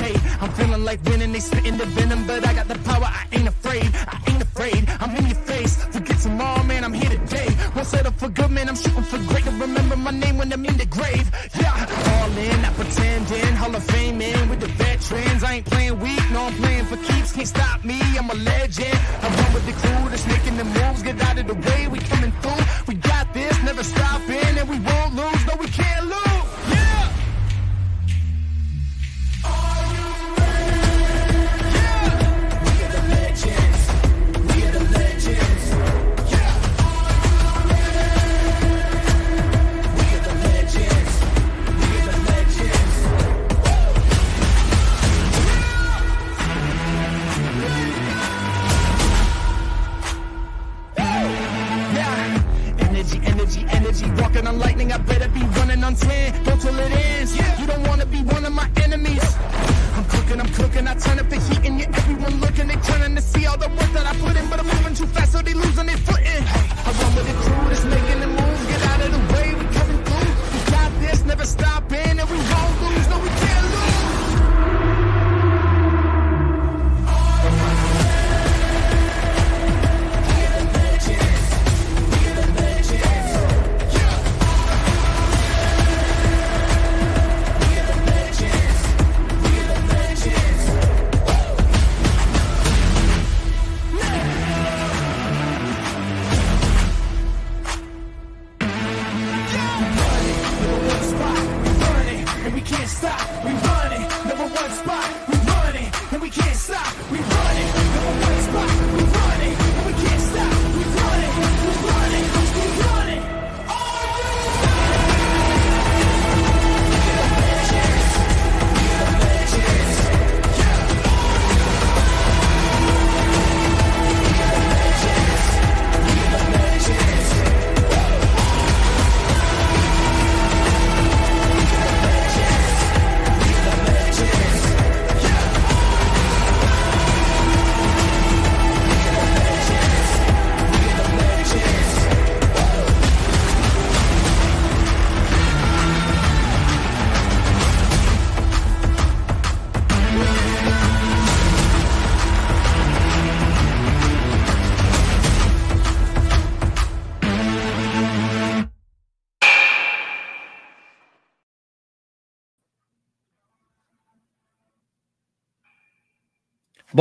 I'm feeling like winning, they spitting the venom, but I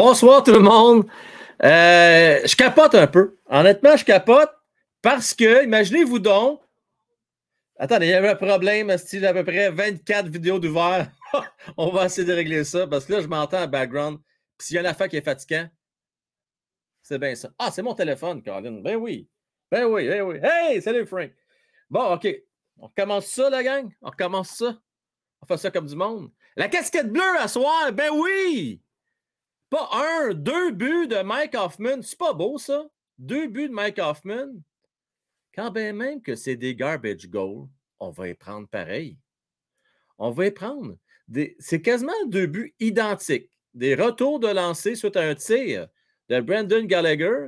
Bonsoir tout le monde. Euh, je capote un peu. Honnêtement, je capote parce que, imaginez-vous donc. Attendez, il y avait un problème, style à peu près 24 vidéos d'ouvert. On va essayer de régler ça parce que là, je m'entends en background. Puis s'il y a une affaire qui est fatigant, c'est bien ça. Ah, c'est mon téléphone, Colin. Ben oui. Ben oui, ben oui. Hey, salut Frank. Bon, OK. On recommence ça, la gang? On recommence ça? On fait ça comme du monde? La casquette bleue à soir, ben oui! Pas un, deux buts de Mike Hoffman. C'est pas beau, ça? Deux buts de Mike Hoffman? Quand bien même que c'est des garbage goals, on va y prendre pareil. On va y prendre. Des... C'est quasiment deux buts identiques. Des retours de lancer suite un tir de Brandon Gallagher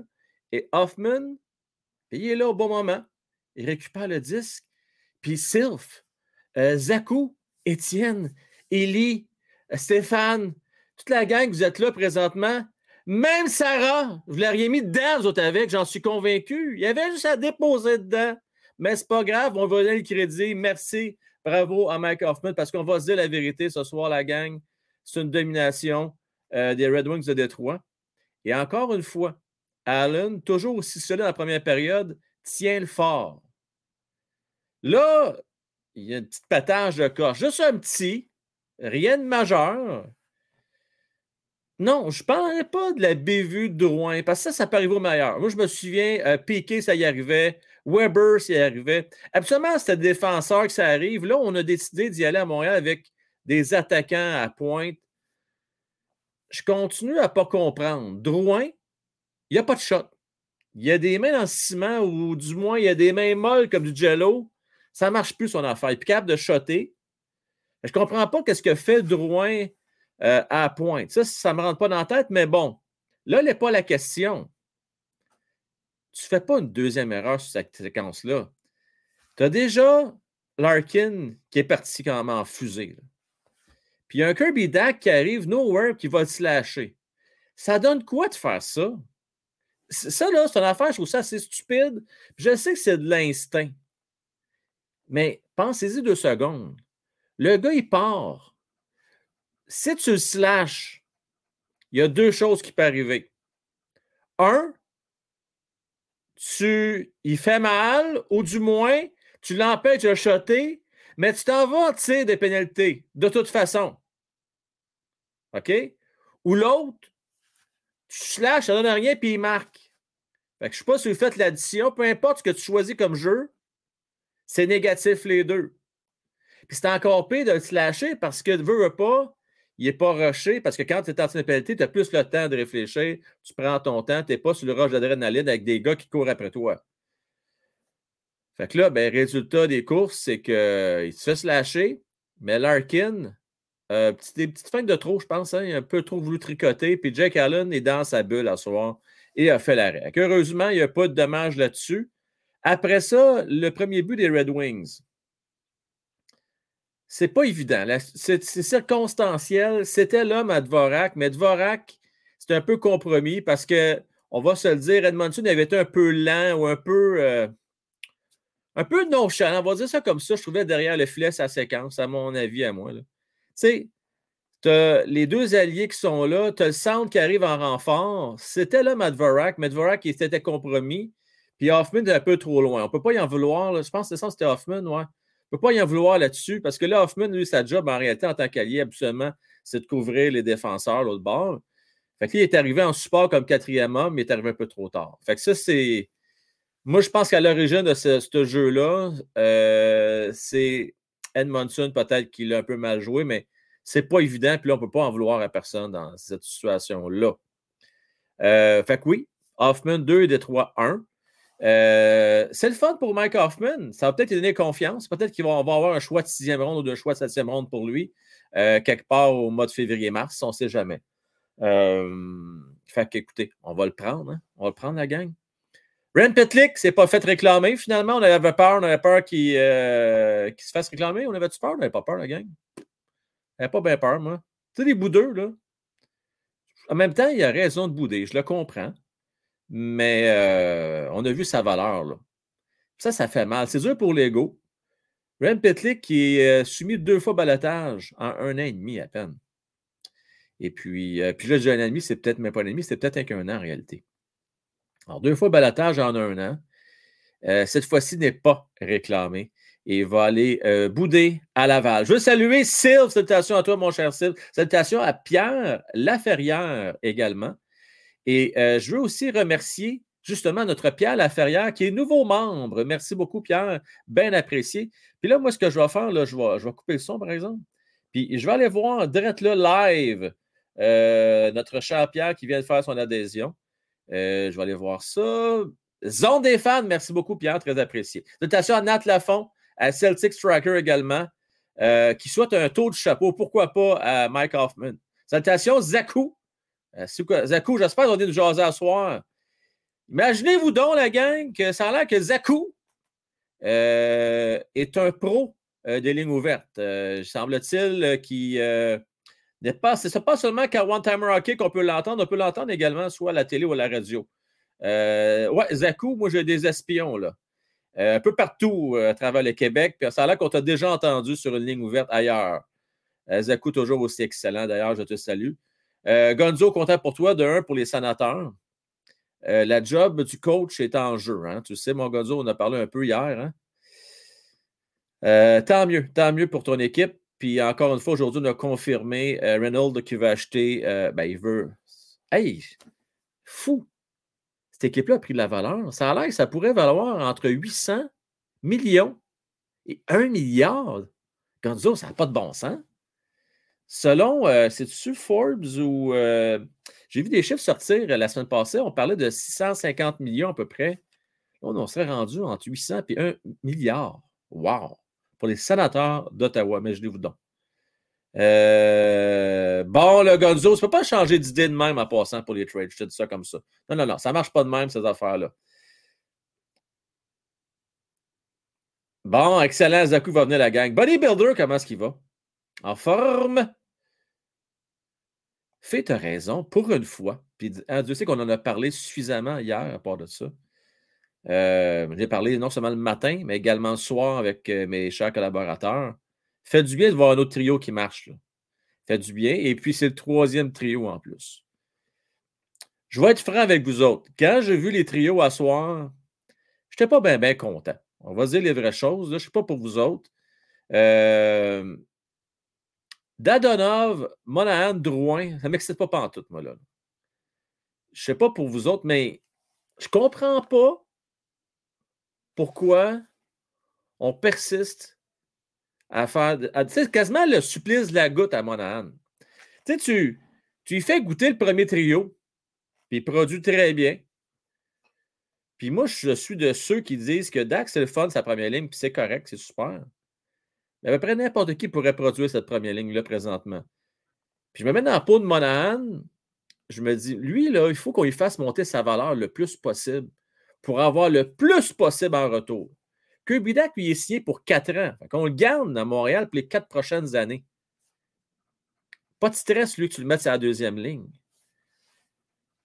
et Hoffman. puis il est là au bon moment. Il récupère le disque. Puis Sylph, euh, Zakou, Étienne, Élie, Stéphane, toute la gang, vous êtes là présentement. Même Sarah, vous l'auriez mis dedans, vous autres avec, j'en suis convaincu. Il y avait juste à déposer dedans. Mais c'est pas grave, on va donner le crédit. Merci. Bravo à Mike Hoffman parce qu'on va se dire la vérité ce soir, la gang. C'est une domination euh, des Red Wings de Détroit. Et encore une fois, Allen, toujours aussi solide dans la première période, tient le fort. Là, il y a une petite patage de corps. Juste un petit, rien de majeur. Non, je ne parlerai pas de la bévue de Drouin, parce que ça, ça peut arriver au meilleur. Moi, je me souviens, euh, Piqué, ça y arrivait. Weber, ça y arrivait. Absolument, c'était défenseur que ça arrive. Là, on a décidé d'y aller à Montréal avec des attaquants à pointe. Je continue à ne pas comprendre. Drouin, il n'y a pas de shot. Il y a des mains dans le ciment, ou du moins, il y a des mains molles comme du jello. Ça ne marche plus, son affaire. Il est capable de shotter. Je ne comprends pas ce que fait Drouin euh, à pointe. Ça, ça ne me rentre pas dans la tête, mais bon, là, n'est pas la question. Tu ne fais pas une deuxième erreur sur cette séquence-là. Tu as déjà Larkin qui est parti quand même en fusée. puis il y a un Kirby Dak qui arrive nowhere qui va se lâcher. Ça donne quoi de faire ça? Ça, là, c'est une affaire, je trouve ça assez stupide. Je sais que c'est de l'instinct. Mais pensez-y deux secondes. Le gars, il part. Si tu slashes, il y a deux choses qui peuvent arriver. Un, tu, il fait mal, ou du moins, tu l'empêches de shotter, mais tu t'en vas tirer des pénalités, de toute façon. OK? Ou l'autre, tu slashes, ça ne donne rien, puis il marque. Je ne sais pas si vous faites l'addition, peu importe ce que tu choisis comme jeu, c'est négatif les deux. Puis c'est encore pire de le slasher parce que, veux, veux pas, il n'est pas rushé parce que quand tu es en pénalité, tu as plus le temps de réfléchir, tu prends ton temps, tu n'es pas sur le rush d'adrénaline avec des gars qui courent après toi. Fait que là, ben, résultat des courses, c'est qu'il se fait slasher, mais Larkin, euh, des petites de trop, je pense, hein, un peu trop voulu tricoter, puis Jake Allen est dans sa bulle à soir et a fait l'arrêt. Heureusement, il n'y a pas de dommages là-dessus. Après ça, le premier but des Red Wings c'est pas évident. C'est circonstanciel. C'était l'homme à Dvorak, mais Dvorak, c'est un peu compromis parce que, on va se le dire, Edmondson avait été un peu lent ou un peu, euh, un peu nonchalant. On va dire ça comme ça. Je trouvais derrière le filet sa séquence, à mon avis, à moi. Tu sais, as les deux alliés qui sont là, tu as le centre qui arrive en renfort. C'était l'homme à Dvorak, mais Dvorak, il s'était compromis. Puis Hoffman est un peu trop loin. On ne peut pas y en vouloir. Je pense que ça, c'était Hoffman, ouais. Ne peut pas y en vouloir là-dessus parce que là, Hoffman, lui, sa job en réalité en tant qu'allié, absolument, c'est de couvrir les défenseurs l'autre bord. Fait qu'il est arrivé en support comme quatrième homme, mais il est arrivé un peu trop tard. Fait que ça, c'est. Moi, je pense qu'à l'origine de ce, jeu-là, euh, c'est Edmondson peut-être qui l'a un peu mal joué, mais c'est pas évident. Puis là, on ne peut pas en vouloir à personne dans cette situation-là. Euh, fait que oui, Hoffman 2 et 3 1. Euh, c'est le fun pour Mike Hoffman. Ça va peut-être lui donner confiance. Peut-être qu'il va, avoir un choix de sixième ronde ou d'un choix de septième ronde pour lui, euh, quelque part au mois de février-mars, on ne sait jamais. Euh, fait qu'écoutez, on va le prendre. Hein. On va le prendre, la gang. Ren Petlick s'est pas fait réclamer. Finalement, on avait peur. On avait peur qu'il se fasse réclamer. On avait-tu peur? On n'avait pas peur, la gang. On n'avait pas bien peur, moi. Tu sais, les boudeux, là. En même temps, il a raison de bouder. Je le comprends mais euh, on a vu sa valeur. Ça, ça fait mal. C'est dur pour l'ego. Ren Petlick qui est euh, soumis deux fois balotage en un an et demi à peine. Et puis, euh, puis là, j'ai un an et demi, c'est peut-être même pas un demi, c'est peut-être avec un an en réalité. Alors, deux fois balotage en un an. cette fois-ci n'est pas réclamé et va aller bouder à Laval. Je veux saluer Sylve. Salutations à toi, mon cher Sylve. Salutations à Pierre Laferrière également. Et euh, je veux aussi remercier justement notre Pierre Laferrière, qui est nouveau membre. Merci beaucoup, Pierre. Bien apprécié. Puis là, moi, ce que je vais faire, je, vais, couper le son, par exemple. Puis je vais aller voir direct là, live euh, notre cher Pierre qui vient de faire son adhésion. Euh, je vais aller voir ça. Zone des fans, merci beaucoup, Pierre, très apprécié. Salutations à Nat Lafont, à Celtic Striker également, qui souhaite un tour de chapeau, pourquoi pas à Mike Hoffman. Salutations, Zakou, euh, Zaku, j'espère qu'on est de jaser à soir. Imaginez-vous donc, la gang, que ça a l'air que Zaku euh, est un pro euh, des lignes ouvertes. Semble-t-il qu'il n'est pas. C'est pas seulement qu'à One Timer Hockey qu'on peut l'entendre, on peut l'entendre également soit à la télé ou à la radio. ouais, Zaku, moi j'ai des espions un peu partout à travers le Québec. Puis ça a l'air qu'on t'a déjà entendu sur une ligne ouverte ailleurs. Zaku, toujours aussi excellent. D'ailleurs, je te salue. Euh, Gonzo, content pour toi, de un, pour les sénateurs. Euh, la job du coach est en jeu. Hein. Tu sais, mon Gonzo, on a parlé un peu hier. Hein. Euh, tant mieux, tant mieux pour ton équipe. Puis encore une fois, aujourd'hui, on a confirmé Reynolds qui veut acheter. ben, il veut. Hey! Fou! Cette équipe-là a pris de la valeur. Ça a l'air que ça pourrait valoir entre 800 millions et 1 milliard. Gonzo, ça n'a pas de bon sens. Selon, euh, c'est-tu Forbes ou. Euh, j'ai vu des chiffres sortir euh, la semaine passée. On parlait de 650 millions à peu près. On serait rendu entre 800 et 1 milliard. Wow! Pour les sénateurs d'Ottawa, imaginez-vous donc. bon, le Gonzo, ça ne peut pas changer d'idée de même en passant pour les trades. Je te dis ça comme ça. Non, non, non, ça ne marche pas de même, ces affaires-là. Bon, excellent. Zaku va venir la gang. Bodybuilder, comment est-ce qu'il va? En forme? Fais, tu raison, pour une fois. Puis ah, Dieu sait qu'on en a parlé suffisamment hier à part de ça. Euh, j'ai parlé non seulement le matin, mais également le soir avec euh, mes chers collaborateurs. Fait du bien de voir un autre trio qui marche. Fait du bien. Et puis, c'est le troisième trio en plus. Je vais être franc avec vous autres. Quand j'ai vu les trios à soir, je n'étais pas bien content. On va dire les vraies choses. je ne sais pas pour vous autres. Euh, Dadonov, Monahan, Drouin, ça ne m'excite pas en tout, moi, là. Je ne sais pas pour vous autres, mais je ne comprends pas pourquoi on persiste à faire. C'est quasiment le supplice de la goutte à Monahan. Tu sais, tu, lui fais goûter le premier trio, puis il produit très bien. Puis moi, je suis de ceux qui disent que Dax, c'est le fun, sa première ligne, puis c'est correct, c'est super. Mais à peu près n'importe qui pourrait produire cette première ligne-là présentement. Puis je me mets dans la peau de Monahan, je me dis, lui, là, il faut qu'on lui fasse monter sa valeur le plus possible pour avoir le plus possible en retour. Kirby Dax, lui, est signé pour quatre ans. On le garde à Montréal pour les quatre prochaines années. Pas de stress, lui, que tu le mettes sur la deuxième ligne.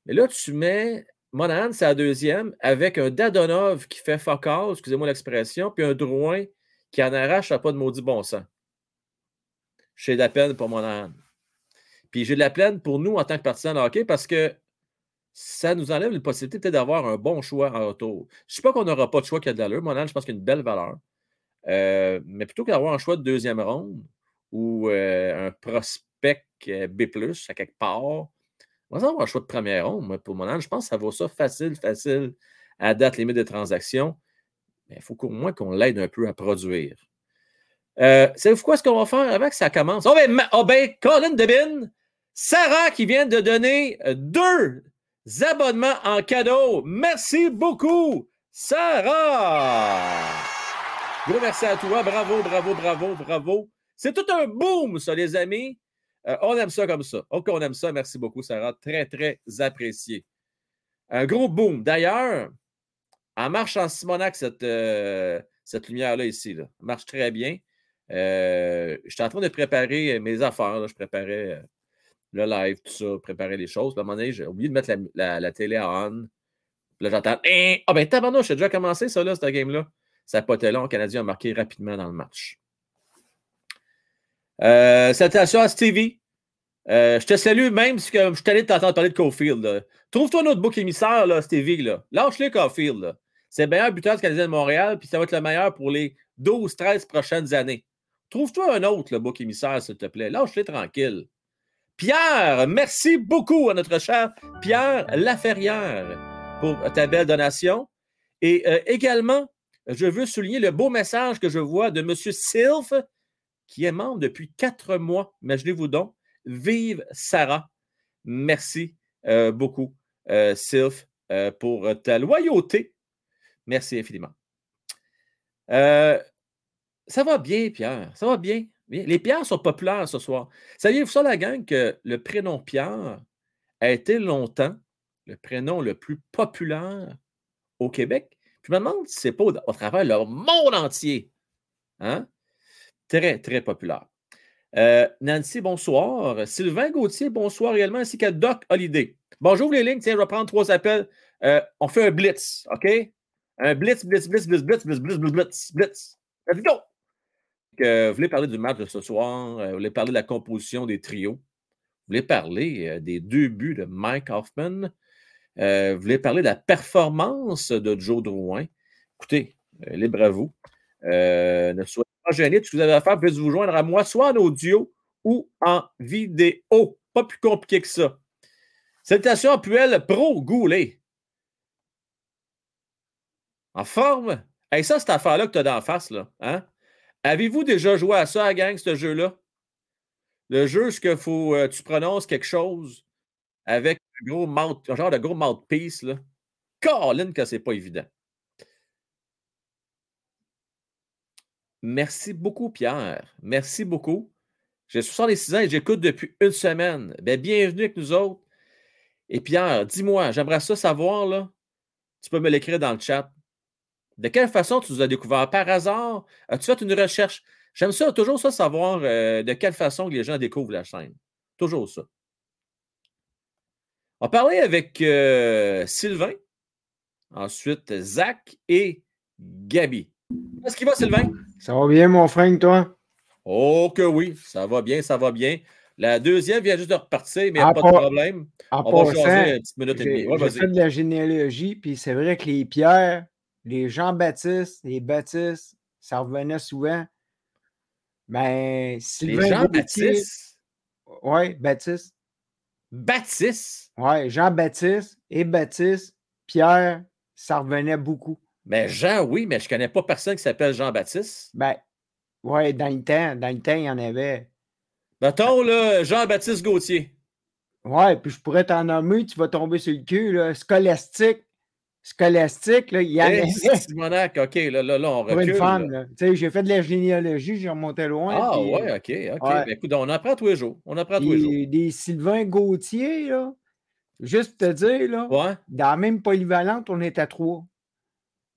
Mais là, tu mets Monahan, c'est la deuxième, avec un Dadonov qui fait focal, excusez-moi l'expression, puis un Drouin qui en arrache à pas de maudit bon sens. J'ai de la peine pour Monahan. Puis j'ai de la peine pour nous en tant que partisans hockey parce que ça nous enlève la possibilité d'avoir un bon choix en retour. Je ne sais pas qu'on n'aura pas de choix qui a de l'allure. Monahan, je pense qu'il a une belle valeur. Euh, mais plutôt qu'avoir un choix de deuxième ronde ou euh, un prospect euh, B, à quelque part, on va avoir un choix de première ronde pour Monahan. Je pense que ça vaut ça facile, facile à date limite de transaction il faut qu'au moins qu'on l'aide un peu à produire. Euh, Savez-vous quoi ce qu'on va faire avant que ça commence? Oh ben, oh ben Colin Debin, Sarah qui vient de donner deux abonnements en cadeau. Merci beaucoup, Sarah! Gros merci à toi. Bravo, bravo, bravo, bravo. C'est tout un boom, ça, les amis. Euh, on aime ça comme ça. Ok, on aime ça. Merci beaucoup, Sarah. Très, très apprécié. Un gros boom. D'ailleurs, elle marche en Simonac, cette, euh, cette lumière-là ici. Là. Elle marche très bien. Euh, J'étais en train de préparer mes affaires. Je préparais euh, le live, tout ça, préparer les choses. à un moment donné, j'ai oublié de mettre la, télé on. Là, j'entends hein? Ah ben tabarnouche, j'ai déjà commencé ça, là, cette game-là. Ça n'a pas été long. Le Canadien a marqué rapidement dans le match. Euh, salutations à Stevie. Euh, je te salue même si je suis allé t'entendre parler de Cofield. Trouve-toi un autre bouc émissaire, là, Stevie. Là. Lâche-le, Cofield. Là. C'est le meilleur buteur du Canadien de Montréal, puis ça va être le meilleur pour les 12-13 prochaines années. Trouve-toi un autre, le bouc émissaire, s'il te plaît. Lâche-les tranquille. Pierre, merci beaucoup à notre cher Pierre Laferrière pour ta belle donation. Et euh, également, je veux souligner le beau message que je vois de M. Sylph, qui est membre depuis quatre mois. Imaginez-vous donc. Vive Sarah. Merci euh, beaucoup, euh, Sylph, pour ta loyauté Merci infiniment. Euh, ça va bien, Pierre. Ça va bien? Les Pierres sont populaires ce soir. Saviez-vous ça, la gang, que le prénom Pierre a été longtemps le prénom le plus populaire au Québec? Puis je me demande si ce n'est pas au, travers le monde entier. Hein? Très, très populaire. Euh, Nancy, bonsoir. Sylvain Gauthier, bonsoir également, ainsi que Doc Holiday. Bonjour les lignes. Tiens, je vais prendre trois appels. Euh, on fait un blitz, OK? Un blitz, blitz, blitz, blitz, blitz, blitz, blitz, blitz, blitz, blitz. Let's go! vous voulez parler du match de ce soir, vous voulez parler de la composition des trios, vous voulez parler des deux buts de Mike Hoffman, vous voulez parler de la performance de Joe Drouin. Écoutez, libre à vous. ne soyez pas gênés. Que vous avez à faire, vous pouvez vous joindre à moi, soit en audio ou en vidéo? Pas plus compliqué que ça. Salutations à Puel Pro Goulet. En forme? Et ça, cette affaire-là que tu as d'en face, là. Hein? Avez-vous déjà joué à ça, à gang, ce jeu-là? Le jeu, ce qu'il faut euh, tu prononces quelque chose avec un, gros genre de gros mouthpiece, là. Colin, que c'est pas évident. Merci beaucoup, Pierre. Merci beaucoup. J'ai 66 ans et j'écoute depuis une semaine. Bien, bienvenue avec nous autres. Et Pierre, dis-moi, j'aimerais ça savoir, là. Tu peux me l'écrire dans le chat. De quelle façon tu nous as découvert? Par hasard? As-tu fait une recherche? J'aime ça, toujours ça, savoir euh, de quelle façon les gens découvrent la chaîne. Toujours ça. On va parler avec euh, Sylvain, ensuite Zach et Gabi. Est-ce qu'il va, Sylvain? Ça va bien, mon frère, toi? Oh que oui, ça va bien, ça va bien. La deuxième vient juste de repartir, mais il n'y a pas de problème. On va changer une petite minute et demie. J'ai fait de la généalogie, puis c'est vrai que les Pierre, les Jean-Baptiste, les Baptiste, ça revenait souvent. Mais Sylvain les Jean-Baptiste? Oui, Baptiste. Baptiste? Oui, Jean-Baptiste et Baptiste, Pierre, ça revenait beaucoup. Mais Jean, oui, mais je ne connais pas personne qui s'appelle Jean-Baptiste. Ben, oui, dans le temps, dans le temps, il y en avait. Mettons, là, Jean-Baptiste Gauthier. Ouais, puis je pourrais t'en nommer, tu vas tomber sur le cul, là. Scolastique. Scolastique, là, il y hey, Simonac, OK, là, là, là, on recule. Pour une femme, là. Tu sais, j'ai fait de la généalogie, j'ai remonté loin. Ah, puis, ouais, OK, OK. Ouais. Ben, écoute, on apprend tous les jours. On apprend tous les jours. Des Sylvain Gauthier, là. Juste pour te dire, là. Ouais. Dans la même polyvalente, on est à trois.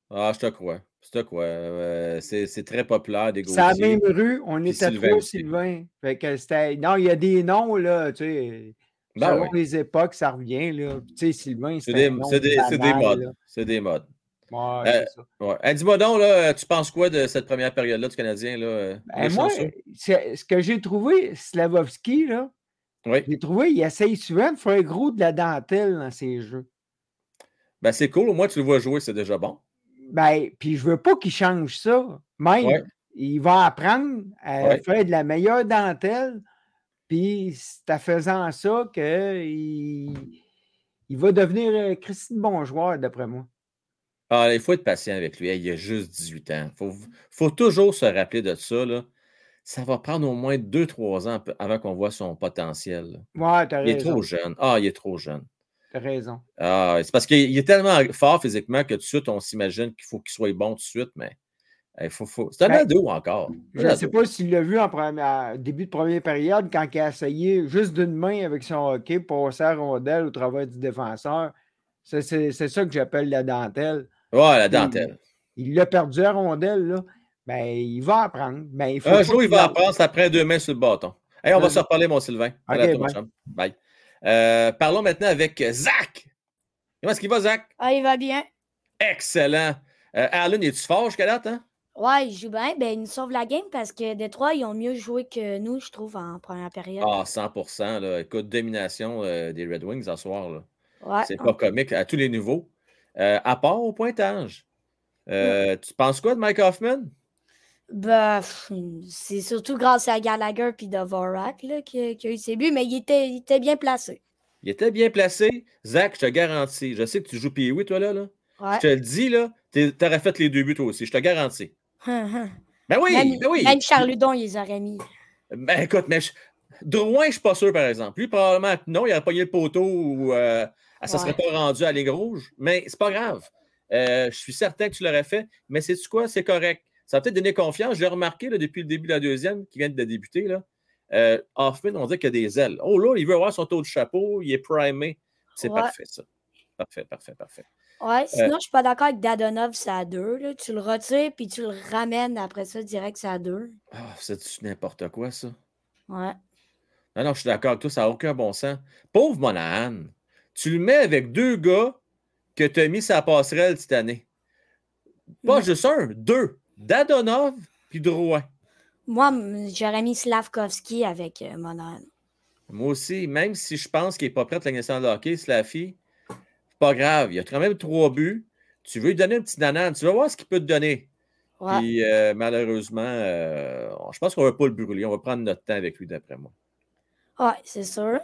Ah, je te crois. C'est quoi? Euh, c'est très populaire des C'est la même rue, on est à trois, Sylvain. Fait que c'était. Non, il y a des noms, là, tu sais. Ben selon les époques, ça revient, là. Tu sais, Sylvain, c'est des, des, des, modes. C'est des modes. Ouais, euh, ouais. Dis-moi donc, là, tu penses quoi de cette première période-là du Canadien? Là, ben moi, ce que j'ai trouvé, Slavovski, là, oui. j'ai trouvé, il essaye souvent de faire gros de la dentelle dans ses jeux. Ben, c'est cool, au moins tu le vois jouer, c'est déjà bon. Ben, puis je veux pas qu'il change ça. Même, Ouais. il va apprendre à faire de la meilleure dentelle. Puis c'est en faisant ça qu'il il va devenir euh, Christine bon joueur, d'après moi. Ah, il faut être patient avec lui. Hey, il a juste 18 ans. Il faut, faut toujours se rappeler de ça. Là. Ça va prendre au moins 2-3 ans avant qu'on voit son potentiel. Ouais, t'as Il est trop jeune. Ah, il est trop jeune. T'as raison. Ah, c'est parce qu'il il est tellement fort physiquement que tout de suite, on s'imagine qu'il faut qu'il soit bon tout de suite, mais faut, faut... c'est un Ben, ado encore. Je ne sais pas s'il l'a vu en première, début de première période quand il a essayé juste d'une main avec son hockey passer la rondelle au travers du défenseur. C'est c'est- c'est ça que j'appelle la dentelle. Ouais, la dentelle. Il l'a perdu la rondelle, là. Ben, il va apprendre. Ben, il faut Un jour, il va apprendre, ça prend deux mains sur le bâton. Hey, on va se reparler, mon Sylvain. À bye. Bye. Euh, parlons maintenant avec Zach. Comment est-ce qu'il va, Zach? Ah, il va bien. Excellent. Euh, Alan, es-tu fort jusqu'à date? Hein? Ouais, il joue bien. Ben, il nous sauve la game parce que Détroit, ils ont mieux joué que nous, je trouve, en première période. Ah, 100 là. Écoute, domination euh, des Red Wings ce soir. Là. ouais. C'est pas comique à tous les niveaux. Euh, à part au pointage. Euh, Tu penses quoi de Mike Hoffman? Ben, c'est surtout grâce à Gallagher puis Dvorak là, qui, a eu ses buts, mais il était, il était bien placé. Il était bien placé. Zach, je te garantis. Je sais que tu joues pee toi, là. là. Ouais. Je te le dis, là. Tu aurais fait les deux buts, toi aussi. Je te garantis. Ben oui, ben oui. même Charludon, il les aurait mis. Ben écoute, mais je... Drouin, je suis pas sûr, par exemple. Lui, probablement, non, il aurait pogné le poteau ou euh, ça ne serait pas rendu à la ligne rouge. Mais c'est pas grave. Euh, je suis certain que tu l'aurais fait. Mais c'est quoi? C'est correct. Ça va peut-être donner confiance. J'ai remarqué là, depuis le début de la deuxième, qui vient de débuter, là, euh, Hoffman, on dit qu'il a des ailes. Oh là, il veut avoir son taux de chapeau, il est primé. C'est Ouais. parfait, ça. Parfait, parfait, parfait. Ouais, sinon, je suis pas d'accord avec Dadonov, c'est à deux. Là. Tu le retires puis tu le ramènes après ça direct, c'est à deux. Ah, c'est n'importe quoi, ça? Ouais. Non, non, je suis d'accord avec toi, ça n'a aucun bon sens. Pauvre Monahan, tu le mets avec deux gars que tu as mis sa passerelle cette année. Pas Mm. juste un, deux. Dadonov puis Drouin. Moi, j'aurais mis Slavkovski avec euh, Monahan. Moi aussi, même si je pense qu'il n'est pas prêt à la naissance de hockey, Slaffy, c'est pas grave. Il a quand même trois buts. Tu veux lui donner un petit nanan, tu vas voir ce qu'il peut te donner. Ouais. Puis euh, malheureusement, euh, je pense qu'on ne va pas le brûler. On va prendre notre temps avec lui, d'après moi. Ouais, c'est sûr.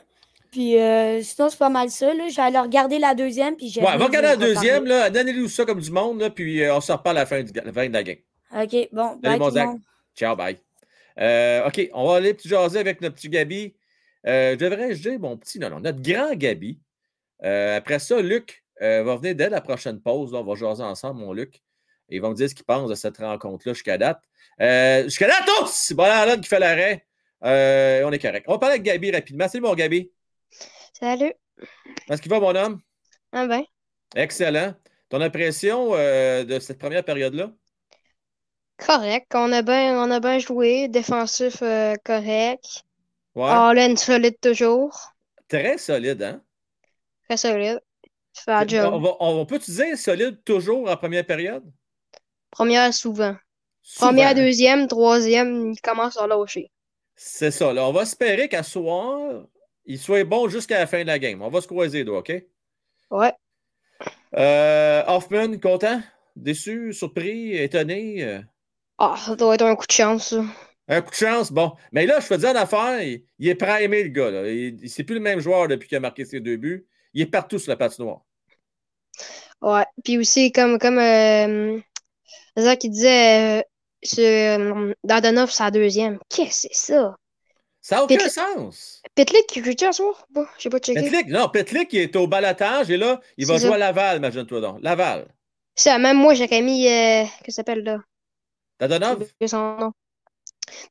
Puis euh, sinon, c'est pas mal ça. Là. J'allais regarder la deuxième. Puis Ouais, va de regarder la deuxième, là, donnez-lui ça comme du monde, là, puis on se reparle à la fin, du, la fin de la game. OK, bon. Zach. monde. Ciao, bye. OK, on va aller petit jaser avec notre petit Gabi. Devrais-je dire mon petit? Non, non, notre grand Gabi. Euh, après ça, Luc euh, va venir dès la prochaine pause. là, on va jaser ensemble, mon Luc. Et il va me dire ce qu'il pense de cette rencontre-là jusqu'à date. Euh, jusqu'à date, oh! C'est bon, Alan qui fait l'arrêt. On est correct. On va parler avec Gabi rapidement. Salut, mon Gabi. Salut. Est-ce qu'il va, mon homme? Ah ben, Excellent. Ton impression de cette première période-là? correct. On a bien, on joué. Défensif correct. Ouais. Allen solide toujours. Très solide, hein? Très solide. Job. On, va, on peut dire solide toujours en première période? Première, souvent. Première, deuxième, troisième, il commence à lâcher. C'est ça. Là. On va espérer qu'à soir, il soit bon jusqu'à la fin de la game. On va se croiser, là, OK? Ouais. Euh, Hoffman, content? Déçu, surpris, étonné? Ah, ça doit être un coup de chance, Un coup de chance, bon. Mais là, je te dire en affaire, il, est prêt à aimer le gars. Là. Il, c'est plus le même joueur depuis qu'il a marqué ses deux buts. Il est partout sur la patinoire. Ouais. Puis aussi, comme, comme euh, Zach qui disait, euh, Dadanov, c'est la deuxième. Qu'est-ce que c'est ça? Ça n'a aucun sens. Petlik, qui joue à soir? Bon, je sais pas checké. Petlik, non, Petlik, il est au balatage et là, il va jouer à Laval, imagine-toi donc. Laval. Ça, même moi, j'ai mis, euh, que s'appelle là? Dadonov? Son nom.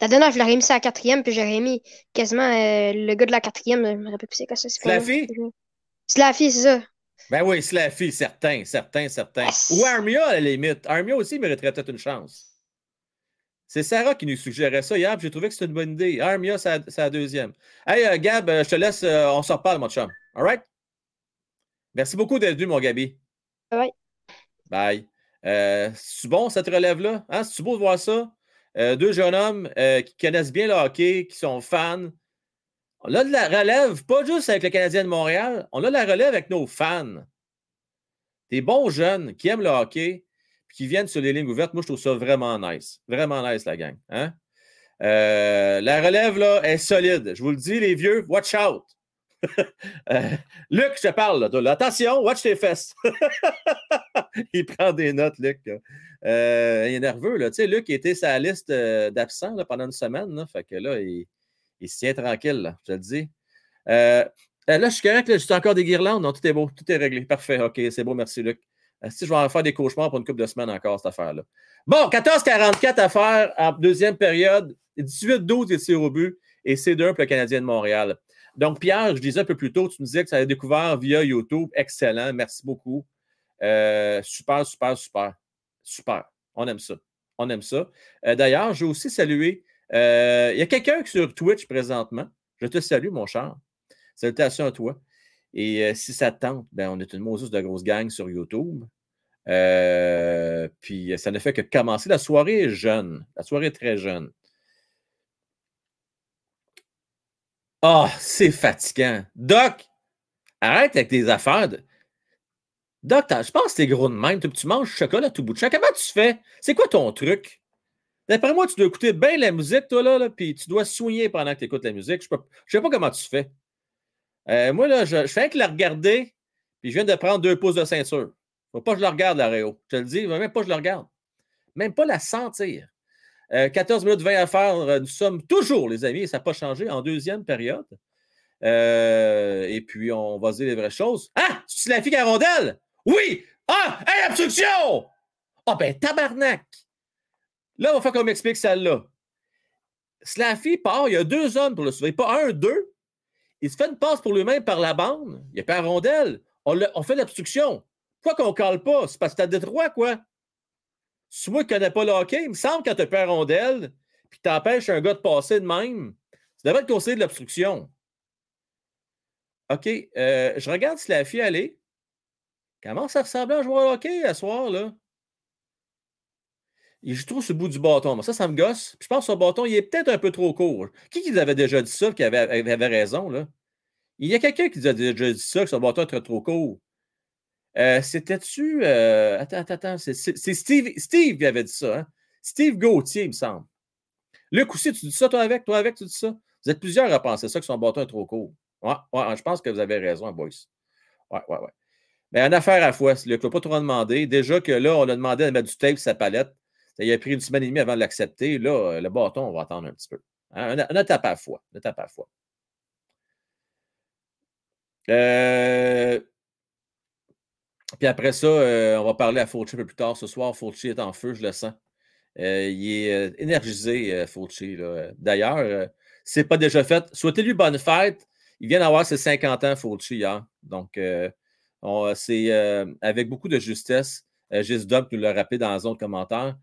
Dadonov, je l'aurais mis ça à quatrième, puis j'aurais mis quasiment euh, le gars de la quatrième. Je me rappelle plus c'est quoi ça. Slaffy? Slaffy, c'est ça? Ben oui, Slaffy, certain, certain, certain. Ou Armia, à la limite. Armia aussi mériterait peut-être une chance. C'est Sarah qui nous suggérait ça hier, j'ai trouvé que c'était une bonne idée. Armia, c'est la deuxième. Hey, euh, Gab, euh, je te laisse, on s'en reparle, mon chum. All right? Merci beaucoup d'être venu, mon Gabi. Bye. Bye. Euh, c'est bon cette relève-là? Hein? C'est beau de voir ça? Euh, deux jeunes hommes euh, qui connaissent bien le hockey, qui sont fans. On a de la relève, pas juste avec le Canadien de Montréal, on a de la relève avec nos fans. Des bons jeunes qui aiment le hockey, qui viennent sur les lignes ouvertes. Moi, je trouve ça vraiment nice. Vraiment nice, la gang. Hein? la relève, là, est solide. Je vous le dis, les vieux, watch out. Euh, Luc, je te parle. Attention, watch tes fesses. il prend des notes, Luc. Euh, il est nerveux. Là. Tu sais, Luc était sa liste euh, d'absents pendant une semaine. Fait que là, il, se tient tranquille, là, je te le dis. là, je suis correct, là, juste encore des guirlandes. Non, tout est beau, tout est réglé. Parfait. OK, c'est beau, merci, Luc. si je vais en faire des cauchemars pour une couple de semaines encore, cette affaire-là. Bon, 14-44 à faire en deuxième période. 18-12 des tirs au but et c'est 2 pour le Canadien de Montréal. Donc, Pierre, je disais un peu plus tôt, tu nous disais que ça avait découvert via YouTube. Excellent. Merci beaucoup. Euh, super, super, super. Super. On aime ça. On aime ça. Euh, d'ailleurs, je vais aussi Euh, il y a quelqu'un sur Twitch présentement. Je te salue, mon cher. Salutations à toi. Et si ça te tente, ben, on est une Moses de grosse gang sur YouTube. puis ça ne fait que commencer. La soirée est jeune. La soirée est très jeune. Ah, c'est fatigant. Doc, arrête avec tes affaires. Doc, je pense que t'es gros de même. Tu manges du chocolat tout bout de champ. Comment tu fais? C'est quoi ton truc? D'après moi, tu dois écouter bien la musique, toi, là, puis tu dois soigner pendant que tu écoutes la musique. Je ne sais pas comment tu fais. Euh, moi, là, je, fais que la regarder, puis je viens de prendre deux pouces de ceinture. Faut pas que je la regarde, la Réo. Je te le dis, même pas que je la regarde. Même pas la sentir. 14 euh, minutes 20 à faire. Euh, nous sommes toujours, les amis, et ça n'a pas changé, en deuxième période. Et puis, on va dire les vraies choses. Ah! C'est la fille à rondelle? Oui! Ah! Hey, obstruction! Ah, ben, tabarnak! Là, on va faire comme explique celle-là. Slaffy part, il y a deux hommes pour le sauver, pas un, deux. Il se fait une passe pour lui-même par la bande. Il n'y a pas rondelle. On, fait l'obstruction. Pourquoi qu'on ne cale pas? C'est parce que tu as Détroit, quoi. Si moi qui ne connais pas le hockey, il me semble que quand tu as rondelle, puis tu empêches un gars de passer de même, ça devrait être conseillé de l'obstruction. OK, euh, je regarde fille aller. Comment ça ressemble à un joueur de hockey à ce soir, là? Joue trop sur le bout du bâton. ça, ça me gosse. je pense que son bâton, il est peut-être un peu trop court. Qui qui avait déjà dit ça, qui avait, avait raison, là? Il y a quelqu'un qui a déjà dit ça, que son bâton était trop court. Euh, c'était-tu. Euh, attends, attends, attends. C'est Steve, Steve qui avait dit ça. Hein? Steve Gauthier, il me semble. Luc aussi, tu dis ça, toi avec? Toi avec, tu dis ça? Vous êtes plusieurs à penser ça, que son bâton est trop court. Ouais, ouais, je pense que vous avez raison, boys. Ouais, ouais, ouais. Mais en affaire à fois, Luc ne pas trop demander. Déjà que là, on a demandé de mettre du tape sur sa palette. Il a pris une semaine et demie avant de l'accepter. Là, le bâton, on va attendre un petit peu. Hein? Une, étape à fois. Une étape à fois. Euh, puis après ça, euh, on va parler à Fauci un peu plus tard ce soir. Fauci est en feu, je le sens. Euh, il est euh, énergisé, Fauci. D'ailleurs, c'est pas déjà fait. Souhaitez-lui bonne fête. Il vient d'avoir ses 50 ans, Fauci, hier. Donc, c'est avec beaucoup de justesse. Gisdom nous l'a rappelé dans la zone de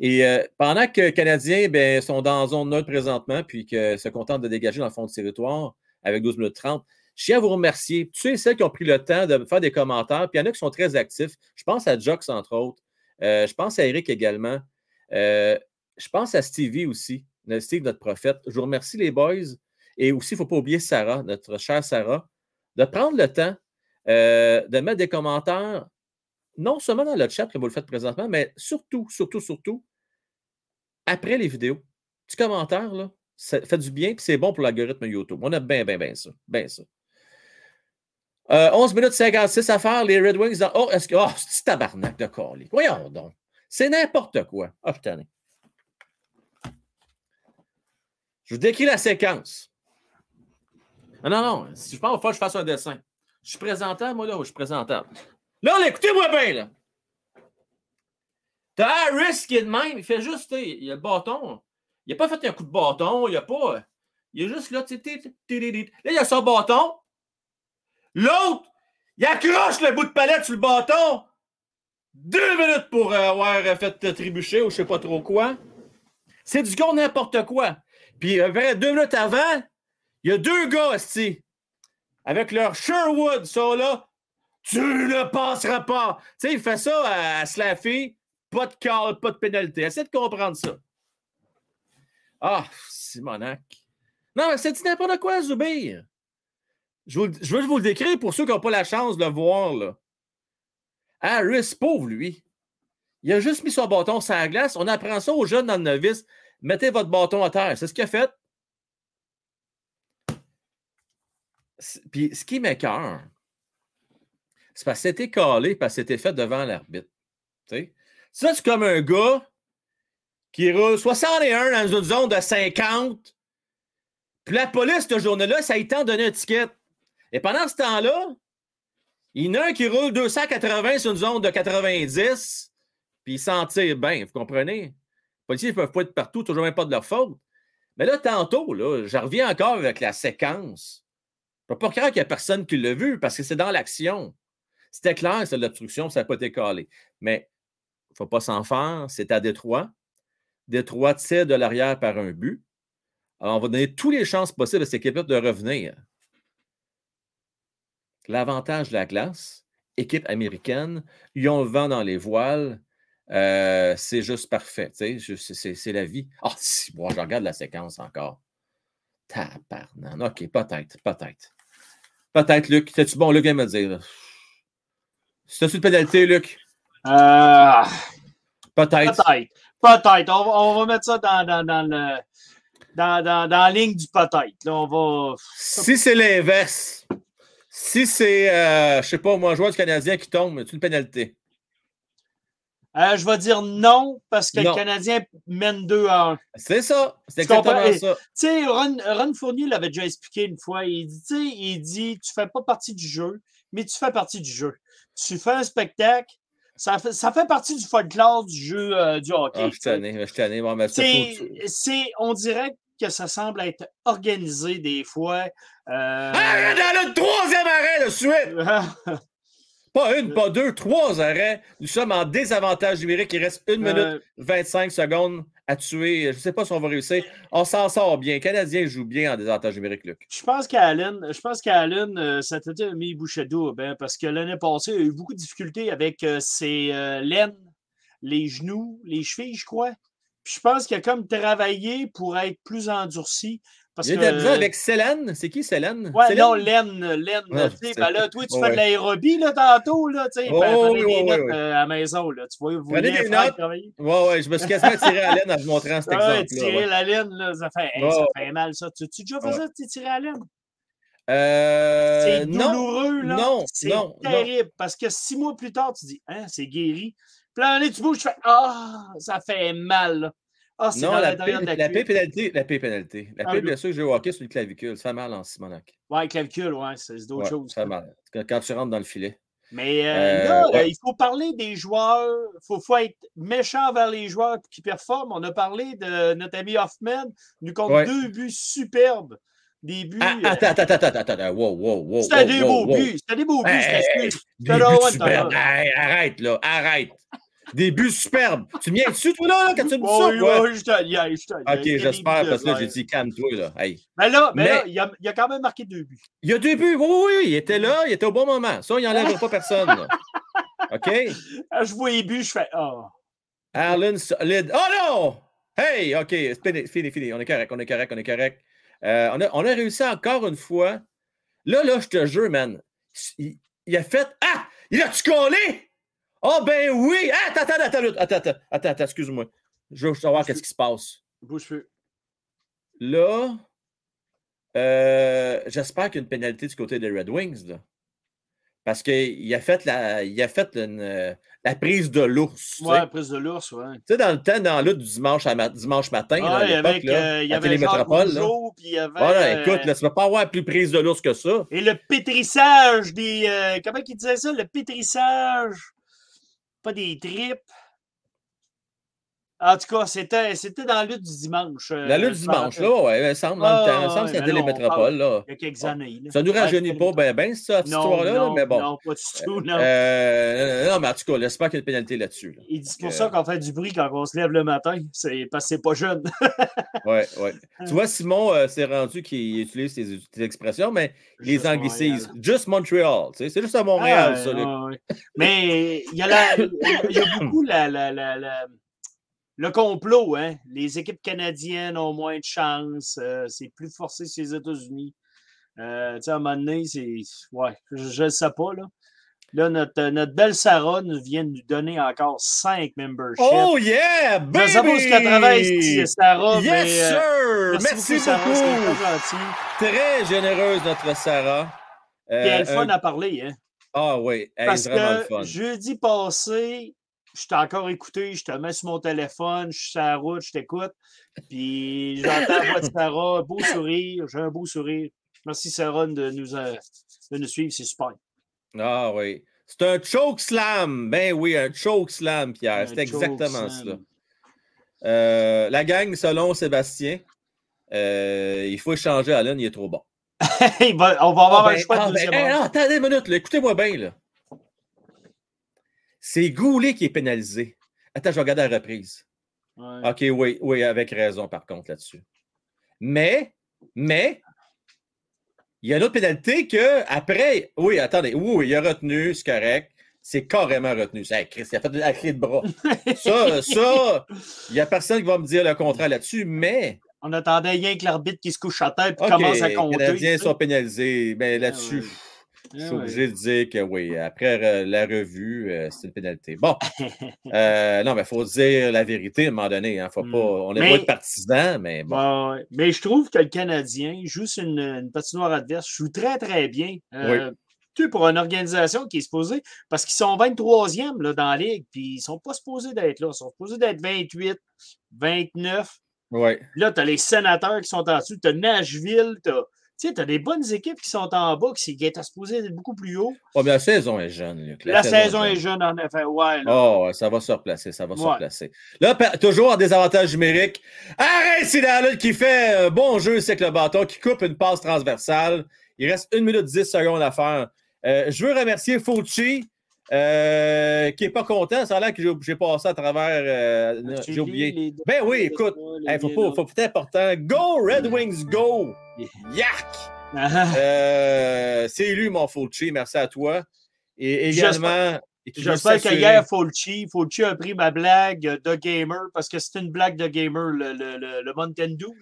Et pendant que les Canadiens ben, sont dans zone neutre présentement, puis que se contentent de dégager dans le fond du territoire avec 12 minutes 30, Je tiens à vous remercier. Tu sais, celles qui ont pris le temps de faire des commentaires, puis il y en a qui sont très actifs. Je pense à Jox, entre autres. Euh, je pense à Eric également. Euh, je pense à Stevie aussi, Steve, notre prophète. Je vous remercie, les boys. Et aussi, il ne faut pas oublier Sarah, notre chère Sarah, de prendre le temps euh, de mettre des commentaires, non seulement dans le chat comme vous le faites présentement, mais surtout, surtout, surtout, après les vidéos. Petit commentaire, là, ça fait du bien, puis c'est bon pour l'algorithme YouTube. On a bien, bien, bien ça. Bien ça. 11 minutes 56 à faire, les Red Wings. Oh, est-ce que. Oh, c'est tabarnak de colis? Voyons donc. C'est n'importe quoi. Ah, t'en ai. Je vous décris la séquence. Non, non, non. Si je pense qu'il faut que je fasse un dessin. Je suis présentable, moi, là, je suis présentable? Là, écoutez-moi bien, là. T'as Harris qui est de même. Il fait juste, il a le bâton. Il n'a pas fait un coup de bâton. Il a pas. Il est juste là, tu Là, il a son bâton. L'autre, il accroche le bout de palette sur le bâton. Deux minutes pour avoir fait trébucher ou je sais pas trop quoi. C'est du gars n'importe quoi. Puis euh, deux minutes avant, il y a deux gars, avec leur Sherwood, ça là. Tu ne passeras pas. Tu sais, il fait ça à, Slaffy. Pas de call, pas de pénalité. Essaye de comprendre ça. Ah, Simonac. Non, mais c'est n'importe quoi, Zubir. Je, veux vous le décrire pour ceux qui n'ont pas la chance de le voir. Là. Harris, pauvre lui. Il a juste mis son bâton sur la glace. On apprend ça aux jeunes dans le novice. Mettez votre bâton à terre. C'est ce qu'il a fait. Puis ce qui m'écœure, c'est parce que c'était calé, parce que c'était fait devant l'arbitre. Ça, c'est comme un gars qui roule 61 dans une zone de 50. Puis la police, cette journée-là, ça a été donné un ticket. Et pendant ce temps-là, il y en a un qui roule 280 sur une zone de 90, puis il s'en tire bien, vous comprenez? Les policiers ne peuvent pas être partout, toujours même pas de leur faute. Mais là, tantôt, là, je reviens encore avec la séquence. Je ne peux pas croire qu'il n'y a personne qui l'a vu parce que c'est dans l'action. C'était clair, c'est l'obstruction, ça n'a pas été calé. Mais il ne faut pas s'en faire, c'est à Détroit. Détroit tire de l'arrière par un but. Alors, on va donner toutes les chances possibles à cette équipe de revenir l'avantage de la glace, équipe américaine, ils ont le vent dans les voiles. Euh, c'est juste parfait. C'est la vie. Ah, si, bon, je regarde la séquence encore. Tabarnan. OK, peut-être, peut-être. Peut-être, Luc. C'est-tu bon, Luc, vient me dire. C'est-tu une pénalité, Luc? Euh... Peut-être. Peut-être. Peut-être. On, va mettre ça dans, dans, dans le. Dans, dans, dans, la ligne du peut-être. On va... Si c'est l'inverse, si c'est, euh, je ne sais pas, moi, un joueur du Canadien qui tombe, c'est une pénalité. Euh, je vais dire non parce que le Canadien mène 2 à 1. C'est ça. C'est exactement ça. Tu sais, Ron, Fournier l'avait déjà expliqué une fois. Il dit, il dit Tu ne fais pas partie du jeu, mais tu fais partie du jeu. Tu fais un spectacle. Ça fait, ça fait partie du folklore du jeu euh, du hockey. Ah, je t'en je t'en bon, c'est, on dirait que ça semble être organisé des fois. Euh... Ah, dans le troisième arrêt de suite! pas une, pas deux, trois arrêts. Nous sommes en désavantage numérique. Il reste une minute 25 secondes à tuer. Je ne sais pas si on va réussir. On s'en sort bien. Les Canadiens jouent bien en désavantage numérique, Luc. Je pense qu'Allen, je pense qu'Allen, euh, ça t'a mis bouche double, hein, parce que l'année passée, il a eu beaucoup de difficultés avec euh, ses euh, laines, les genoux, les chevilles, je crois je pense qu'il a comme travaillé pour être plus endurci. Parce il a que, avec Célène. C'est qui Célène? Ouais, non, Laine. Laine ben là, toi, tu fais de l'aérobie là, tantôt. Là, tu sais, oh, prenez des notes euh, à la maison. Là. Tu vois, vous prenez des notes. Travailler. Ouais, ouais, je me suis quasiment tiré à laine en vous montrant cet exemple. Ouais, tirer la laine, là, ça fait, ça fait mal, ça. Tu, tu déjà fait ça, tu tiré à laine? Euh, c'est douloureux, là. Non, c'est terrible. Parce que six mois plus tard, tu dis, hein, c'est guéri. Puis là, tu bouges, tu fais Ah, ça fait mal. Ah, c'est non, la, la, la, la pénalité. La pénalité. La ah, bien sûr, que j'ai hockey sur le clavicule. Ça fait mal en Simonac. Ouais, clavicule, ouais, c'est d'autres ouais, choses. Ça fait mal. Quand, tu rentres dans le filet. Mais euh, euh, là, ouais. il faut parler des joueurs. Il faut, faut, être méchant vers les joueurs qui performent. On a parlé de notre ami Hoffman, nous compte ouais. deux buts superbes. Des buts. Ah, attends, euh... attends, attends, attends, attends, wow, wow, wow. C'était des beaux buts. C'était des beaux buts. Hey, hey, hey, arrête, là, arrête. Des buts superbes. Tu viens dessus, toi, là, quand tu me dis ça? Oui, oui, je te je te OK, j'espère, parce que là, j'ai dit calme-toi, là. Hey. Mais là, mais, là il, a, il, a, quand même marqué deux buts. Il y a deux buts, oui, oui, oui. Il était là, il était au bon moment. Ça, il n'enlèvera pas personne. Là. OK? je vois les buts, je fais Oh. Arlen solide. Oh non! Hey, OK, fini, fini. On est correct, on est correct, on est correct. Euh, on, a, on, a, réussi encore une fois. Là, là, je te jure, man. Il, il a fait Ah! Il a-tu collé? Oh, ben oui! Attends, attends, attends, attends, attends, attends, attends excuse-moi. Je veux savoir qu'est-ce qui se passe. Bouche-feu. Là, euh, j'espère qu'il y a une pénalité du côté des Red Wings. Là. Parce qu'il a fait, la, il a fait une, euh, la prise de l'ours. Ouais, la prise de l'ours, ouais. Tu sais, dans le temps, dans l'autre du dimanche, à dimanche matin, là, à l'époque, euh, il y avait Télémétropole. Là. Puis il y avait, voilà, écoute, là, tu ne vas pas avoir plus prise de l'ours que ça. Et le pétrissage des. Euh, comment il disait ça? Le pétrissage. Pas des tripes. En tout cas, c'était, c'était dans la lutte du dimanche. la lutte du dimanche, là, oui, il semble, dans le temps. Il semble que c'était les métropoles, là. Il y a quelques années. Ça nous rajeunit pas bien, ben, cette histoire-là, mais bon. Non, pas du tout, non. Euh, non, mais en tout cas, j'espère qu'il y a une pénalité là-dessus. Là. Il dit pour ça qu'on fait du bruit quand on se lève le matin, c'est parce que c'est pas jeune. oui, oui. Tu vois, Simon euh, s'est rendu qu'il utilise tes, expressions, mais il les anglicise. Just Montreal, tu sais, c'est juste à Montréal, ah, ça. Mais il y, a il y a beaucoup la le complot, hein? Les équipes canadiennes ont moins de chance. Euh, c'est plus forcé sur les États-Unis. Euh, tu sais, à un moment donné, c'est. Ouais, je ne sais pas, là. Là, notre, notre, belle Sarah nous vient de nous donner encore cinq memberships. Oh yeah! Baby! Je ce qu'elle travaille, Sarah, yes, mais... Euh, sir! merci, beaucoup! Sarah, très généreuse, notre Sarah. Euh, Puis elle est fun à parler, hein? Ah oui, elle Parce est vraiment que fun. jeudi passé, je t'ai encore écouté, je te mets sur mon téléphone, je suis sur la route, je t'écoute. Puis j'entends la voix de Sarah, beau sourire, j'ai un beau sourire. Merci Sarah de nous, euh, de nous suivre, c'est super. Ah oui. C'est un choke slam. Ben oui, un choke slam, Pierre. C'est exactement ça. Euh, la gang, selon Sébastien, euh, il faut changer Alan, il est trop bon. on va avoir ah, un ben, choix ah, de ben, hey, Attendez une minute, écoutez-moi bien. Là. C'est Goulet qui est pénalisé. Attends, je vais regarder la reprise. Ouais. OK, oui, oui, avec raison, par contre, là-dessus. Mais, mais, il y a une autre pénalité que après, oui, attendez, oui, il a retenu, c'est correct. C'est carrément retenu. Hey, Chris, il a fait la clé de bras. ça, ça, il n'y a personne qui va me dire le contraire là-dessus, mais. On attendait rien que l'arbitre qui se couche à tête et okay, commence à compter. Les Canadiens sont pénalisés. Mais là-dessus, Ah je suis obligé de dire que oui, après la revue, euh, c'est une pénalité. Bon, euh, non, mais il faut dire la vérité à un moment donné. Hein, faut pas, on n'est Mais- pas être partisan, mais bon. Mais je trouve que le Canadien joue sur une, une patinoire adverse, joue très, très bien. Euh, tu sais, pour une organisation qui est supposée, parce qu'ils sont 23e là, dans la ligue, puis ils ne sont pas supposés d'être là. Ils sont supposés d'être 28, 29. Ouais. Là, tu as les sénateurs qui sont en dessous, tu as Nashville, tu as. Tu sais, tu as des bonnes équipes qui sont en bas, qui, qui étaient supposées être beaucoup plus haut. Oh, mais la saison est jeune, Luc. La, saison est jeune, en effet. Ouais, là. Oh, ça va se replacer, ça va se replacer. Là, toujours en désavantage numérique. Arrête, c'est qui fait un bon jeu, c'est que le bâton, qui coupe une passe transversale. Il reste 1 minute 10 secondes à faire. Euh, je veux remercier Fauci, euh, qui n'est pas content. Ça a l'air que j'ai- passé à travers. euh, j'ai oublié. Ben oui, écoute, les Hey, faut faut pas être important. Go, Red Wings, go! Yak! Ah, Euh, c'est élu, mon Fauci. Merci à toi. Et également. J'espère que s'assurer- hier, Fulci, Fulci a pris ma blague de gamer parce que c'est une blague de gamer, le, le, le, le Mountain Dew.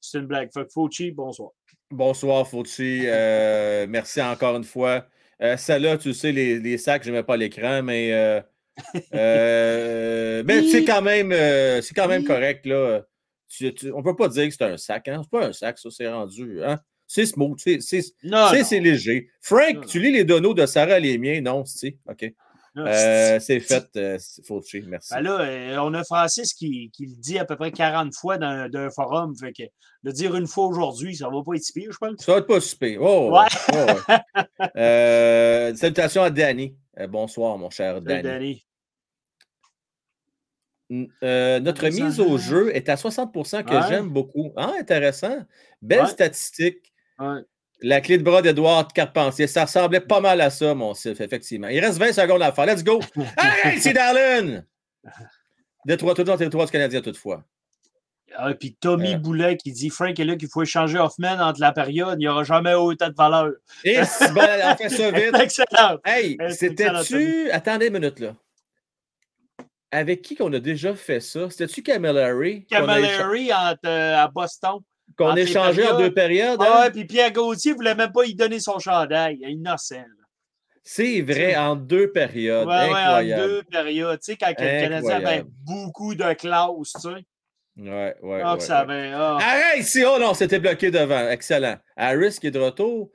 C'est une blague. Fait que Fulci, bonsoir. Bonsoir, Fauci. Euh, merci encore une fois. Euh, Celle-là, tu sais, les, les sacs, je mets pas l'écran, mais, euh, euh, mais c'est quand même, euh, c'est quand même Oui. correct. Là. Tu- tu- on ne peut pas dire que c'est un sac. Hein? C'est pas un sac, ça, c'est rendu. Hein? C'est smooth, c'est, léger. Frank, Non, tu lis les donos de Sarah et les miens? Non, c'est OK. Euh, c'est fait, euh, Fauci. Merci. Ben là, euh, on a Francis qui, qui le dit à peu près 40 fois dans d'un forum. Fait que le dire une fois aujourd'hui, ça va pas être si pire, je pense. Ça va être pas super. Oh, Ouais. ouais, ouais. Euh, salutations à Danny. Bonsoir, mon cher Danny. Danny. Euh, notre mise au jeu est à 60% que Ouais. j'aime beaucoup. Ah, intéressant. Belle Ouais. statistique. Ouais. La clé de bras d'Edouard Carpentier. Ça ressemblait pas mal à ça, mon Sif, effectivement. Il reste 20 secondes à faire. Let's go! hey, c'est Darlene! Détroit, toujours dans le territoire du Canadien, toutefois. Ah, puis Tommy euh. Boulet qui dit Frank est là qu'il faut échanger Hoffman entre la période, il n'y aura jamais autant de valeur. Et ben, on fait ça vite. Excellent. Hey, c'était-tu. Attendez une minute là. Avec qui qu'on a déjà fait ça? C'était-tu Camillary? Camillary euh, à Boston. Qu'on a échangé en deux périodes. Ah, hein? puis Pierre Gauthier ne voulait même pas y donner son chandail. Innocent. C'est vrai, en deux périodes. Ouais, Incroyable. en deux périodes. Tu sais, quand le Canadien avait beaucoup de classe, tu sais. Ouais, ouais. Ah, ouais, ça avait, ah. Arrête ici! Oh non, c'était bloqué devant. Excellent. Harris qui est de retour.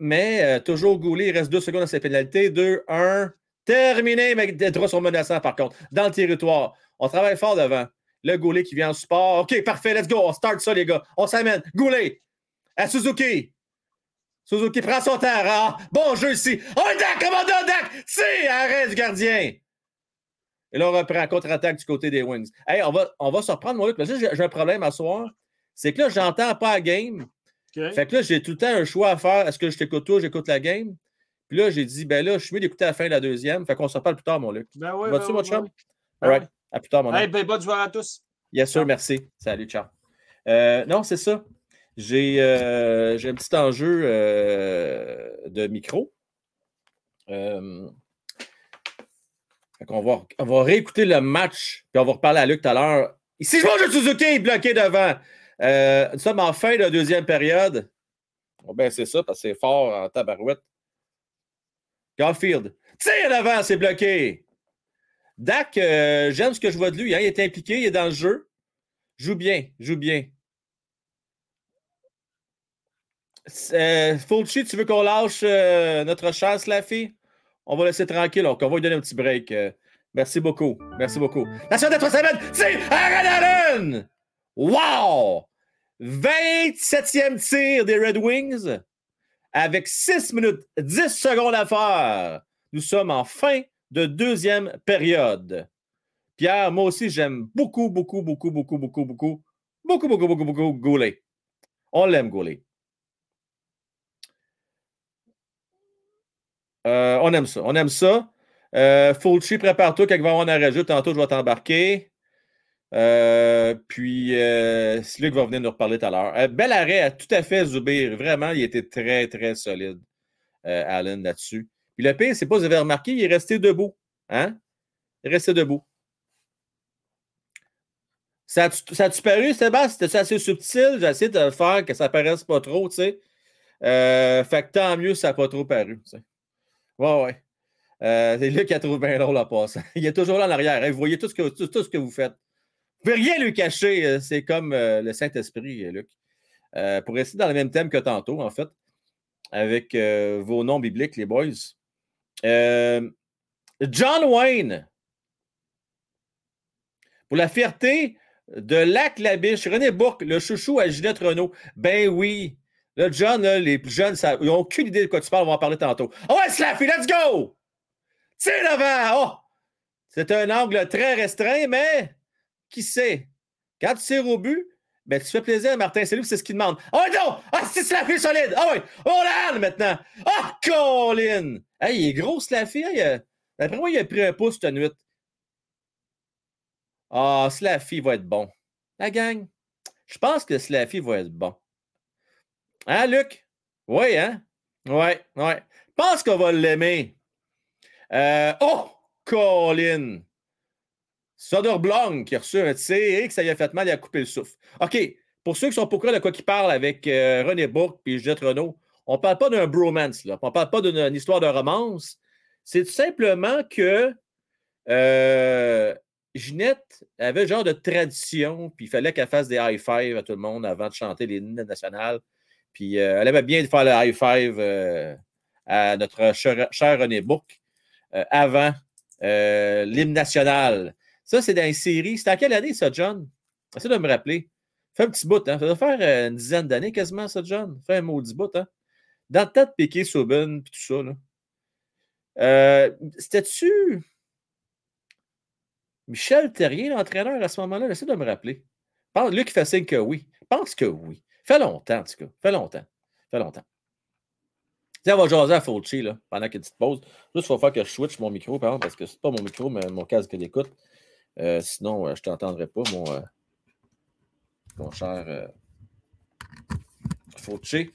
Mais euh, toujours Goulet, il reste deux secondes à sa pénalité. Deux, un. Terminé, mais des droits sont menaçants par contre. Dans le territoire. On travaille fort devant. Le Goulet qui vient en support. OK, parfait, let's go. On start ça, les gars. On s'amène. Goulet à Suzuki. Suzuki prend son temps. Ah, bon jeu ici. Oh, Dak, commandant Dak. C'est arrêt du gardien. Et là, on reprend contre-attaque du côté des Wings. Hey, on va, on va se reprendre, mon Luc. J'ai un problème à soir. C'est que là, j'entends pas la game. Fait que là, j'ai tout le temps un choix à faire. Est-ce que je t'écoute toi, j'écoute la game? Puis là, j'ai dit, ben là, je suis mieux d'écouter la fin de la deuxième. Fait qu'on se reparle plus tard, mon Luc. Ben oui, Vas-tu, ben mon chum? All right. À plus tard, mon hey, ben, bonne soirée à tous. Yes, sûr, merci. Salut, ciao. Euh, non, c'est ça. J'ai euh, un petit enjeu euh, de micro. On, va, on va réécouter le match, puis on va reparler à Luc tout à l'heure. Ici, je vois Suzuki bloqué devant. Nous sommes en fin de deuxième période. Bon, ben, c'est ça, parce que c'est fort en tabarouette. Garfield. Tire devant, c'est bloqué. Dak, euh, j'aime ce que je vois de lui. Hein. Il est impliqué, il est dans le jeu. Joue bien, joue bien. Euh, Fulci, tu veux qu'on lâche euh, notre chasse, la fille? On va laisser tranquille, donc on va lui donner un petit break. Euh, merci beaucoup. Merci beaucoup. La suite de trois semaines, c'est Aaron Wow! 27e tir des Red Wings avec 6 minutes 10 secondes à faire. Nous sommes en fin de deuxième période. Pierre, moi aussi, j'aime beaucoup, beaucoup, beaucoup, beaucoup, beaucoup, beaucoup, beaucoup, beaucoup, beaucoup, beaucoup Goulet. On l'aime, Goulet. Euh, on aime ça. On aime ça. Euh, Fulci, prépare-toi quand il va avoir un arrêt Tantôt, je vais t'embarquer. Euh, euh, Luc va venir nous reparler tout à l'heure. Euh, bel arrêt, tout à fait, Zubir. Vraiment, il était très, très solide, euh, Allen, là-dessus. Puis le pire, c'est pas, vous avez remarqué, il est resté debout. Hein? Il est resté debout. Ça a-tu paru, Sébastien? C'était assez subtil? J'ai essayé de faire que ça paraisse pas trop, tu sais. fait que tant mieux, ça n'a pas trop paru. Tu sais. Ouais, ouais. C'est lui qui a trouvé bien drôle à passer. Il est toujours là en arrière. Hein. Vous voyez tout ce, que, tout, ce que vous faites. Ne pouvez rien lui cacher. Euh, c'est comme euh, le Saint-Esprit, Luc. pour rester dans le même thème que tantôt, en fait, avec vos noms bibliques, les boys. John Wayne. Pour la fierté de Lac Labiche, René Bourque, le chouchou à Ginette Renault. Ben oui, Là, John, les plus jeunes, ils n'ont aucune idée de quoi tu parles, on va en parler tantôt. Oh ouais, Slaffy, let's go! Tire devant! Oh! C'est un angle très restreint, mais qui sait? Quand tu tires au but, ben, tu fais plaisir à Martin C'est lui, c'est ce qu'il demande. Oh non! Ah, c'est Slaffy solide! Ah oh, oui! On l'a maintenant! Ah, oh, Colin! Hey, il est gros, Slaffy. Hein? D'après moi, il a pris un pouce cette nuit. Ah, Slaffy va être bon. La gang, je pense que Slaffy va être bon. Hein, Luc? Oui, hein? Oui, oui. Je pense qu'on va l'aimer. Euh, oh, Colin! Soderblom qui a reçu un tir et que ça lui a fait mal, il a coupé le souffle. OK. Pour ceux qui sont pourquoi de quoi qui parlent avec euh, René Bourque et Jette Renault, on ne parle pas d'un bromance, là. on ne parle pas d'une histoire de romance. C'est tout simplement que euh, Ginette avait un genre de tradition, puis il fallait qu'elle fasse des high five à tout le monde avant de chanter les hymnes nationales. Puis euh, elle aimait bien faire le high five euh, à notre cher, René Bourque avant l'hymne national. Ça, c'est dans une série. C'était à quelle année, ça, John? Essaye de me rappeler. Fait un petit bout, hein? Ça doit faire une dizaine d'années quasiment, ça, John. Fait un maudit bout, hein? Dans le tas de Piqué, puis tout ça, là. C'était-tu Michel Terrier, l'entraîneur, à ce moment-là? Essaye de me rappeler. Lui qui fait signe que oui. pense que oui. Fait longtemps, en tout cas. Fait longtemps. Fait longtemps. Tiens, on va jaser à Fauci là, pendant qu'il y a une petite pause. Juste, il faut faire que je switch mon micro, par exemple, parce que c'est pas mon micro, mais mon casque d'écoute. Euh, sinon, euh, je ne t'entendrai pas, mon, euh, mon cher Fauci.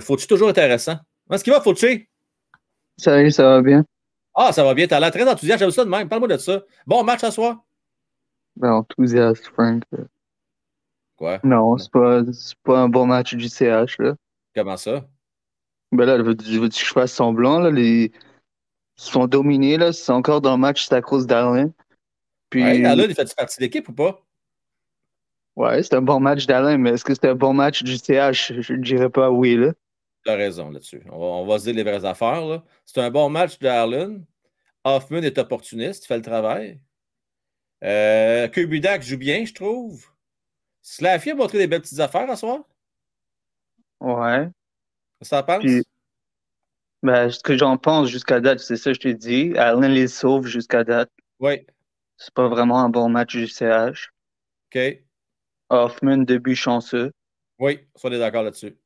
Fauci, toujours intéressant. Comment est-ce qu'il va, Fauci? Salut, ça va bien. Ah, ça va bien. Tu as l'air très enthousiaste. J'aime ça de même. Parle-moi de ça. Bon match à soir? Ben, enthousiaste, Frank. Quoi? Non, c'est pas, pas un bon match du CH, là. Comment ça? Ben là, veux-tu veux que je fasse semblant, là? Les... Ils sont dominés, là. C'est encore dans le match, c'est à cause d'Alain. Puis... Ouais, Alain, il fait partie de l'équipe ou pas? Ouais, c'est un bon match d'Alain, mais est-ce que c'est un bon match du CH? Je ne dirais pas oui, là. Tu as raison là-dessus. On va, on va, se dire les vraies affaires. Là. C'est un bon match d'Arlen. Hoffman est opportuniste, il fait le travail. Euh, Kubidak joue bien, je trouve. Slaffy a montré des belles petites affaires à soir. Ouais. Ça pense? Puis, ben, ce que j'en pense jusqu'à date, c'est ça que je t'ai dit. Allen les sauve jusqu'à date. Oui. C'est pas vraiment un bon match du CH. OK. Hoffman, début chanceux. Oui, on est d'accord là-dessus.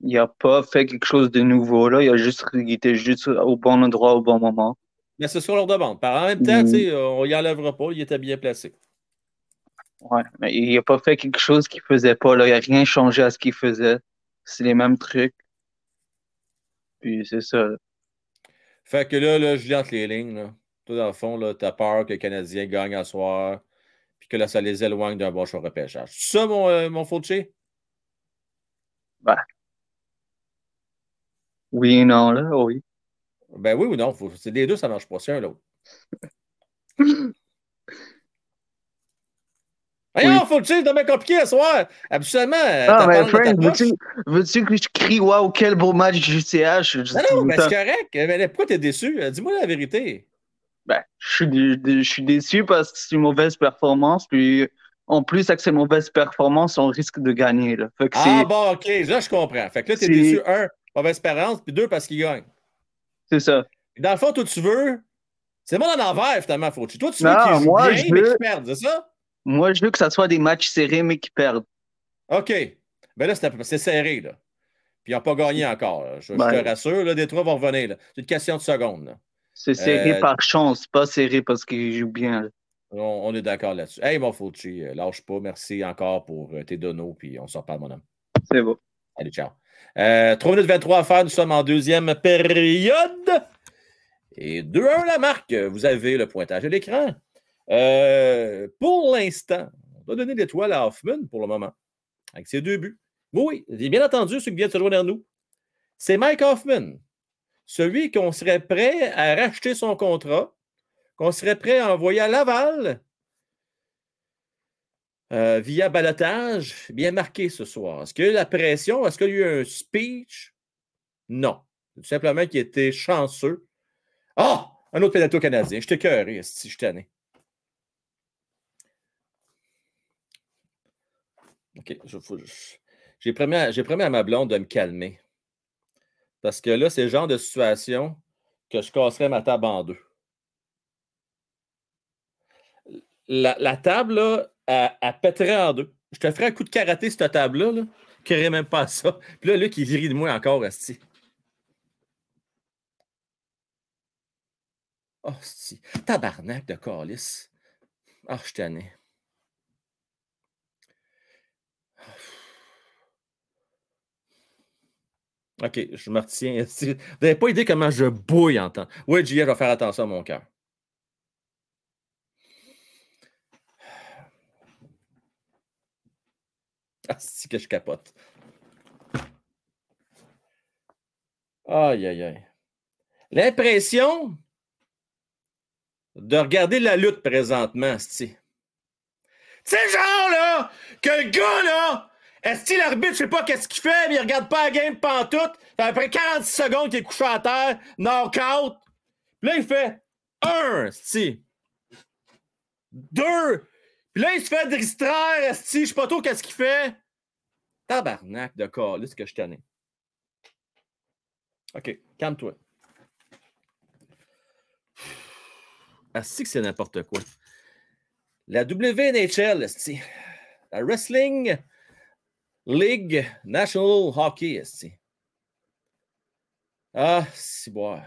Il n'a pas fait quelque chose de nouveau, là. Il, a juste, il était juste au bon endroit au bon moment. Mais c'est ce qu'on leur demande. Par en même temps, mm. on y enlèvera pas, il était bien placé. Ouais, mais il n'a pas fait quelque chose qu'il faisait pas, là. Il n'a rien changé à ce qu'il faisait. C'est les mêmes trucs. Puis c'est ça. Fait que là, là je lis entre les lignes. Là. Toi, dans le fond, tu as peur que le Canadien gagne à soir, puis que là, ça les éloigne d'un bon choix repêchage. C'est ça, mon, euh, mon Fauché? Ben. Oui et non, là, oui. Ben oui ou non? C'est les deux, ça ne marche pas. C'est un l'autre. Voyons, oui. faut le dommage compliqué ce soir. Absolument. Ah, mais Frank, veux-tu veux que je crie Waouh, quel beau match du CH? Non, non, mais c'est correct. Mais pourquoi t'es déçu? Euh, dis-moi la vérité. Ben, je suis, je suis déçu parce que c'est une mauvaise performance. Puis en plus, avec ces mauvaises performances, on risque de gagner. Là. Fait que ah bon, ok, là je comprends. Fait que là, t'es déçu, un, mauvaise performance, puis deux, parce qu'il gagne. C'est ça. Dans le fond, toi, tu veux. C'est le monde en envers, finalement, Fauci. Toi, tu veux qu'ils bien, veux... mais qu'ils perdent, c'est ça? Moi, je veux que ça soit des matchs serrés, mais qui perdent. OK. Ben là, c'est serré, là. Puis ils n'ont pas gagné encore. Je, ben... te rassure, là, trois vont revenir. C'est une question de secondes. C'est serré euh... par chance, pas serré parce qu'ils jouent bien. On, on, est d'accord là-dessus. Hey, mon Fauci, euh, lâche pas. Merci encore pour euh, tes donos, puis on s'en parle, mon homme. C'est beau. Allez, ciao. Euh, 3 minutes 23 à faire, nous sommes en deuxième période. Et 2-1 la marque. Vous avez le pointage à l'écran. Euh, pour l'instant, on va donner l'étoile à Hoffman pour le moment, avec ses deux buts. Oui, bien entendu, ce qui vient de se joindre nous, c'est Mike Hoffman, celui qu'on serait prêt à racheter son contrat, qu'on serait prêt à envoyer à Laval euh, via balotage, bien marqué ce soir. Est-ce qu'il y a eu la pression? Est-ce qu'il y a eu un speech? Non. Tout simplement qu'il était chanceux. Ah! Un autre pénalty canadien. Je t'ai cœuré, si je t'en ai. OK. J'ai promis, à ma blonde de me calmer. Parce que là, c'est le genre de situation que je casserais ma table en deux. La, table, là, elle, pèterait en deux. Je te ferais un coup de karaté cette table-là, là, qui même pas ça. Puis là, Luc, il rit de moi encore, Asti. Oh, si. Tabarnak de calice. Ah, oh, je t'en ai. OK, je me retiens. Vous n'avez pas idée comment je bouille en temps. Oui, je vais faire attention à mon cœur. Ah, c'est que je capote. Aïe, aïe, aïe. L'impression de regarder la lutte présentement, c'est. Tu sais, genre, là, que le gars, là, est-ce que l'arbitre, je sais pas qu'est-ce qu'il fait, mais il regarde pas la game pantoute. Après 46 secondes qu'il est couché à terre, knockout. Puis là, il fait un, si. Deux. Puis là, il se fait distraire, si je sais pas trop qu'est-ce qu'il fait. Tabarnak de corps, là, ce que je tenais. OK, calme-toi. Asti que c'est n'importe quoi. La WNHL, la Wrestling League National Hockey, Ah, c'est bon.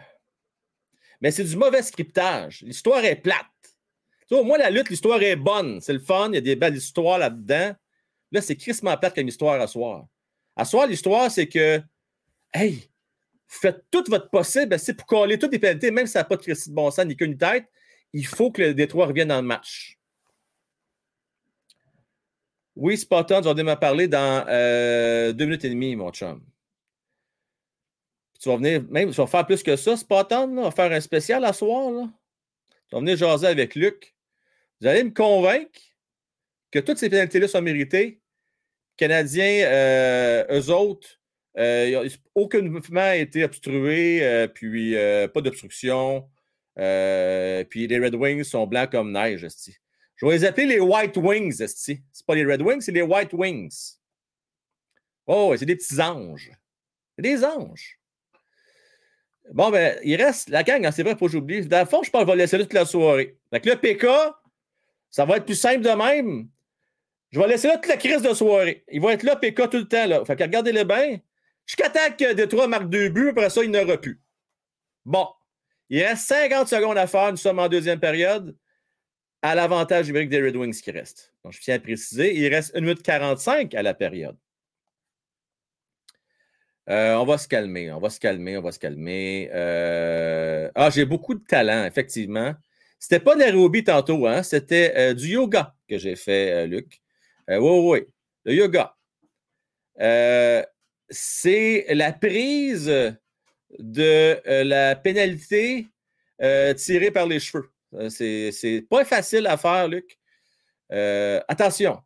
Mais c'est du mauvais scriptage. L'histoire est plate. Tu au moins, la lutte, l'histoire est bonne. C'est le fun. Il y a des belles histoires là-dedans. Là, c'est crissement plate comme histoire à soir. À soir, l'histoire, c'est que, hey, faites tout votre possible c'est pour coller toutes les pénalités, même si ça n'a pas de de bon sens ni qu'une tête. Il faut que le Détroit revienne dans le match. Oui, Spotton, tu vas me parler dans euh, deux minutes et demie, mon chum. Tu vas venir, même, tu vas faire plus que ça, Spotton, on va faire un spécial à soir. Là. Tu vas venir jaser avec Luc. Vous allez me convaincre que toutes ces pénalités-là sont méritées. Canadiens, euh, eux autres, euh, aucun mouvement a été obstrué, puis pas d'obstruction. puis les Red Wings sont blancs comme neige. Je vais les appeler les White Wings. Ce C'est pas les Red Wings, c'est les White Wings. Oh, c'est des petits anges. Des anges. Bon, ben, il reste la gang, hein, c'est vrai, faut que j'oublie. Dans le fond, je pense qu'on va laisser là toute la soirée. Donc, le PK, ça va être plus simple de même. Je vais laisser là toute la crise de soirée. Il va être là, PK, tout le temps. Là. Fait que regardez-le bien. Jusqu'à temps que Détroit marque deux buts, après ça, il n'aura plus. Bon. Il reste 50 secondes à faire. Nous sommes en deuxième période. À l'avantage numérique des Red Wings qui reste. Donc, je tiens à préciser, il reste 1 minute 45 à la période. Euh, on va se calmer, on va se calmer, on va se calmer. Euh, ah, j'ai beaucoup de talent, effectivement. C'était pas de l'aérobie tantôt, hein? c'était euh, du yoga que j'ai fait, Luc. oui, oui, le yoga. c'est la prise de la pénalité tirée par les cheveux. C'est pas facile à faire, Luc. attention,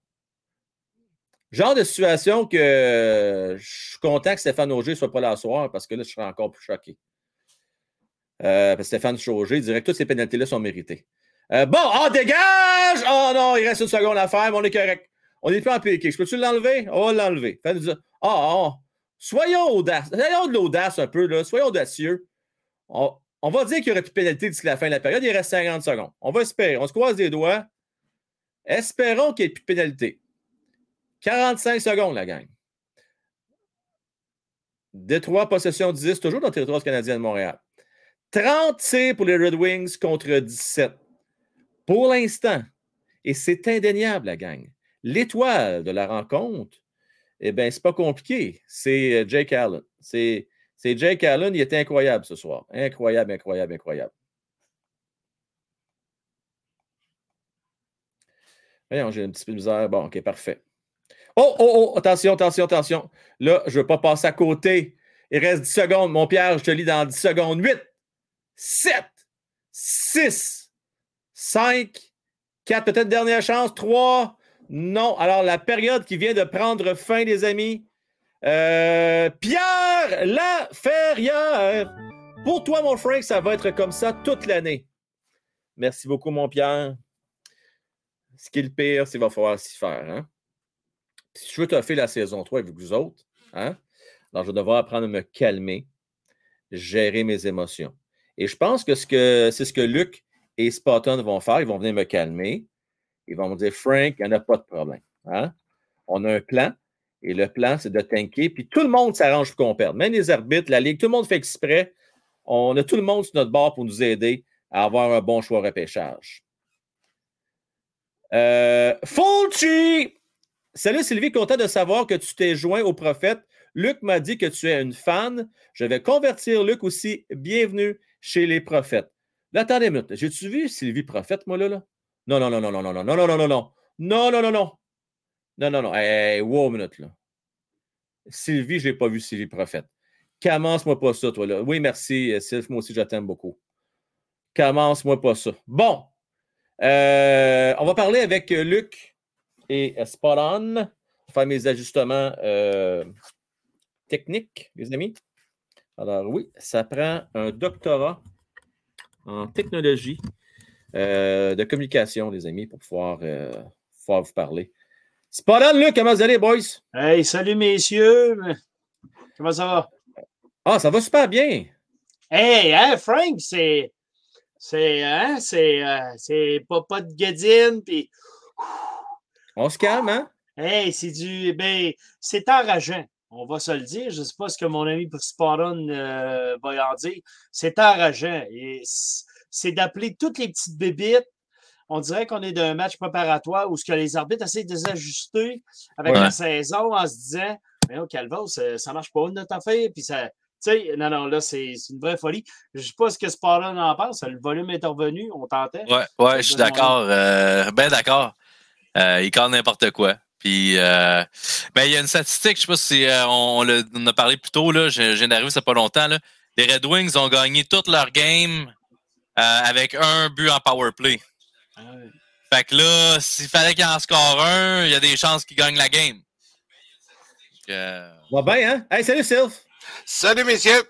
Genre de situation que je suis content que Stéphane Auger ne soit pas là ce soir parce que là, je serais encore plus choqué. Euh, parce que Stéphane Auger dirait que toutes ces pénalités-là sont méritées. Euh, bon, oh, dégage! Oh non, il reste une seconde à faire, mais on est correct. On n'est plus en piqué. Je peux-tu l'enlever? On va l'enlever. Oh, oh, soyons audaces. Soyons de l'audace un peu, là. Soyons audacieux. On, on va dire qu'il y aurait plus de pénalité d'ici la fin de la période. Il reste 50 secondes. On va espérer. On se croise les doigts. Espérons qu'il n'y ait plus de pénalité. 45 secondes, la gang. Détroit, possession 10, toujours dans le territoire canadien de Montréal. 30 tirs pour les Red Wings contre 17. Pour l'instant, et c'est indéniable, la gang. L'étoile de la rencontre, eh bien, c'est pas compliqué. C'est euh, Jake Allen. C'est, c'est Jake Allen, il était incroyable ce soir. Incroyable, incroyable, incroyable. Voyons, j'ai un petit peu de misère. Bon, OK, parfait. Oh, oh, oh, attention, attention, attention. Là, je ne veux pas passer à côté. Il reste 10 secondes. Mon Pierre, je te lis dans 10 secondes. 8, 7, 6, 5, 4, peut-être dernière chance. 3, non. Alors, la période qui vient de prendre fin, les amis. Euh, Pierre Laferrière. Pour toi, mon Frank, ça va être comme ça toute l'année. Merci beaucoup, mon Pierre. Ce qui est le pire, c'est qu'il va falloir s'y faire. Hein? si je veux te faire la saison 3 avec vous autres, hein, alors je vais devoir apprendre à me calmer, gérer mes émotions. Et je pense que c'est ce que Luc et Spotton vont faire. Ils vont venir me calmer. Ils vont me dire Frank, il n'y en a pas de problème. Hein? On a un plan. Et le plan, c'est de tanker. Puis tout le monde s'arrange pour qu'on perde. Même les arbitres, la Ligue, tout le monde fait exprès. On a tout le monde sur notre bord pour nous aider à avoir un bon choix repêchage. Euh, Fulci! Salut Sylvie, content de savoir que tu t'es joint au prophète. Luc m'a dit que tu es une fan. Je vais convertir Luc aussi. Bienvenue chez les prophètes. Là, attendez une minute. J'ai-tu vu Sylvie prophète, moi, là, là? Non, non, non, non, non, non, non, non, non, non, non, non. Non, non, non, non. Non, non, non. Hey, wow, minute, là. Sylvie, je n'ai pas vu Sylvie prophète. Commence-moi pas ça, toi, là. Oui, merci, Sylvie. Moi aussi, je t'aime beaucoup. Commence-moi pas ça. Bon. Euh, on va parler avec Luc et spot on. Faire mes ajustements euh, techniques, les amis. Alors oui, ça prend un doctorat en technologie euh, de communication, les amis, pour pouvoir, euh, pouvoir vous parler. On, Luc, comment vous allez, boys? Hey, salut, messieurs. Comment ça va? Ah, ça va super bien. Hey, hein, Frank, c'est. C'est. Hein, c'est. c'est pas, pas de guédine, puis. On se calme, hein? Hey, c'est du. Ben, c'est enrageant. On va se le dire. Je ne sais pas ce que mon ami Sporon euh, va en dire. C'est enrageant. Et c'est d'appeler toutes les petites bébites. On dirait qu'on est d'un match préparatoire où ce que les arbitres essaient de désajuster avec la saison en se disant Mais oh, Calvo, ça ne marche pas notre affaire. Puis ça. Tu sais, non, non, là, c'est une vraie folie. Je ne sais pas ce que Sporon en pense. Le volume est revenu, on tentait. Ouais, ouais, je suis d'accord. Euh, ben d'accord. Euh, il n'importe quoi. Puis, euh, ben, il y a une statistique, je sais pas si euh, on, on, a parlé plus tôt, là, j'ai d'arriver ça pas longtemps. Là. Les Red Wings ont gagné toute leur game avec un but en power play. Fait que là, s'il fallait qu'il en score un, il y a des chances qu'ils gagnent la game. Euh... Va bien, hein? Hey, salut Sylph! Salut messieurs!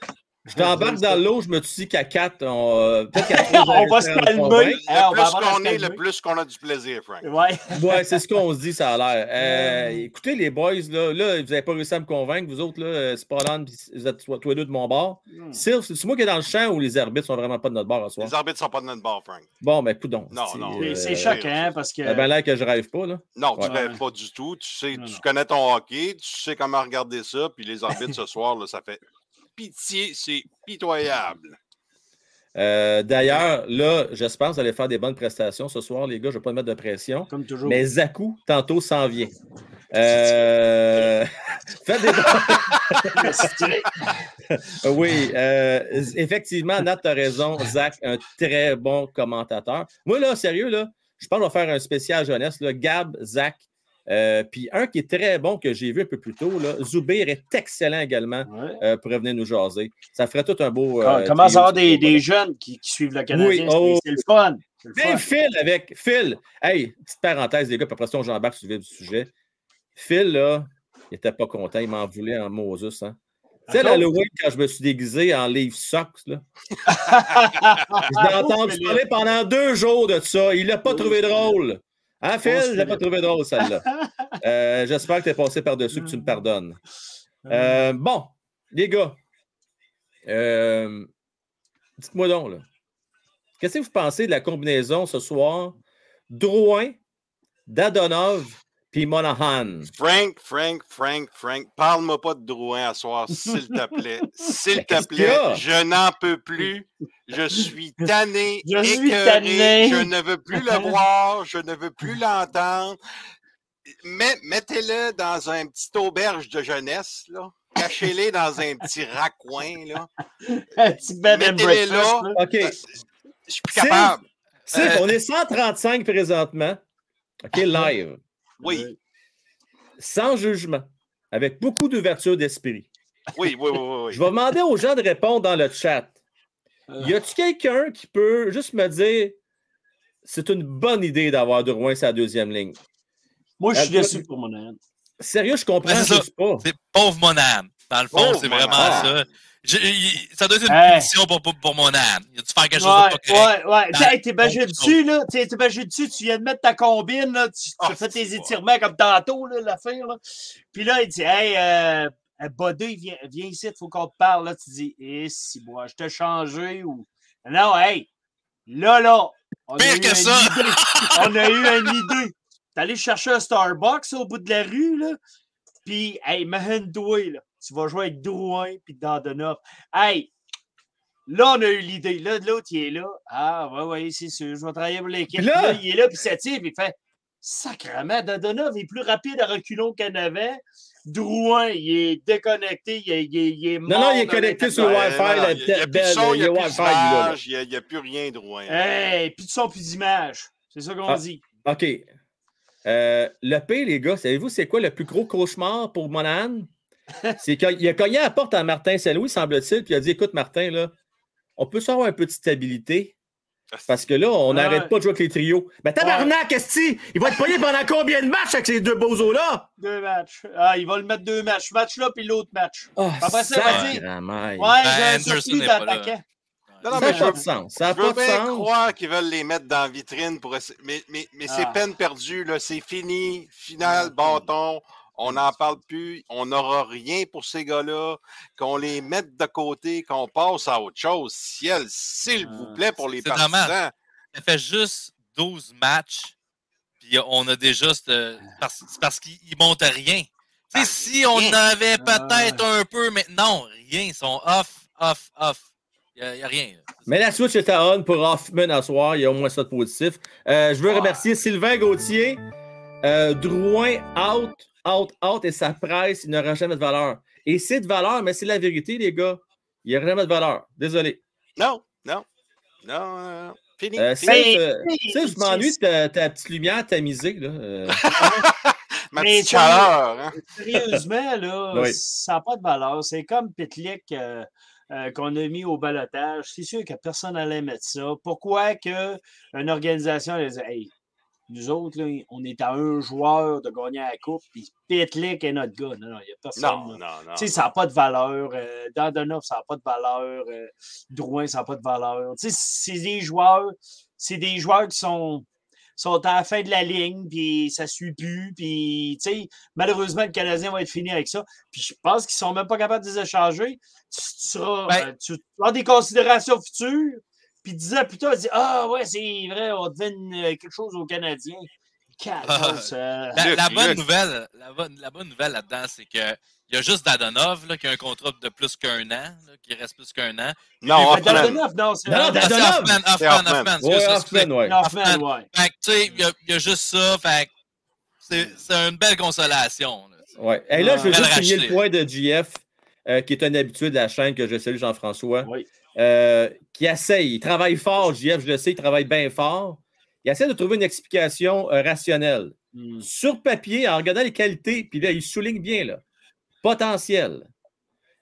Je t'embarque dans l'eau, je me dis qu'à 4, on, euh, peut-être qu'à on va se calmer. Le plus qu'on est, le plus qu'on a du plaisir, Frank. Ouais, ouais c'est ce qu'on se dit, ça a l'air. Euh, écoutez, les boys, là, là vous n'avez pas réussi à me convaincre. Vous autres, là, euh, Spallan, vous êtes tous les deux de mon bord. Hmm. c'est moi qui est dans le champ ou les arbitres sont vraiment pas de notre bord à soir? Les arbitres sont pas de notre bord, Frank. Bon, ben, écoute donc. Non, non. C'est choquant hein, parce que. Ben l'air que je rêve pas, là. Non, tu rêves pas du tout. Tu sais, tu connais ton hockey, tu sais comment regarder ça, puis les arbitres ce soir, là, ça fait pitié, c'est pitoyable. Euh, d'ailleurs, là, j'espère que vous allez faire des bonnes prestations ce soir, les gars. Je ne vais pas mettre de pression. Comme toujours. Mais Zaku, tantôt, s'en vient. Euh... Faites des. oui, euh, effectivement, Nat, tu as raison. Zach, un très bon commentateur. Moi, là, sérieux, là, je pense qu'on va faire un spécial jeunesse. Là. Gab, Zach, euh, puis un qui est très bon que j'ai vu un peu plus tôt, là, Zoubir est excellent également euh, pour revenir nous jaser. Ça ferait tout un beau. Euh, Comment avoir des, des, jeunes qui, suivent le Canadien? Oh. c'est le fun. Le Phil avec Phil. Hey, petite parenthèse, les gars, puis après ça, on j'embarque sur le du sujet. Phil, là, il n'était pas content, il m'en voulait en Moses. Hein. Tu sais, l'Halloween, quand je me suis déguisé en Leaf Socks, là. je l'ai entendu parler pendant deux jours de ça. Il ne l'a pas trouvé drôle. Ah, Phil, je l'ai pas trouvé drôle, celle-là. Euh, j'espère que tu es passé par-dessus que tu me pardonnes. Euh, bon, les gars, euh, dites-moi donc, là. Qu'est-ce que vous pensez de la combinaison ce soir? Drouin, Dadonov, puis Monahan. Frank, Frank, Frank, Frank, parle-moi pas de Drouin à soir, s'il te plaît. S'il te plaît, je n'en peux plus. Je suis tanné, je suis tanné. je ne veux plus le voir, je ne veux plus l'entendre. Mettez-le dans un petit auberge de jeunesse, là. Cachez-les dans un petit raccoin, là. un petit bed and breakfast. Là. OK. Euh, je suis plus capable. Euh, on est 135 présentement. OK, live. Oui. Sans jugement, avec beaucoup d'ouverture d'esprit. Oui, oui, oui, oui, Je vais demander aux gens de répondre dans le chat. Euh. Y a-t-il quelqu'un qui peut juste me dire c'est une bonne idée d'avoir Drouin sa deuxième ligne? Moi, je suis euh, déçu pour Monahan. Sérieux, je comprends juste pas. C'est pauvre Monahan. Dans le fond, oh c'est vraiment ça ça doit être une punition pour, pour, mon âme. Il a dû faire quelque chose ouais, de pas Ouais, ouais. Hey, t'es bagé dessus, là. T'es bagé dessus, tu viens de mettre ta combine, là. Tu, oh, fais tes étirements comme tantôt, là, l'affaire, là. Puis là, il dit, hey, euh, Bodé, viens, viens ici, il faut qu'on te parle, là. Tu dis, eh, si, moi, je t'ai changé ou. Non, hey, là, là. On Pire que ça! on a eu une idée. T'es allé chercher un Starbucks au bout de la rue, là. Puis, hey, Mahendoué, là tu vas jouer avec Drouin puis Dandonov. Hey, là, on a eu l'idée. Là, l'autre, il est là. Ah, ouais, ouais, c'est sûr, je vais travailler pour l'équipe. Là, il est là, puis ça tire, puis il fait Sacrement, Dandonov est plus rapide à reculons qu'un avant. Drouin, il est déconnecté, il est, il est, mort. Non, non, il est connecté sur le Wi-Fi. Il n'y a, plus de son, il n'y a, plus a, plus rien, Drouin. Hey, plus de son, plus d'image. C'est ça qu'on ah, dit. OK. Euh, le P, les gars, savez-vous c'est quoi le plus gros cauchemar pour Monahan? C'est qu'il a cogné à la porte à Martin Saint-Louis, semble-t-il, puis il a dit Écoute, Martin, là, on peut avoir un peu de stabilité. Parce que là, on n'arrête pas de jouer avec les trios. Mais tabarnak, qu'est-ce Il va être payé pendant combien de matchs avec ces deux bozos-là? Deux matchs. Ah, il va le mettre deux matchs. match là, puis l'autre match. Oh, Après ça, vas-y. Ouais, j'ai un surplus d'attaquant. Non, non, ça n'a pas de sens. Ça je veux bien croire qu'ils veulent les mettre dans la vitrine, pour mais, mais, mais c'est ah. peine perdue. C'est fini. Final, bâton. On n'en parle plus. On n'aura rien pour ces gars-là. Qu'on les mette de côté, qu'on passe à autre chose. Ciel, s'il vous ah, plaît, pour les partisans. Ça fait juste 12 matchs. Puis on a déjà. Parce, parce qu'il ne monte rien. sais, si on avait peut-être un peu, mais non, rien. Ils sont off, off, off. Il n'y a, rien. Mais la Switch est à on pour Hoffman à soir. Il y a au moins ça de positif. Euh, je veux remercier Sylvain Gauthier. Euh, Drouin, out, out, out. Et sa presse, il n'aura jamais de valeur. Et c'est de valeur, mais c'est la vérité, les gars. Il n'y aura jamais de valeur. Désolé. Non, non. Non, non. Fini. Euh, je m'ennuie de ta, petite lumière tamisée. Là. Euh. Ma petite chaleur. Hein. Sérieusement, là, ça n'a pas de valeur. C'est comme Pitlick. Euh, qu'on a mis au balotage. C'est sûr que personne n'allait mettre ça. Pourquoi que une organisation allait dire Hey, nous autres, là, on est à un joueur de gagner la coupe, puis Pitlick est notre gars. Non, non, il n'y a personne. Non, non, non. Tu sais, ça n'a pas de valeur. Euh, ça n'a pas de valeur. Euh, Drouin, ça n'a pas de valeur. Tu sais, c'est des joueurs, c'est des joueurs qui sont sont à la fin de la ligne, puis ça ne suit plus. Puis, tu sais, malheureusement, le Canadien va être fini avec ça. Puis je pense qu'ils ne sont même pas capables de les échanger. Tu, seras, ben euh, tu as des considérations futures. Puis dix ans plus tard, dit Ah, ouais, c'est vrai, on devine euh, quelque chose aux Canadiens. Ah, euh, la, bonne nouvelle, la, bonne, la bonne nouvelle là-dedans, c'est que il y a juste Dadonov là, qui a un contrat de plus qu'un an, là, qui reste plus qu'un an. Non, Dadonov, non, c'est non, Dadonov. Hoffman, Hoffman, Hoffman. Ouais, Hoffman, ouais. Hoffman, ouais. Fait que, tu sais, il y, y, a juste ça. Fait c'est une belle consolation. Là, ouais. Et là, je veux juste signer le point de GF, euh, qui est un habitué de la chaîne que je salue, Jean-François, oui. Euh, qui essaye. Il travaille fort, GF, je le sais, il travaille bien fort. Il essaie de trouver une explication euh, rationnelle. Mm. Sur papier, en regardant les qualités, puis là, il souligne bien, là potentiel.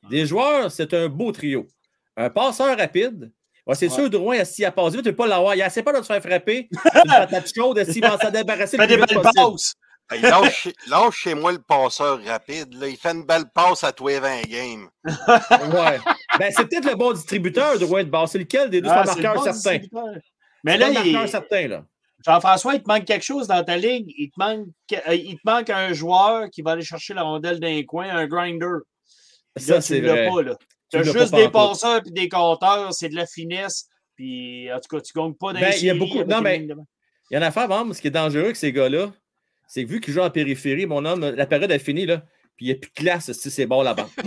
Des joueurs, c'est un beau trio. Un passeur rapide. c'est sûr, Drouin, s'il a passé, tu ne peux pas l'avoir. Il essaie pas de se faire frapper. une patate chaude, s'il va s'en débarrasser. Il fait des belles passes. Il lâche, lâche, chez moi le passeur rapide. Là. Il fait une belle passe à tous les 20 games. ouais. Ben, c'est peut-être le bon distributeur, de base. C'est lequel des deux? Ah, marqueurs certains? Mais là, il... certain, là. Jean-François, il te manque quelque chose dans ta ligne? Il te manque, euh, il te manque un joueur qui va aller chercher la rondelle d'un coin, un grinder. Ça, c'est vrai. Tu as juste des passeurs et des compteurs, c'est de la finesse. Puis, en tout cas, tu ne gagnes pas dans ben, Il y a beaucoup. Non, mais il y en a fait, ce qui est dangereux avec ces gars-là, c'est que vu qu'ils jouent en périphérie, mon homme, la période est finie, là. Puis il n'y a plus de classe si c'est bon là-bas.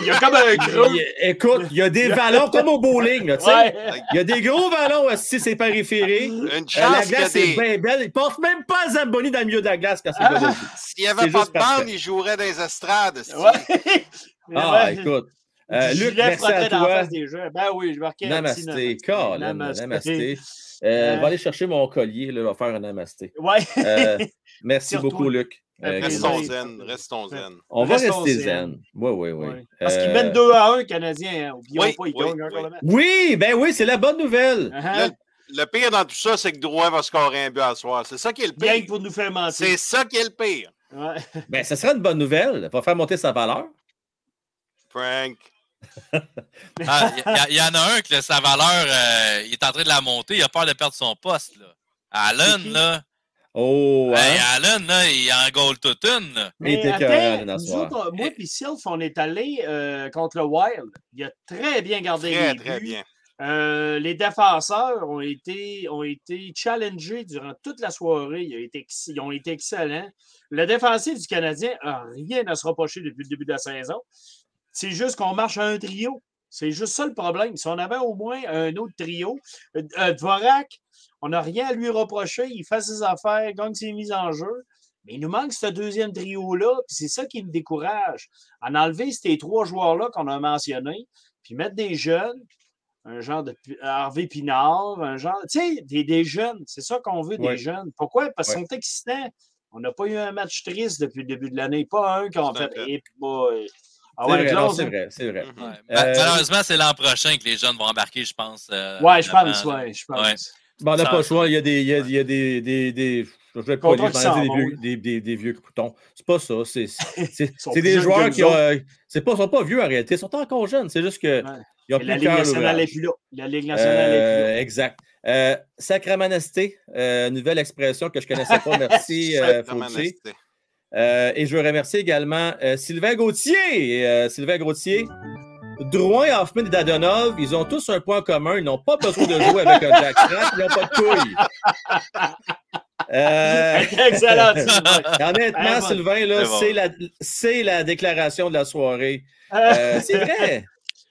il y a comme un gros. écoute, il y a des ballons comme au bowling. tu sais. Il y a des gros ballons si c'est périphérique. Une euh, chance la glace est bien belle. Il ne passe même pas à Zamboni dans le milieu de la glace quand c'est ah, S'il n'y avait pas de bande, il jouerait dans les estrades. ah, écoute. Euh, Luc, merci à toi. Ben oui, je marquais Namasté. Namasté. Namasté. Euh, je vais aller chercher mon collier, là, je vais faire un namasté. Ouais. euh, merci beaucoup, Luc. Euh, restons zen, restons zen. On va rester zen. Oui, oui, oui. Parce qu'ils mènent 2 à 1, Canadiens. Hein. oui, pas, ils oui, oui. oui, ben oui, c'est la bonne nouvelle. Uh-huh. le, pire dans tout ça, c'est que Drouin va scorer un but à soir. C'est ça qui est le pire. Bien pour nous faire mentir. C'est ça qui est le pire. Ouais. Ben, ça serait une bonne nouvelle. Il va faire monter sa valeur. Frank. Il ah, y, y, en a un que sa valeur, euh, il est en train de la monter. Il a peur de perdre son poste. Là. Allen, là. Oh, hey, Allen, là, il en goal toute une. Mais attends, nous autres, moi et Sylph, on est allé euh, contre le Wild. Il a très bien gardé très, les très Bien. Euh, les défenseurs ont été, ont été challengés durant toute la soirée. Ils ont été, ils ont été excellents. Le défensif du Canadien n'a rien à se reprocher depuis le début de la saison. C'est juste qu'on marche à un trio. C'est juste ça le problème. Si on avait au moins un autre trio, euh, Dvorak, on n'a rien à lui reprocher. Il fait ses affaires, gagne ses mises en jeu. Mais il nous manque ce deuxième trio-là, puis c'est ça qui me décourage. En enlever ces trois joueurs-là qu'on a mentionnés, puis mettre des jeunes, un genre de Harvey Pinard, un genre, tu sais, des, des, jeunes. C'est ça qu'on veut, des jeunes. Pourquoi? Parce qu'ils sont excitants. On n'a pas eu un match triste depuis le début de l'année. Pas un qui a fait. Et ah ouais, c'est vrai, c'est vrai. Mm-hmm. Euh, malheureusement, c'est l'an prochain que les jeunes vont embarquer, je pense. Euh, ouais, je pense, ouais, je pense. Bon, on n'a pas le choix. Il y a des. Il y a, il y a des, des, des, je vais pas dire des vieux, des, des, des vieux. C'est pas ça. C'est des joueurs qui ont. Euh, c'est pas, sont pas vieux en réalité. Ils sont encore jeunes. C'est juste que. Ouais. Ils ont plus la Ligue nationale n'est plus là. La Ligue nationale n'est plus là. Exact. Euh, Sacramanesté, euh, nouvelle expression que je ne connaissais pas. Merci, euh, euh, et je veux remercier également euh, Sylvain Gauthier. Euh, Sylvain Gauthier, Drouin, Hoffman et Dadonov, ils ont tous un point commun. Ils n'ont pas besoin de jouer avec un Jack Strack. Ils n'ont pas de couilles. Euh... Excellent. Honnêtement, Sylvain, là, c'est, la, c'est la déclaration de la soirée. Euh, c'est vrai.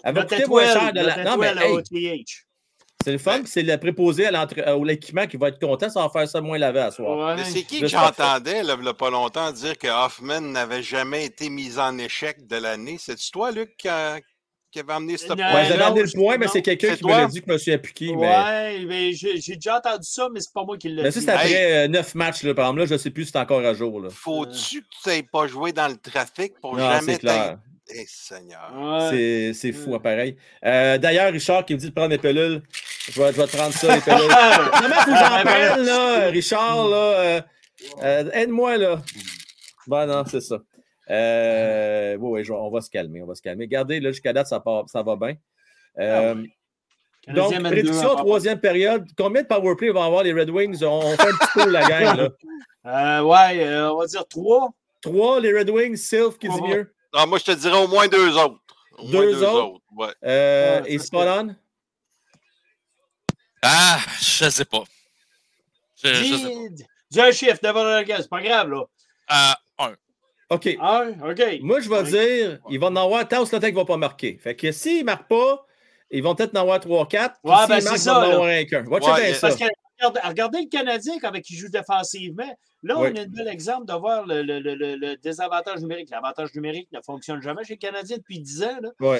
Elle va coûter moins cher de la. Non, mais, hey, c'est le fun, c'est le préposé à l'équipement qui va être content, ça va faire ça moins laver à soir. Mais c'est qui que j'entendais, il n'y a pas longtemps, dire que Hoffman n'avait jamais été mis en échec de l'année? C'est-tu toi, Luc, qui, avait amené ce point? Ouais, j'avais amené le point, mais c'est quelqu'un qui me l'a dit que je me suis appliqué. Ouais, mais, j'ai déjà entendu ça, mais c'est pas moi qui l'ai dit. Mais ça, c'est après euh, neuf matchs, là, par exemple. Là, je ne sais plus si c'est encore à jour. Faut-tu que tu n'aies pas joué dans le trafic pour jamais eh, Seigneur. C'est fou, hein, pareil. Euh, d'ailleurs, Richard qui me dit de prendre mes pelules. Je vais, je vais te prendre ça, les pelules. Comment faut que j'en prenne, là, Richard, là? Euh, euh, aide-moi, là. Bon, non, c'est ça. Euh, oui, oui, on va se calmer, on va se calmer. Regardez, là, jusqu'à date, ça, ça va bien. Ah donc, prédiction, troisième période. Combien de powerplay vont avoir les Red Wings? On, fait un petit peu la gang, là. ouais, on va dire trois. Trois, les Red Wings, Sylph qui dit mieux? Ah, moi, je te dirais au moins deux autres. deux, autres? Ouais. Euh, et Spot on? Ah, je sais pas. Je, dis, dis un chiffre devant le c'est pas grave, là. Euh, un. OK. OK. Moi, je vais dire, ils vont en avoir tant que ne va pas marquer. Fait que s'ils ne marquent pas, ils vont peut-être en avoir 3-4. Ouais, ben c'est ça. Ils vont en avoir un qu'un. Ouais, ça. Parce que regardez le Canadien avec il joue défensivement. Là, on a un bel exemple de voir le, le, le, désavantage numérique. L'avantage numérique ne fonctionne jamais chez les Canadiens depuis 10 ans. Là.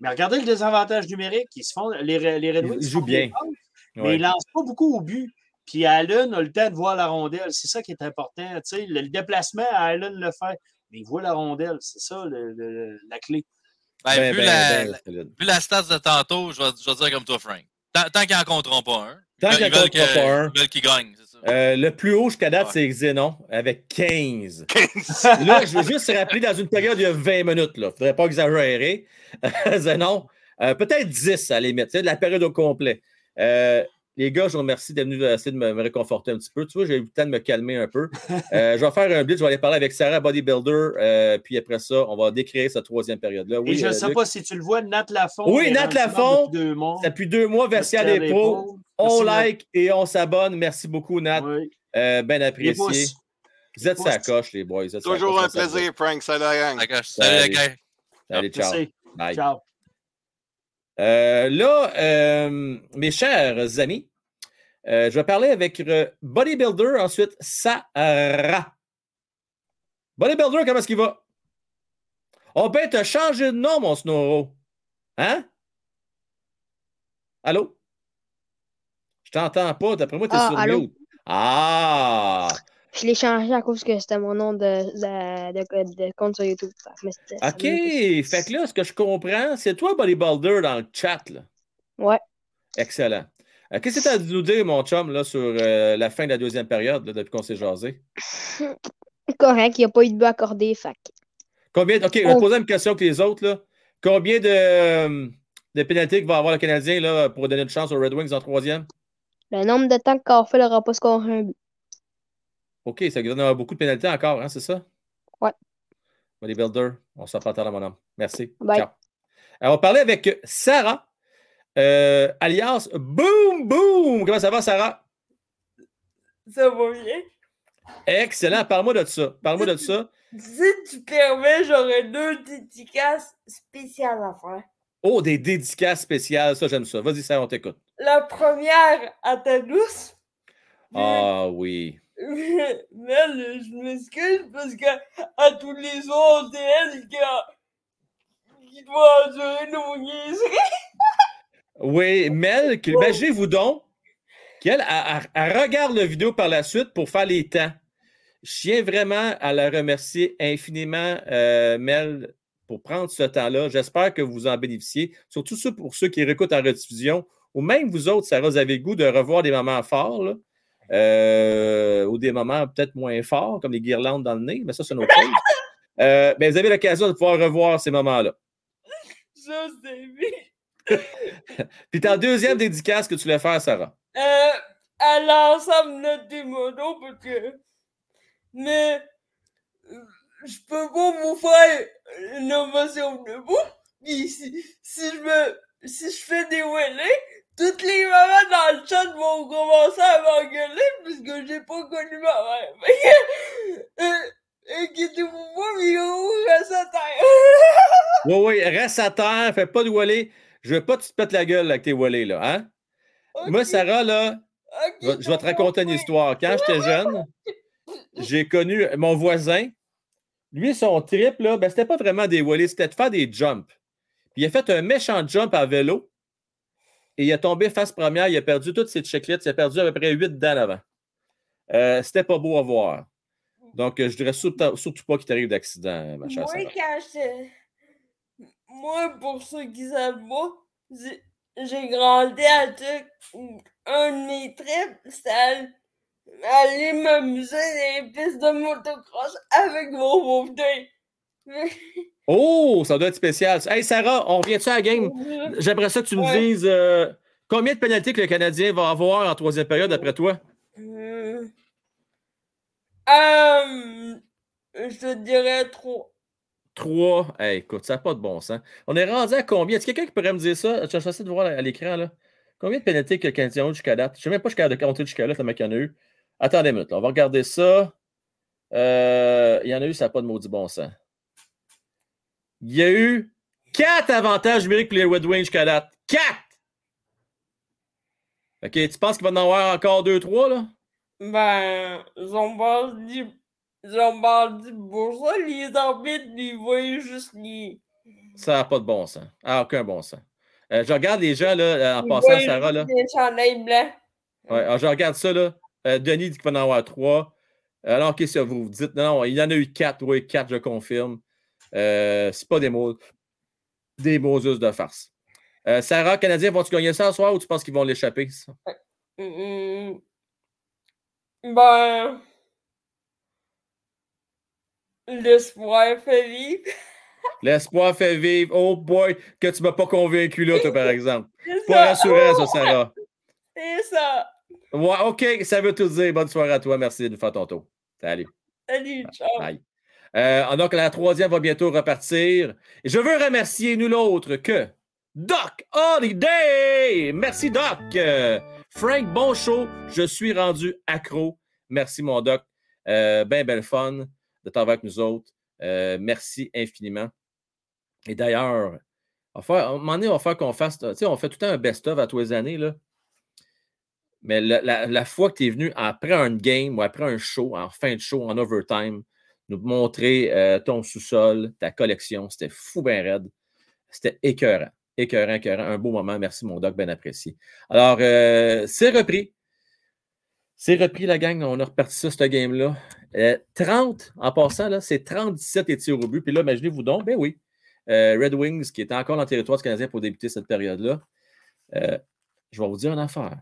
Mais regardez le désavantage numérique. Ils se font, les, les Red Wings ils jouent bien. mais ils ne lancent pas beaucoup au but. Puis Allen a le temps de voir la rondelle. C'est ça qui est important. Le, le déplacement, Allen le fait. Mais il voit la rondelle. C'est ça la clé. Ben, ben, vu, ben, la, vu, la, stats de tantôt, je vais, je vais dire comme toi, Frank. Tant, qu'ils n'en compteront pas un. Tant qu'ils n'en compteront pas un. Ils veulent qu'ils gagnent. Euh, le plus haut jusqu'à date, c'est Xenon, avec 15. là, je veux juste rappeler dans une période il y a 20 minutes. Il ne faudrait pas exagérer. Xenon, euh, peut-être 10 à la limite, de la période au complet. Euh, les gars, je vous remercie d'être venus essayer de me, réconforter un petit peu. Tu vois, j'ai eu le temps de me calmer un peu. je vais faire un blitz, je vais aller parler avec Sarah Bodybuilder, puis après ça, on va décrire cette troisième période-là. Oui, Et je ne sais pas si tu le vois, Nat Lafont. Oui, Nat Lafont. Depuis deux mois, Versia Dépôt. On like et on s'abonne. Merci beaucoup, Nat. Oui. Euh, ben apprécié. Vous êtes sa coche, les boys. Toujours un plaisir, Frank. Salut, gang. Salut, gang. Salut, ciao. Bye. Ciao. Euh, là, euh, mes chers amis, je vais parler avec Bodybuilder, ensuite Sarah. Bodybuilder, comment est-ce qu'il va? On peut te changer de nom, mon Snoro. Hein? Allô? Je t'entends pas. D'après moi, tu es ah, sur mute. Ah! Je l'ai changé à cause que c'était mon nom de, de, compte sur YouTube. OK. Fait que là, ce que je comprends, c'est toi, Bodybuilder, dans le chat. Là. Ouais. Excellent. Euh, qu'est-ce que tu as à nous dire, mon chum, là, sur euh, la fin de la deuxième période, depuis qu'on s'est jasé? Correct, il n'y a pas eu de but accordé. Fac. Combien. OK, je vais poser une question que les autres. Là. Combien de, de pénalités va avoir le Canadien là, pour donner une chance aux Red Wings en troisième? Le nombre de temps que Carfield n'aura pas scoré un but. OK, ça donne beaucoup de pénalités encore, hein, c'est ça? Ouais. Bodybuilder, on s'en parle à mon homme. Merci. Bye. Ciao. Alors, on va parler avec Sarah, euh, alias Boom Boom. Comment ça va, Sarah? Ça va bien. Excellent. Parle-moi de ça. Parle-moi de ça. Si tu permets, j'aurais deux dédicaces spéciales à faire. Oh, des dédicaces spéciales, ça j'aime ça. Vas-y, ça, on t'écoute. La première à ta douce. Ah oui. Mais je m'excuse parce qu'à tous les autres, c'est elle qui, doit endurer nos niaiseries. oui, Mel, imaginez-vous donc qu'elle regarde la vidéo par la suite pour faire les temps. Je tiens vraiment à la remercier infiniment, euh, Mel, pour prendre ce temps-là. J'espère que vous en bénéficiez, surtout pour ceux qui réécoutent en rediffusion, ou même vous autres, Sarah, vous avez goût de revoir des moments forts, euh, ou des moments peut-être moins forts, comme les guirlandes dans le nez, mais ça, c'est une autre chose. Euh, ben, vous avez l'occasion de pouvoir revoir ces moments-là. C'est Puis ta deuxième dédicace que tu voulais faire, Sarah? Euh, à l'ensemble de tes modos, parce que. Mais je peux pas vous faire une ovation debout. Puis si, si je me, si je fais des wellets, toutes les mamans dans le chat vont commencer à m'engueuler puisque j'ai pas connu ma mère. Inquiétez-vous pas, Miro, reste à terre. oui, oui, reste à terre, fais pas de wallé. Je veux pas que tu te pètes la gueule avec tes wallés, là, hein? Moi, Sarah, là, je vais te raconter une histoire. Quand j'étais jeune, j'ai connu mon voisin. Lui, son trip, là, ben, c'était pas vraiment des wallés, c'était de faire des jumps. Puis il a fait un méchant jump à vélo et il a tombé face première. Il a perdu toutes ses checklists. Il a perdu à peu près huit dents avant. Euh, c'était pas beau à voir. Donc, je dirais surtout, surtout pas qu'il t'arrive d'accident, ma chère. Moi, quand Moi, pour ceux qui savent pas, j'ai grandi à un de mes trips, c'était aller m'amuser dans les pistes de motocross avec mon fauteuil. oh, ça doit être spécial. Hey Sarah, on revient-tu à la game? J'aimerais ça que tu me dises euh, combien de pénalités que le Canadien va avoir en troisième période après toi? Euh, euh, je te dirais trois. Trois. Hey, écoute, ça n'a pas de bon sens. On est rendu à combien? Est-ce quelqu'un qui pourrait me dire ça? Je essayer de voir à l'écran. là. Combien de pénalités que le Canadien a jusqu'à date? Je ne sais même pas jusqu'à de compter jusqu'à là, le mec y en a eu. Attendez une minute, on va regarder ça. Euh, il y en a eu, ça n'a pas de maudit bon sens. Il y a eu quatre avantages numériques pour les Red Wings jusqu'à date. Quatre! OK, tu penses qu'il va en avoir encore deux, trois, là? Ben, j'en parle dit, j'en parle dit pour ça, les arbitres, ils voient juste les. Ça n'a pas de bon sens. Ah, aucun bon sens. Euh, je regarde les gens, là, en passant, Sarah, là. Chandails blancs. Ouais, alors, je regarde ça, là. Euh, Denis dit qu'il va en avoir trois. Alors, qu'est-ce que vous dites? Non, il y en a eu quatre. Oui, quatre, je confirme. Euh, c'est pas des mots, des mots juste de farce. Euh, Sarah, Canadien, vont-tu gagner ça ce soir ou tu penses qu'ils vont l'échapper? Mmh, ben. L'espoir fait vivre. L'espoir fait vivre. Oh boy, que tu ne m'as pas convaincu là, toi, par exemple. Pas rassurant, ça, Sarah. C'est ça. Ouais, OK, ça veut tout dire. Bonne soirée à toi. Merci de faire ton tour. Salut. Salut, ciao. Bye. Euh, donc, la troisième va bientôt repartir. Je veux remercier nous l'autre que Doc Holiday. Merci, Doc. Frank, bon show. Je suis rendu accro. Merci, mon Doc. Euh, ben, belle fun de t'avoir avec nous autres. Euh, merci infiniment. Et d'ailleurs, à un moment donné, on va faire qu'on fasse. Tu sais, on fait tout le temps un best-of à tous les années. Là. Mais la, la, fois que tu es venu après un game ou après un show, en fin de show, en overtime, nous montrer euh, ton sous-sol, ta collection. C'était fou bien raide. C'était écœurant. Écœurant, écœurant. Un beau moment. Merci, mon doc, bien apprécié. Alors, euh, c'est repris. C'est repris, la gang. On a reparti ça, ce game-là. 30, euh, en passant, c'est 37 et tirs au but. Puis là, imaginez-vous donc, ben oui, Red Wings, qui était encore dans le territoire Canadien pour débuter cette période-là. je vais vous dire une affaire.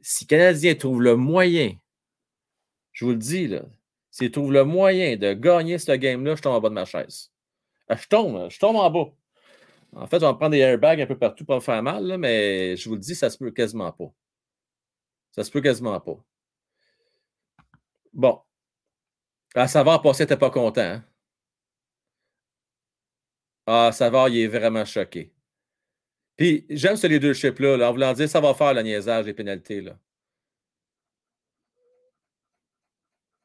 Si le Canadien trouve le moyen, je vous le dis, là, s'il trouve le moyen de gagner ce game-là, je tombe en bas de ma chaise. Euh, je tombe, je tombe en bas. En fait, on va prendre des airbags un peu partout pour me faire mal, mais je vous le dis, ça se peut quasiment pas. Ça se peut quasiment pas. Bon. À savoir, passer, t'es pas content. Hein? Ah, savoir, il est vraiment choqué. Puis, j'aime ce leadership-là, là, en voulant dire, ça va faire le niaisage, les pénalités. Là.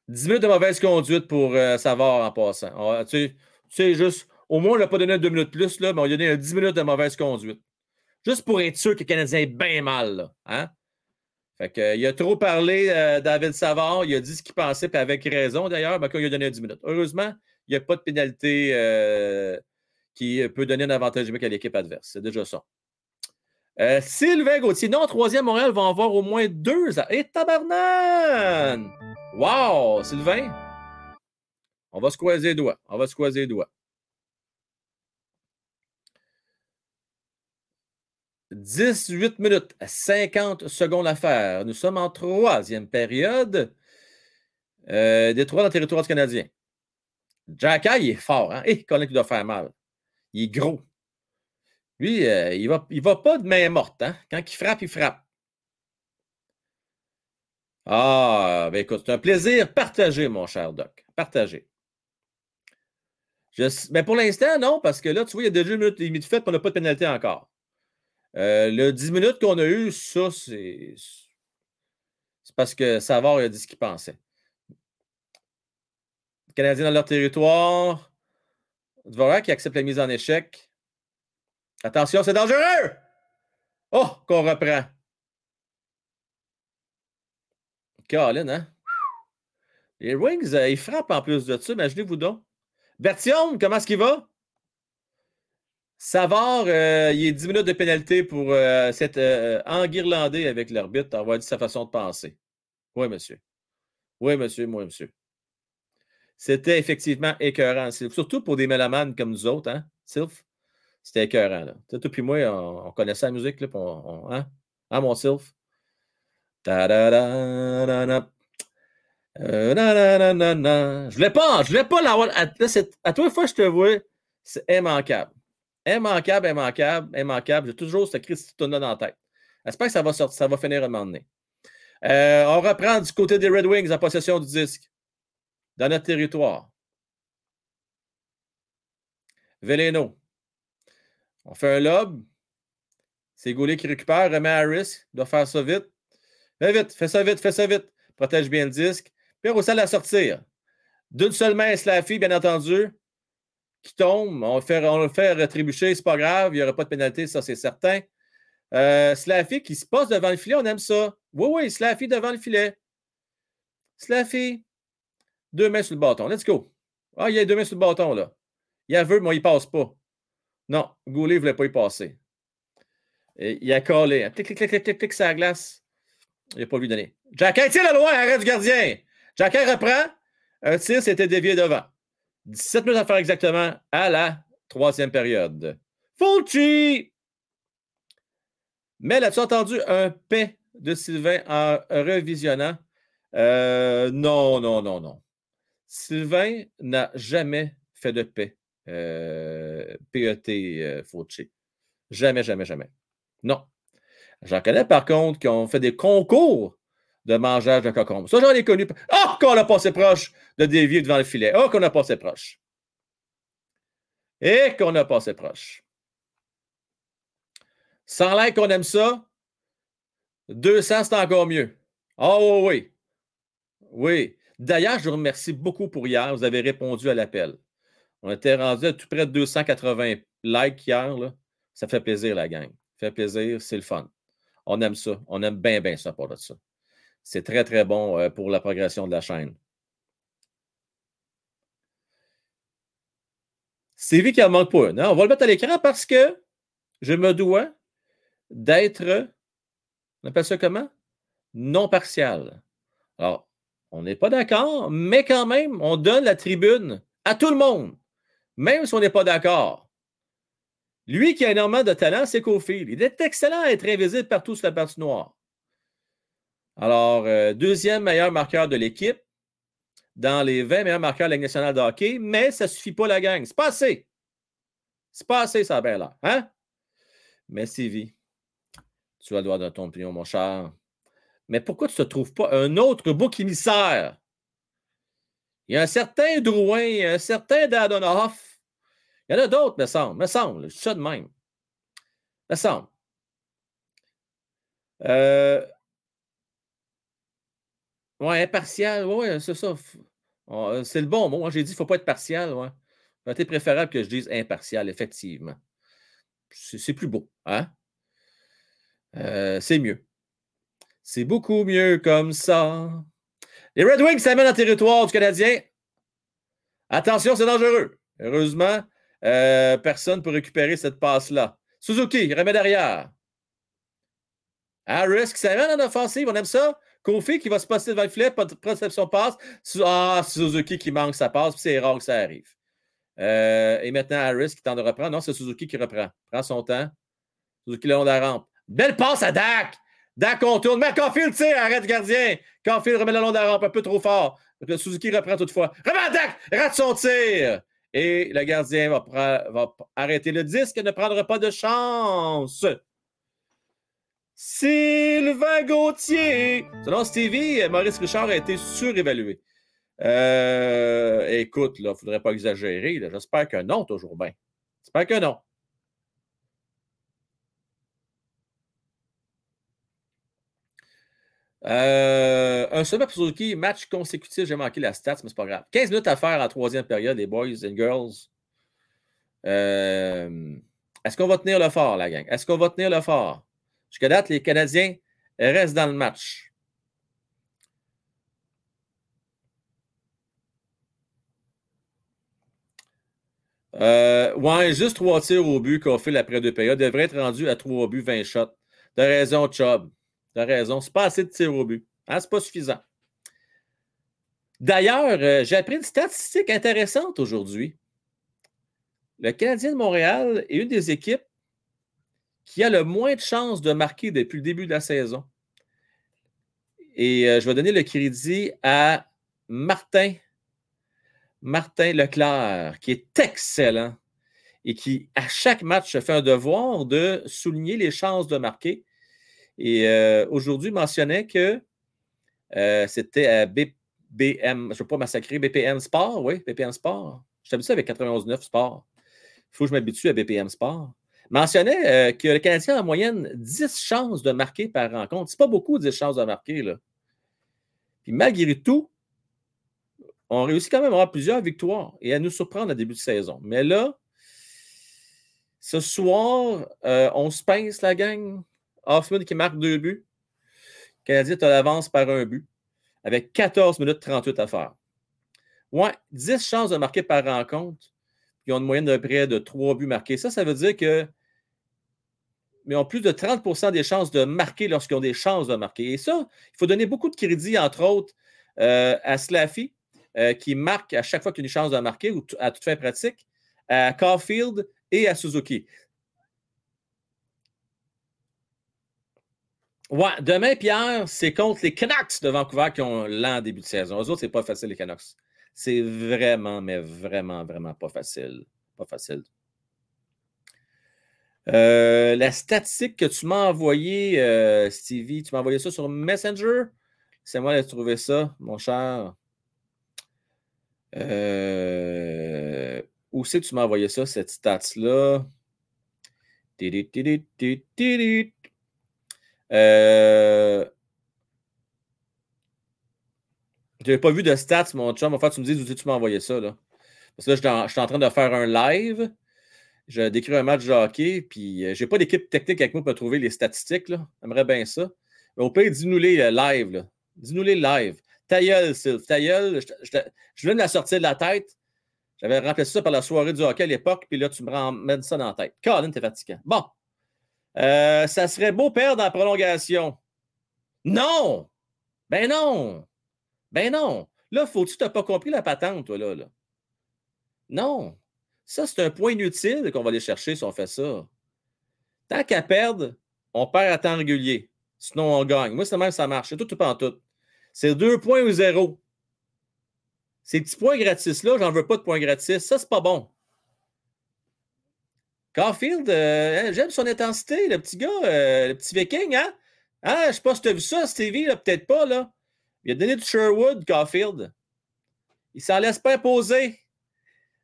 10 minutes de mauvaise conduite pour euh, savoir en passant. tu sais, juste, au moins, on n'a pas donné deux minutes plus, là, mais on a donné 10 minutes de mauvaise conduite. Juste pour être sûr que le Canadien est bien mal. Hein? Fait que, il a trop parlé, euh, David Savard. Il a dit ce qu'il pensait, puis avec raison d'ailleurs, mais quand il a donné 10 minutes. Heureusement, il n'y a pas de pénalité euh, qui peut donner un avantage à l'équipe adverse. C'est déjà ça. Sylvain Gauthier. Non, troisième, Montréal va avoir au moins deux. Et tabarnan! Wow, Sylvain! On va se croiser les doigts. On va se croiser les doigts. 18 minutes, 50 secondes à faire. Nous sommes en troisième période euh, des trois dans le territoire canadien. Jack il est fort. Hein? Et eh, Colin qui doit faire mal. Il est gros. Lui, euh, il ne va, il va pas de main morte. Hein? Quand il frappe, il frappe. Ah, ben écoute, c'est un plaisir partagé, mon cher Doc. Partagé. Mais ben, pour l'instant, non, parce que là, tu vois, il y a déjà une minute et demie de fait, on n'a pas de pénalité encore. Euh, le 10 minutes qu'on a eu, ça, c'est. C'est parce que Savard a dit ce qu'il pensait. Canadiens dans leur territoire. Dvorak qui accepte la mise en échec. Attention, c'est dangereux! Oh, qu'on reprend. Hein? Les Wings, euh, ils frappent en plus de ça. Imaginez-vous donc. Bertium, comment est-ce qu'il va? Savard, euh, il est 10 minutes de pénalité pour euh, cette enguirlandé avec l'arbitre. On va dire sa façon de penser. Oui, monsieur. Oui, monsieur, moi, monsieur. C'était effectivement écœurant, Surtout pour des mélomanes comme nous autres, hein, Sylph? C'était écœurant, là. Puis moi, on, connaissait la musique, hein? hein? mon Sylph? Euh, je voulais pas, je voulais pas l'avoir. À, à toi, je te vois, c'est immanquable. Immanquable, immanquable, immanquable. J'ai toujours cette crise dans la tête. J'espère que ça va sortir, ça va finir à un moment donné. Euh, on reprend du côté des Red Wings en possession du disque. Dans notre territoire. Veleno. On fait un lob. C'est Goulet qui récupère, remet Harris. Il doit faire ça vite. Fais vite, fais ça vite, fais ça vite. Protège bien le disque. Puis on à la sortir. D'une seule main, Slaffy, bien entendu, qui tombe. On, fait, on le fait c'est pas grave. Il n'y aura pas de pénalité, ça, c'est certain. Euh, Slaffy qui se passe devant le filet, on aime ça. Oui, oui, Slaffy devant le filet. Slaffy, deux mains sur le bâton. Let's go. Ah, il y a deux mains sur le bâton, là. Il a veut, mais il ne passe pas. Non, Goulet ne voulait pas y passer. il a collé. Clic, clic, clic, clic, clic, clic, la glace. Il n'a pas lui donner. Jacquin, tiens le loin, arrête du gardien. Jacquin reprend. Un tir s'était dévié devant. 17 minutes à faire exactement à la troisième période. Fulci! Mais as-tu entendu un paix de Sylvain en revisionnant? Euh, non, non, non, non. Sylvain n'a jamais fait de paix. Euh, PET euh, Fauci. Jamais, jamais, jamais. Non. J'en connais par contre qui ont fait des concours de mangeage de concombre. Ça, j'en ai connu. Oh, qu'on a passé proche de dévier devant le filet. Oh, qu'on a passé proche. Et qu'on a passé proche. Sans l'air qu'on aime ça, 200, c'est encore mieux. Oh oui. Oui. D'ailleurs, je vous remercie beaucoup pour hier. Vous avez répondu à l'appel. On était rendu à tout près de 280 likes hier. Ça fait plaisir, la gang. Ça fait plaisir, c'est le fun. On aime ça. On aime bien, bien ça pour ça. C'est très, très bon euh, pour la progression de la chaîne. C'est lui qui en manque pas Non, On va le mettre à l'écran parce que je me dois d'être, on appelle ça comment? Non partial. Alors, on n'est pas d'accord, mais quand même, on donne la tribune à tout le monde, même si on n'est pas d'accord. Lui qui a énormément de talent, c'est Cofield. Il est excellent à être invisible partout sur la partie noire. Alors, euh, deuxième meilleur marqueur de l'équipe dans les 20 meilleurs marqueurs de la nationale de hockey, mais ça ne suffit pas la gang. C'est pas assez. C'est pas assez, ça a bien l'air. Hein? Mais tu as le droit de ton opinion, mon cher. Mais pourquoi tu ne trouves pas un autre bouc émissaire? Il y a un certain Drouin, un certain Dadonoff. Il y en a d'autres, me semble. Me semble. Je ça de même. Me semble. Euh... Ouais, impartial. Ouais, c'est ça. Euh, c'est le bon mot. J'ai dit qu'il ne faut pas être partial. Ouais. C'est préférable que je dise impartial, effectivement. C'est plus beau. Hein? Euh, c'est mieux. C'est beaucoup mieux comme ça. Les Red Wings s'amènent en territoire du Canadien. Attention, c'est dangereux. Heureusement, euh, personne ne peut récupérer cette passe-là. Suzuki, remet derrière. Harris qui s'amène en offensive, on aime ça. Kofi qui va se passer devant le filet, préception passe. Ah, Suzuki qui manque sa passe, puis c'est rare que ça arrive. Euh, et maintenant, Harris qui tente de reprendre. Non, c'est Suzuki qui reprend. Prend son temps. Suzuki le long de la rampe. Belle passe à Dak. Dak contourne. Mais Caulfield tire, arrête gardien. Caulfield remet le long de la rampe un peu trop fort. Suzuki reprend toutefois. Remet Dak, rate son tir. Et le gardien va, arrêter le disque et ne prendra pas de chance. Sylvain Gauthier. Selon Stevie, Maurice Richard a été surévalué. Euh, écoute, il ne faudrait pas exagérer. J'espère que non, toujours bien. J'espère que non. Euh, un sommet pour Suzuki, match consécutif, j'ai manqué la stats, mais c'est pas grave. 15 minutes à faire en troisième période, les boys and girls. Euh, est-ce qu'on va tenir le fort, la gang? Est-ce qu'on va tenir le fort? Jusqu'à date, les Canadiens restent dans le match. Euh, ouais, juste trois tirs au but qu'on fait après deux périodes. devrait être rendu à trois buts, 20 shots. T'as raison, Chubb. T'as raison. C'est pas assez de tirs au but. Hein, c'est pas suffisant. D'ailleurs, euh, j'ai appris une statistique intéressante aujourd'hui. Le Canadien de Montréal est une des équipes qui a le moins de chances de marquer depuis le début de la saison. Et euh, je vais donner le crédit à Martin Martin Leclerc, qui est excellent et qui, à chaque match, fait un devoir de souligner les chances de marquer. Et euh, aujourd'hui, mentionnait que euh, c'était à BPM, je ne veux pas massacrer, BPM Sport, oui, BPM Sport. Je suis habitué avec 91.9 Sport. Il faut que je m'habitue à BPM Sport. Mentionnait euh, que le Canadien a en moyenne 10 chances de marquer par rencontre. C'est pas beaucoup 10 chances de marquer. Là. Puis malgré tout, on réussit quand même à avoir plusieurs victoires et à nous surprendre à début de saison. Mais là, ce soir, on se pince la gang. Hoffman qui marque deux buts. Canadien a l'avance par un but avec 14 minutes 38 à faire. Ouais, 10 chances de marquer par rencontre. Ils ont une moyenne de près de 3 buts marqués. Ça, ça veut dire que mais ont plus de 30% des chances de marquer lorsqu'ils ont des chances de marquer. Et ça, il faut donner beaucoup de crédit, entre autres, euh, à Slaffy, euh, qui marque à chaque fois qu'il y a une chance de marquer ou à toute fin pratique, à Caulfield et à Suzuki. Ouais, demain, Pierre, c'est contre les Canucks de Vancouver qui ont l'an début de saison. Eux autres, c'est pas facile, les Canucks. C'est vraiment, mais vraiment, vraiment pas facile. Pas facile. Euh, la statistique que tu m'as envoyée, euh, Stevie, tu m'as envoyé ça sur Messenger? C'est moi de trouver ça, mon cher. Euh, où c'est que tu m'as envoyé ça, cette stats-là? Euh, je n'avais pas vu de stats, mon chum. Enfin, tu me dis où tu m'as envoyé ça. Là. Parce que là, je suis en train de faire un live. Je décris un match de hockey, puis euh, j'ai pas d'équipe technique avec moi pour trouver les statistiques. J'aimerais bien ça. Mais au pire, dis-nous les euh, live. Dis-nous les live. Ta gueule, Ta gueule, je, viens de la sortir de la tête. J'avais remplacé ça par la soirée du hockey à l'époque, puis là, tu me ramènes ça dans la tête. Colin, t'es fatigant. Bon. Euh, ça serait beau perdre la prolongation. Non! Ben non! Ben non! Là, faut-tu t'as pas compris la patente, toi, là? Non! Ça, c'est un point inutile qu'on va aller chercher si on fait ça. Tant qu'à perdre, on perd à temps régulier. Sinon, on gagne. Moi, c'est même ça marche. C'est tout, tout en tout. C'est deux points ou zéro. Ces petits points gratis-là, j'en veux pas de points gratis. Ça, c'est pas bon. Caulfield, euh, hein, j'aime son intensité, le petit gars, euh, le petit viking, hein? Ah, je sais pas si tu as vu ça, Stevie, peut-être pas, là. Il a donné du Sherwood, Caulfield. Il s'en laisse pas imposer.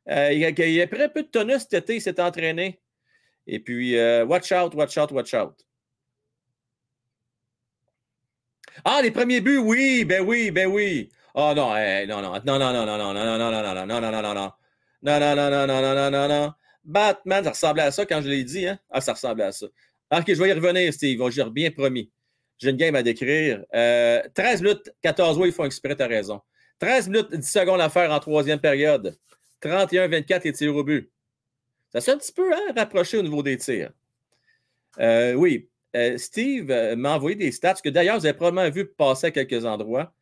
Euh, il, a, il, a, pris un peu de tonus cet été, il s'est entraîné. Et puis, watch out, watch out, watch out. Ah, les premiers buts, oui, ben oui, ben oui. Oh non, non, non, non, non, non, non, non, non, non, non, non, non, non, non, non, non, non. Non, non, non, non, non, non, non, non, non. Batman, ça ressemblait à ça quand je l'ai dit, hein? Ah, ça ressemblait à ça. Ok, je vais y revenir, Steve. J'ai bien promis. J'ai une game à décrire. Euh, 13 minutes, 14 oui, ils font exprès, t'as raison. 13 minutes, 10 secondes à faire en troisième période. 31-24 les tirs au but. Ça s'est un petit peu hein, rapproché au niveau des tirs. Euh, oui, euh, Steve euh, m'a envoyé des stats que d'ailleurs, vous avez probablement vu passer à quelques endroits.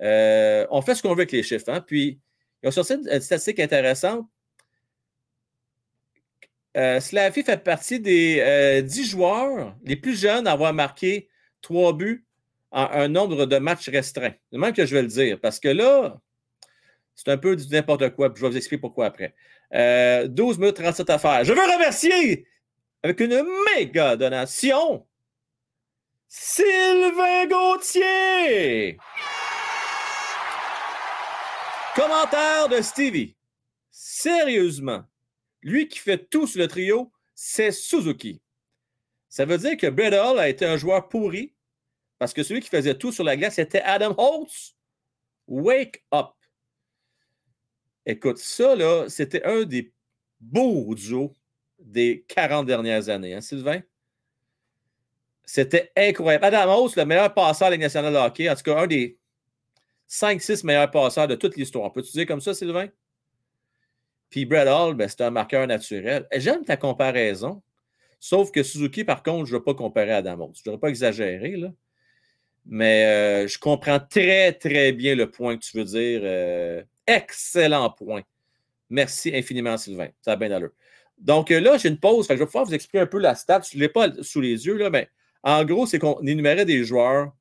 Euh, on fait ce qu'on veut avec les chiffres. Hein? Puis, ils ont sorti une statistique intéressante. Euh, Slavi fait partie des 10 joueurs les plus jeunes à avoir marqué trois buts en un nombre de matchs restreints. C'est même que je vais le dire, parce que là, c'est un peu du n'importe quoi, je vais vous expliquer pourquoi après. 12 minutes 37 à faire. Je veux remercier avec une méga donation Sylvain Gauthier! Commentaire de Stevie. Sérieusement, lui qui fait tout sur le trio, c'est Suzuki. Ça veut dire que Brett Hall a été un joueur pourri, parce que celui qui faisait tout sur la glace, c'était Adam Holtz. Wake up. Écoute, ça, là, c'était un des beaux duos des 40 dernières années, hein, Sylvain? C'était incroyable. Adam Holtz, le meilleur passeur de la nationale de hockey, en tout cas, un des 5-6 meilleurs passeurs de toute l'histoire. Peux-tu dire comme ça, Sylvain? Puis Brad Hall, ben, c'est un marqueur naturel. J'aime ta comparaison. Sauf que Suzuki, par contre, je ne veux pas comparer à Adam Je ne voudrais pas exagérer, là. Mais euh, je comprends très, très bien le point que tu veux dire. Euh, excellent point. Merci infiniment, Sylvain. Ça a bien d'allure. Donc euh, là, j'ai une pause. je vais pouvoir vous expliquer un peu la stat. Je ne l'ai pas sous les yeux, là, mais en gros, c'est qu'on énumérait des joueurs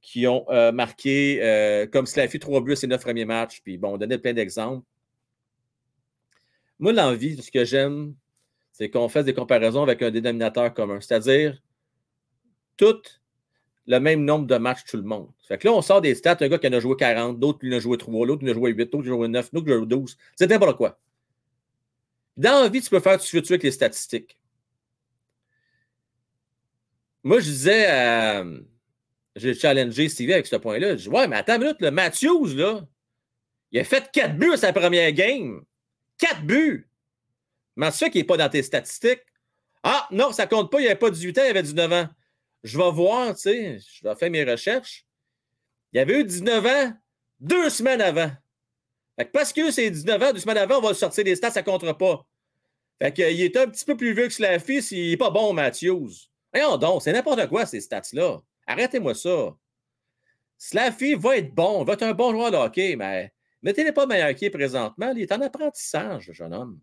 qui ont marqué, comme Slaffy, trois buts à ses neuf premiers matchs. Puis bon, on donnait plein d'exemples. Moi, l'envie, ce que j'aime, c'est qu'on fasse des comparaisons avec un dénominateur commun, c'est-à-dire tout le même nombre de matchs tout le monde. Fait que là, on sort des stats, un gars qui en a joué 40, d'autres qui en a joué 3, l'autre qui en a joué 8, d'autres qui en a joué 9, d'autres qui en a joué 12. C'est n'importe quoi. Dans la vie, tu peux faire tu veux avec les statistiques. Moi, je disais, euh, j'ai challengé Stevie avec ce point-là. Je dis, ouais, mais attends une minute, le Matthews, là, il a fait 4 buts à sa première game. 4 buts. Mais ça qui n'est pas dans tes statistiques. Ah, non, ça compte pas, il avait pas 18 ans, il avait 19 ans. Je vais voir, tu sais, je vais faire mes recherches. Il avait eu 19 ans deux semaines avant. parce que c'est 19 ans, deux semaines avant, on va sortir des stats, ça ne comptera pas. Fait qu'il est un petit peu plus vieux que Slaffy s'il n'est pas bon, Matthews. Voyons donc, c'est n'importe quoi, ces stats-là. Arrêtez-moi ça. Slaffy va être bon, va être un bon joueur de hockey, mais mettez-le pas meilleur qu'il est présentement. Il est en apprentissage, le jeune homme.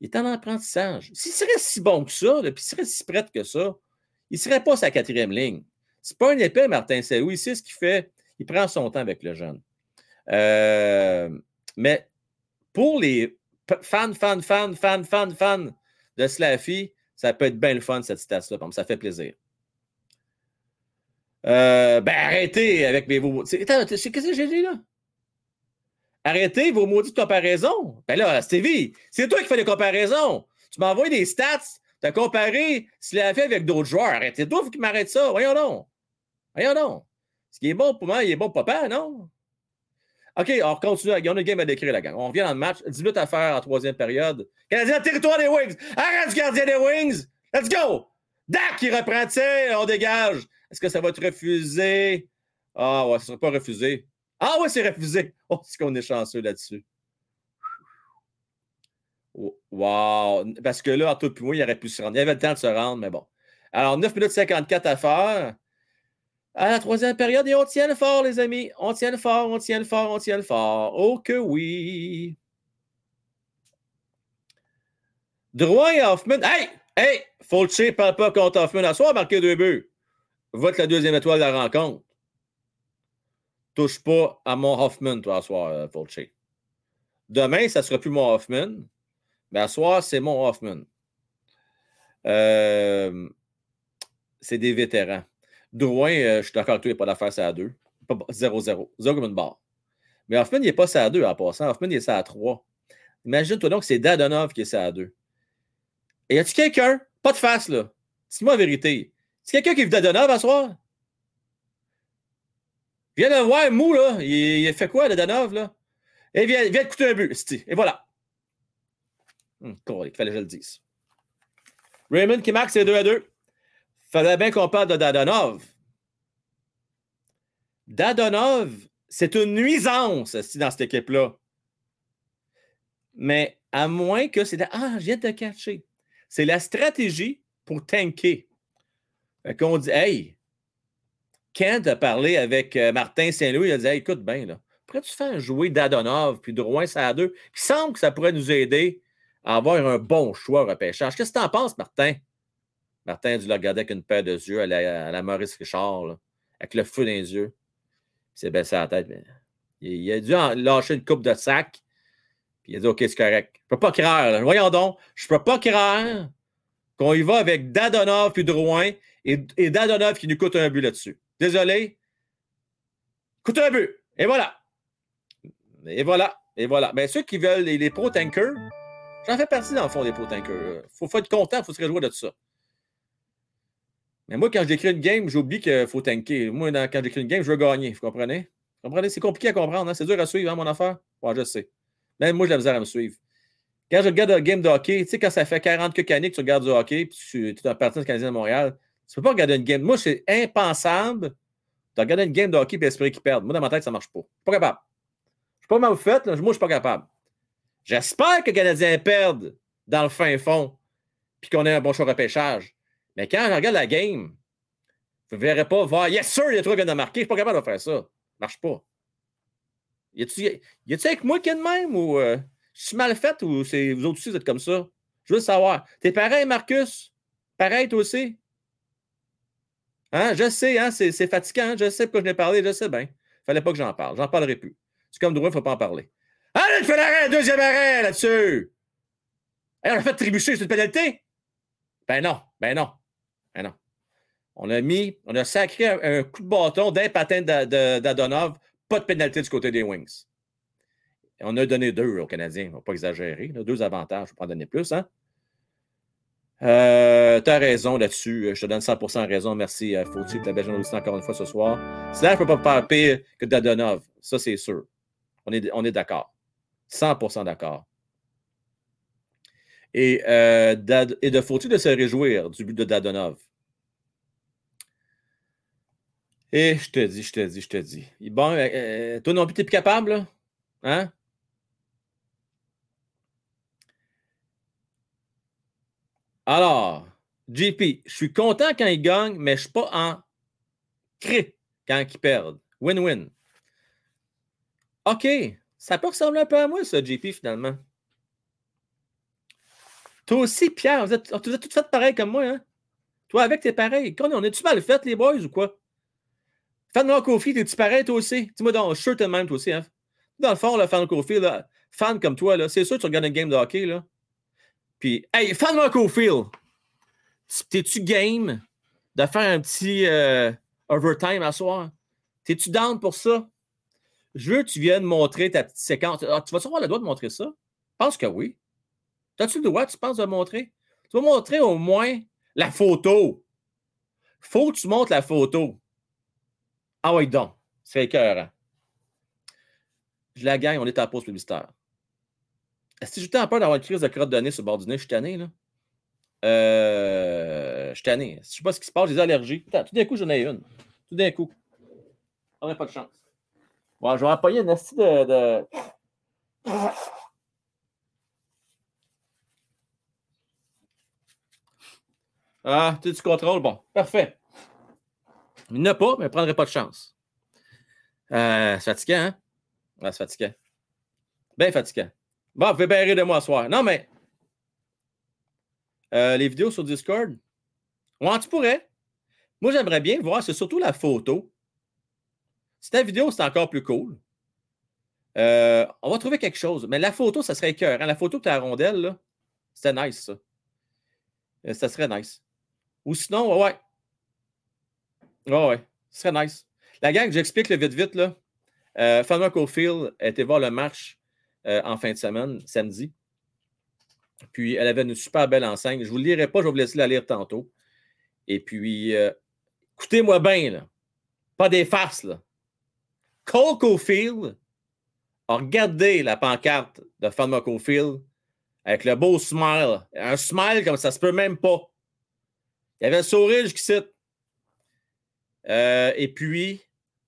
Il est en apprentissage. S'il serait si bon que ça, puis s'il serait si prêt que ça, il ne serait pas sa quatrième ligne. C'est pas un épée, Martin Saint-Louis. C'est ce qu'il fait. Il prend son temps avec le jeune. Euh, mais pour les fans, fans, fans, fans, fans, fans de Slaffy, ça peut être bien le fun, cette stats-là. Ça fait plaisir. Euh, ben, arrêtez avec mes. Qu'est-ce que j'ai dit là? Arrêtez vos maudites comparaisons. Ben là, Stevie, c'est toi qui fais les comparaisons. Tu m'envoies des stats. Tu as comparé s'il a fait avec d'autres joueurs. Arrêtez-toi, il faut qu'il m'arrête ça. Voyons donc. Voyons donc. Ce qui est bon pour moi, il est bon pour papa, non? OK, on continue. Il y a une game à décrire, la gang. On revient dans le match. 10 minutes à faire en troisième période. Canadien, territoire des Wings. Arrête du gardien des Wings. Let's go. Dak qui reprend, on dégage. Est-ce que ça va être refusé? Ah ouais, ça ne sera pas refusé. Ah ouais, c'est refusé. Oh, c'est qu'on est chanceux là-dessus. Wow! Parce que là, en tout moi, il aurait pu se rendre. Il avait le temps de se rendre, mais bon. Alors, 9 minutes 54 à faire. À la troisième période, et on tient fort, les amis. On tient le fort, on tient fort, on tient fort. Oh que oui! Drouin et Hoffman. Hey! Hey! Fulcher parle pas contre Hoffman. À soir, marqué deux buts. Vote la deuxième étoile de la rencontre. Touche pas à mon Hoffman, toi, à soir, euh, Fulcher. Demain, ça sera plus mon Hoffman. Mais à soir, c'est mon Hoffman. Euh, c'est des vétérans. Drouin, euh, je suis d'accord avec toi, il n'y a pas d'affaire, c'est à 2. 0-0. 0 comme une barre. Mais Hoffman, il n'est pas ça à 2 en passant. Hoffman, il est ça à 3. Imagine-toi donc que c'est Dadonov qui est ça à 2. Et y a-tu quelqu'un, pas de face là, dis-moi la vérité, c'est quelqu'un qui est Dadonov à soir? Viens de voir Mou, là. Il, a fait quoi, Dadonov, là? Et viens, viens de coûter un but. Et voilà. Hum, il fallait que je le dise. Raymond qui marque, c'est 2 à 2. Fallait bien qu'on parle de Dadonov. Dadonov, c'est une nuisance dans cette équipe-là. Mais à moins que c'est. Ah, je viens de te catcher. C'est la stratégie pour tanker. Qu'on dit, hey, Kent a parlé avec euh, Martin Saint-Louis, il a dit, écoute bien, pourrais-tu faire jouer Dadonov puis Drouin, ça à deux? Il semble que ça pourrait nous aider avoir un bon choix au repêchage. Qu'est-ce que tu en penses, Martin? Martin a dû le regarder avec une paire de yeux à la, Maurice Richard, avec le feu dans les yeux. Il s'est baissé la tête. il, a dû lâcher une coupe de sac. Puis il a dit OK, c'est correct. Je ne peux pas croire. Voyons donc, je ne peux pas croire qu'on y va avec Dadonov puis Drouin et, et Dadonov qui nous coûte un but là-dessus. Désolé. Coûte un but. Et voilà. Et voilà. Et voilà. Bien, ceux qui veulent les, pro-tankers, J'en fais partie dans le fond des pots tankers. Il faut, faut, être content, faut se réjouir de tout ça. Mais moi, quand j'écris une game, j'oublie qu'il faut tanker. Moi, quand j'écris une game, je veux gagner. Vous comprenez? Vous comprenez? C'est compliqué à comprendre. Hein? C'est dur à suivre, hein, mon affaire? Ouais, je sais. Même moi, j'ai la misère à me suivre. Quand je regarde un game de hockey, tu sais, quand ça fait 40 que que tu regardes du hockey, puis tu, es un parti Canadien de Montréal, tu peux pas regarder une game. Moi, c'est impensable de regarder une game de hockey et espérer qu'ils perdent. Moi, dans ma tête, ça marche pas. Je suis pas capable. Je suis pas mal fait, là. moi, je suis pas capable. J'espère que les Canadiens perdent dans le fin fond, puis qu'on ait un bon choix de repêchage. Mais quand je regarde la game, vous ne verrez pas voir Yes, sir, il y a trois gars de marquer. Je ne suis pas capable de faire ça. Ça marche pas. Y a-tu avec moi qui est de même ou euh, je suis mal fait ou c'est vous autres aussi vous êtes comme ça? Je veux savoir. T'es pareil, Marcus? Pareil, toi aussi? Hein? Je sais, hein? c'est fatigant. Je sais pourquoi je n'ai parlé, je sais bien. Il ne fallait pas que j'en parle. J'en parlerai plus. C'est comme droit, il ne faut pas en parler. Allez, fais l'arrêt, deuxième arrêt là-dessus! Elle a fait trébucher sur une pénalité? Ben non, ben non, ben non. On a mis, on a sacré un, coup de bâton d'un patin d'Adonov, pas de pénalité du côté des Wings. on a donné deux aux Canadiens, on ne va pas exagérer, deux avantages, je vais pas en donner plus. Hein? Euh, tu as raison là-dessus, je te donne 100% raison, merci euh, Fauti, tu as bien encore une fois ce soir. Cela ne peut pas faire pire que Dadonov, ça c'est sûr. On est, d'accord. 100% d'accord. Et, euh, de faut-il de se réjouir du but de Dadonov? Et je te dis, je te dis, je te dis. Bon, euh, euh, toi non plus, t'es plus capable? Hein? Alors, JP, je suis content quand ils gagnent, mais je ne suis pas en cré quand ils perdent. Win-win. OK. Ça peut ressembler un peu à moi, ça, JP, finalement. Toi aussi, Pierre, vous êtes, vous êtes toutes faites pareil comme moi, hein? Toi, avec, t'es pareil. On est-tu mal fait, les boys, ou quoi? Fan Kofi, t'es-tu pareil, toi aussi? Dis-moi donc, je suis sûr même, toi aussi, hein? Dans le fond, là, fan Kofi, là, fan comme toi, là, c'est sûr que tu regardes une game de hockey, là. Puis, hey, fan Cofield, t'es-tu game de faire un petit euh, overtime à soir? T'es-tu down pour ça? Je veux que tu viennes montrer ta petite séquence. Ah, tu vas avoir le droit de montrer ça? Je pense que oui. As-tu le droit, tu penses, de montrer? Tu vas montrer au moins la photo. Faut que tu montres la photo. Ah oui, donc. C'est écœurant. Je la gagne, on est à la pause publicitaire. Que j'étais en peur d'avoir une crise de crotte de nez sur le bord du nez? Je suis tanné, là. Euh, je suis tanné. Je sais pas ce qui se passe, j'ai des allergies. tout d'un coup, j'en ai une. Tout d'un coup. On n'a pas de chance. Bon, je vais appuyer une astuce de. Ah, tu du contrôle? Bon, parfait. Il n'a pas, mais ne prendrait pas de chance. Euh, c'est fatigant, hein? Ah, c'est fatigant. Bien fatigant. Bon, pouvez bien de moi ce soir. Non, mais euh, les vidéos sur Discord, ouais, tu pourrais. Moi, j'aimerais bien voir, c'est surtout la photo. Si ta vidéo, c'est encore plus cool. Euh, on va trouver quelque chose. Mais la photo, ça serait cœur. La photo que tu as la rondelle, c'était nice, ça. Euh, ça serait nice. Ou sinon, ouais. Ouais, ouais. Ce serait nice. La gang, j'explique le vite, vite, là. Euh, Cofield été voir le match euh, en fin de semaine, samedi. Puis, elle avait une super belle enseigne. Je ne vous le lirai pas, je vais vous laisser la lire tantôt. Et puis, écoutez-moi bien. Pas des farces, là. Cole Cofield a regardé la pancarte de Fan Cofield avec le beau smile. Un smile comme ça se peut même pas. Il y avait un sourire jusqu'ici. Euh, et puis,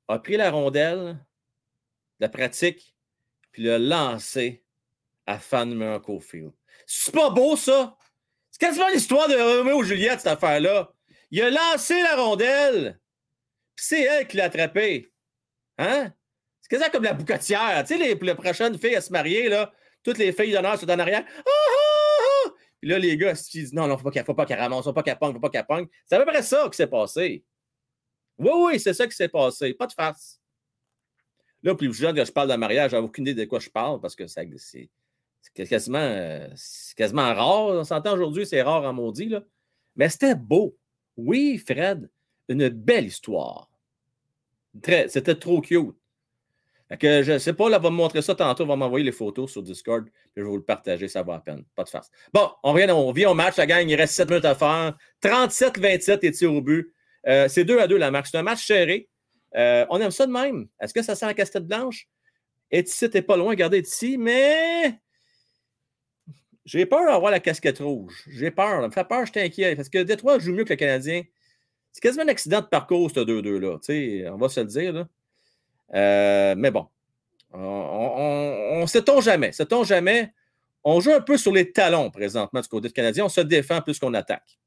a pris la rondelle, la pratique, puis l'a lancé à Fan Cofield. C'est pas beau, ça? C'est quasiment l'histoire de Romeo et Juliette, cette affaire-là. Il a lancé la rondelle, puis c'est elle qui l'a attrapé. Hein? C'est quasiment comme la boucatière. Tu sais, les, prochaines filles à se marier, là, toutes les filles d'honneur sont en arrière. Ah, ah, ah! Puis là, les gars, ils disent non, non, faut pas, faut pas qu'elle ramasse, faut pas qu'elle pogne, faut pas qu'elle pogne. C'est à peu près ça qui s'est passé. Oui, oui, c'est ça qui s'est passé. Pas de farce. Là, plus jeune que je parle de mariage, j'ai aucune idée de quoi je parle parce que c'est quasiment, quasiment rare. On s'entend aujourd'hui, c'est rare en maudit. Mais c'était beau. Oui, Fred, une belle histoire. C'était trop cute. Que je ne sais pas, là, va me montrer ça tantôt, va m'envoyer les photos sur Discord, je vais vous le partager, ça va à peine. Pas de farce. Bon, on revient, on vient au match, la gang, il reste 7 minutes à faire. 37-27 et tir au but? Euh, c'est 2 à 2 la marque. C'est un match serré. Euh, on aime ça de même. Est-ce que ça sent la casse-tête blanche? Et ici, t'es pas loin, regardez ici, mais j'ai peur d'avoir la casquette rouge. J'ai peur. Ça me fait peur, je t'inquiète. Parce que Détroit joue mieux que le Canadien. C'est quasiment un accident de parcours, ce 2-2-là. On va se le dire. Euh, mais bon, on ne sait-on jamais? Sait-on jamais? On joue un peu sur les talons présentement du côté du Canadien. On se défend plus qu'on attaque.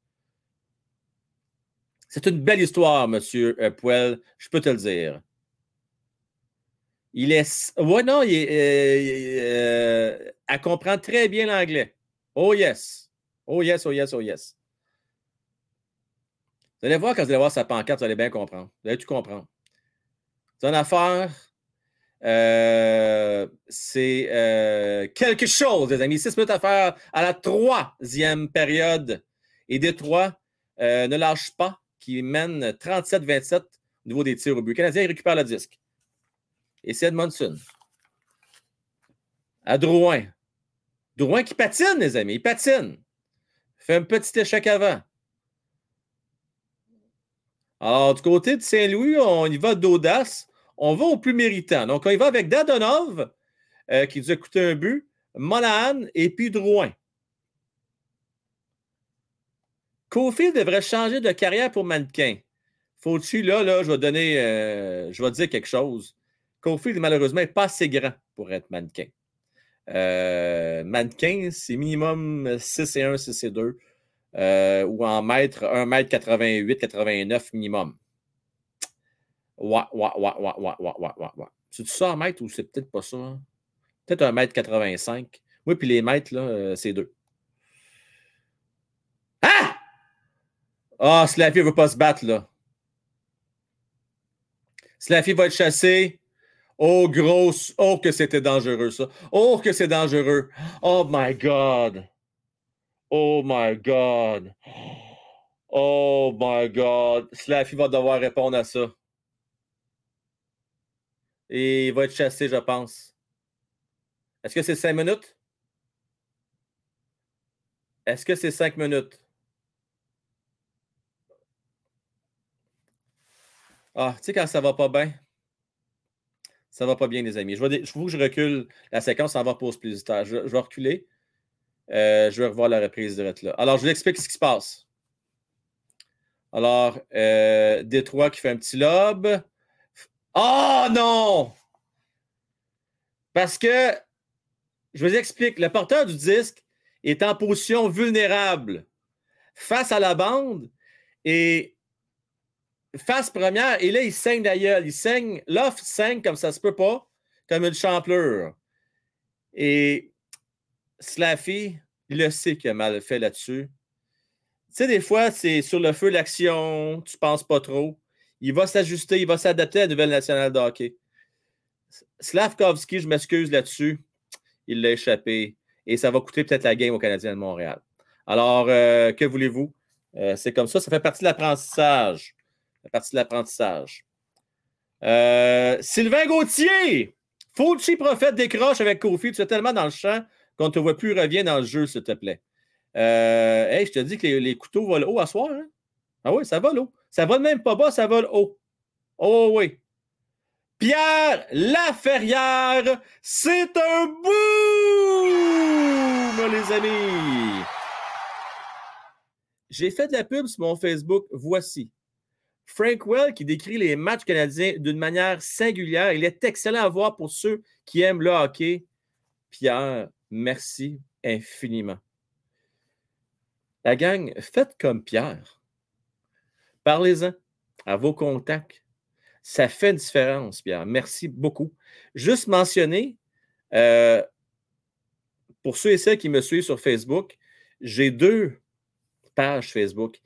C'est une belle histoire, M. Euh, Puel, je peux te le dire. Il est. Ouais, non, il est, euh, elle comprend très bien l'anglais. Oh yes. Oh yes, oh yes, oh yes. Vous allez voir quand vous allez voir sa pancarte, vous allez bien comprendre. Vous allez comprendre. C'est une affaire. Euh, c'est euh, quelque chose, les amis. Six minutes à à la troisième période. Et Détroit euh, ne lâche pas, qui mène 37-27 au niveau des tirs au but. Le Canadien récupère le disque. Et c'est Edmondson. À Drouin. Drouin qui patine, les amis. Il patine. Fait un petit échec avant. Alors, du côté de Saint-Louis, on y va d'audace. On va au plus méritant. Donc, on y va avec Dadonov, euh, qui nous a coûté un but, Monahan et puis Drouin. Kofi devrait changer de carrière pour mannequin. Faut-tu, là, là, je vais donner, euh, je vais dire quelque chose. Kofi, malheureusement, n'est pas assez grand pour être mannequin. Euh, mannequin, c'est minimum 6 et 1, 6 et 2. Euh, ou en mètre, 1 mètre 88, 89 minimum. Ouais, ouais, ouais, ouais, ouais, ouais, ouais, ouais. C'est ça en mètre ou c'est peut-être pas ça? Hein? Peut-être 1 mètre 85. Oui, puis les mètres, là, c'est 2. Ah! Ah, oh, Slaffy ne veut pas se battre, là. Slaffy va être chassé. Oh, grosse. Oh, que c'était dangereux, ça. Oh, que c'est dangereux. Oh, my God. Oh my God. Oh my God. Slaffy va devoir répondre à ça. Et il va être chassé, je pense. Est-ce que c'est cinq minutes? Est-ce que c'est cinq minutes? Ah, tu sais, quand ça va pas bien, ça va pas bien, les amis. Je vais, que je recule la séquence, en va pause plus tard. je vais reculer. Euh, je vais revoir la reprise direct là. Alors, je vous explique ce qui se passe. Alors, euh, Détroit qui fait un petit lob. Oh non! Parce que, je vous explique, le porteur du disque est en position vulnérable face à la bande et face première, et là, il saigne d'ailleurs. Il saigne, l'offre saigne comme ça se peut pas, comme une champlure. Et Slaffy, il le sait qu'il a mal fait là-dessus. Tu sais, des fois, c'est sur le feu l'action, tu penses pas trop. Il va s'ajuster, il va s'adapter à la nouvelle nationale de hockey. Slavkovski, je m'excuse là-dessus. Il l'a échappé. Et ça va coûter peut-être la game au Canadien de Montréal. Alors, euh, que voulez-vous? Euh, c'est comme ça, ça fait partie de l'apprentissage. Fait partie de l'apprentissage. Euh, Sylvain Gauthier! Fauci prophète décroche avec Kofi. Tu es tellement dans le champ qu'on ne te voit plus, reviens dans le jeu, s'il te plaît. Euh, hey, je te dis que les, couteaux volent haut à soir. Hein? Ah oui, ça vole haut. Ça vole même pas bas, ça vole haut. Oh oui. Pierre Laferrière, c'est un boom, les amis. J'ai fait de la pub sur mon Facebook. Voici. Frank Well qui décrit les matchs canadiens d'une manière singulière. Il est excellent à voir pour ceux qui aiment le hockey. Pierre, merci infiniment. La gang, faites comme Pierre. Parlez-en à vos contacts. Ça fait une différence, Pierre. Merci beaucoup. Juste mentionner, euh, pour ceux et celles qui me suivent sur Facebook, j'ai deux pages Facebook.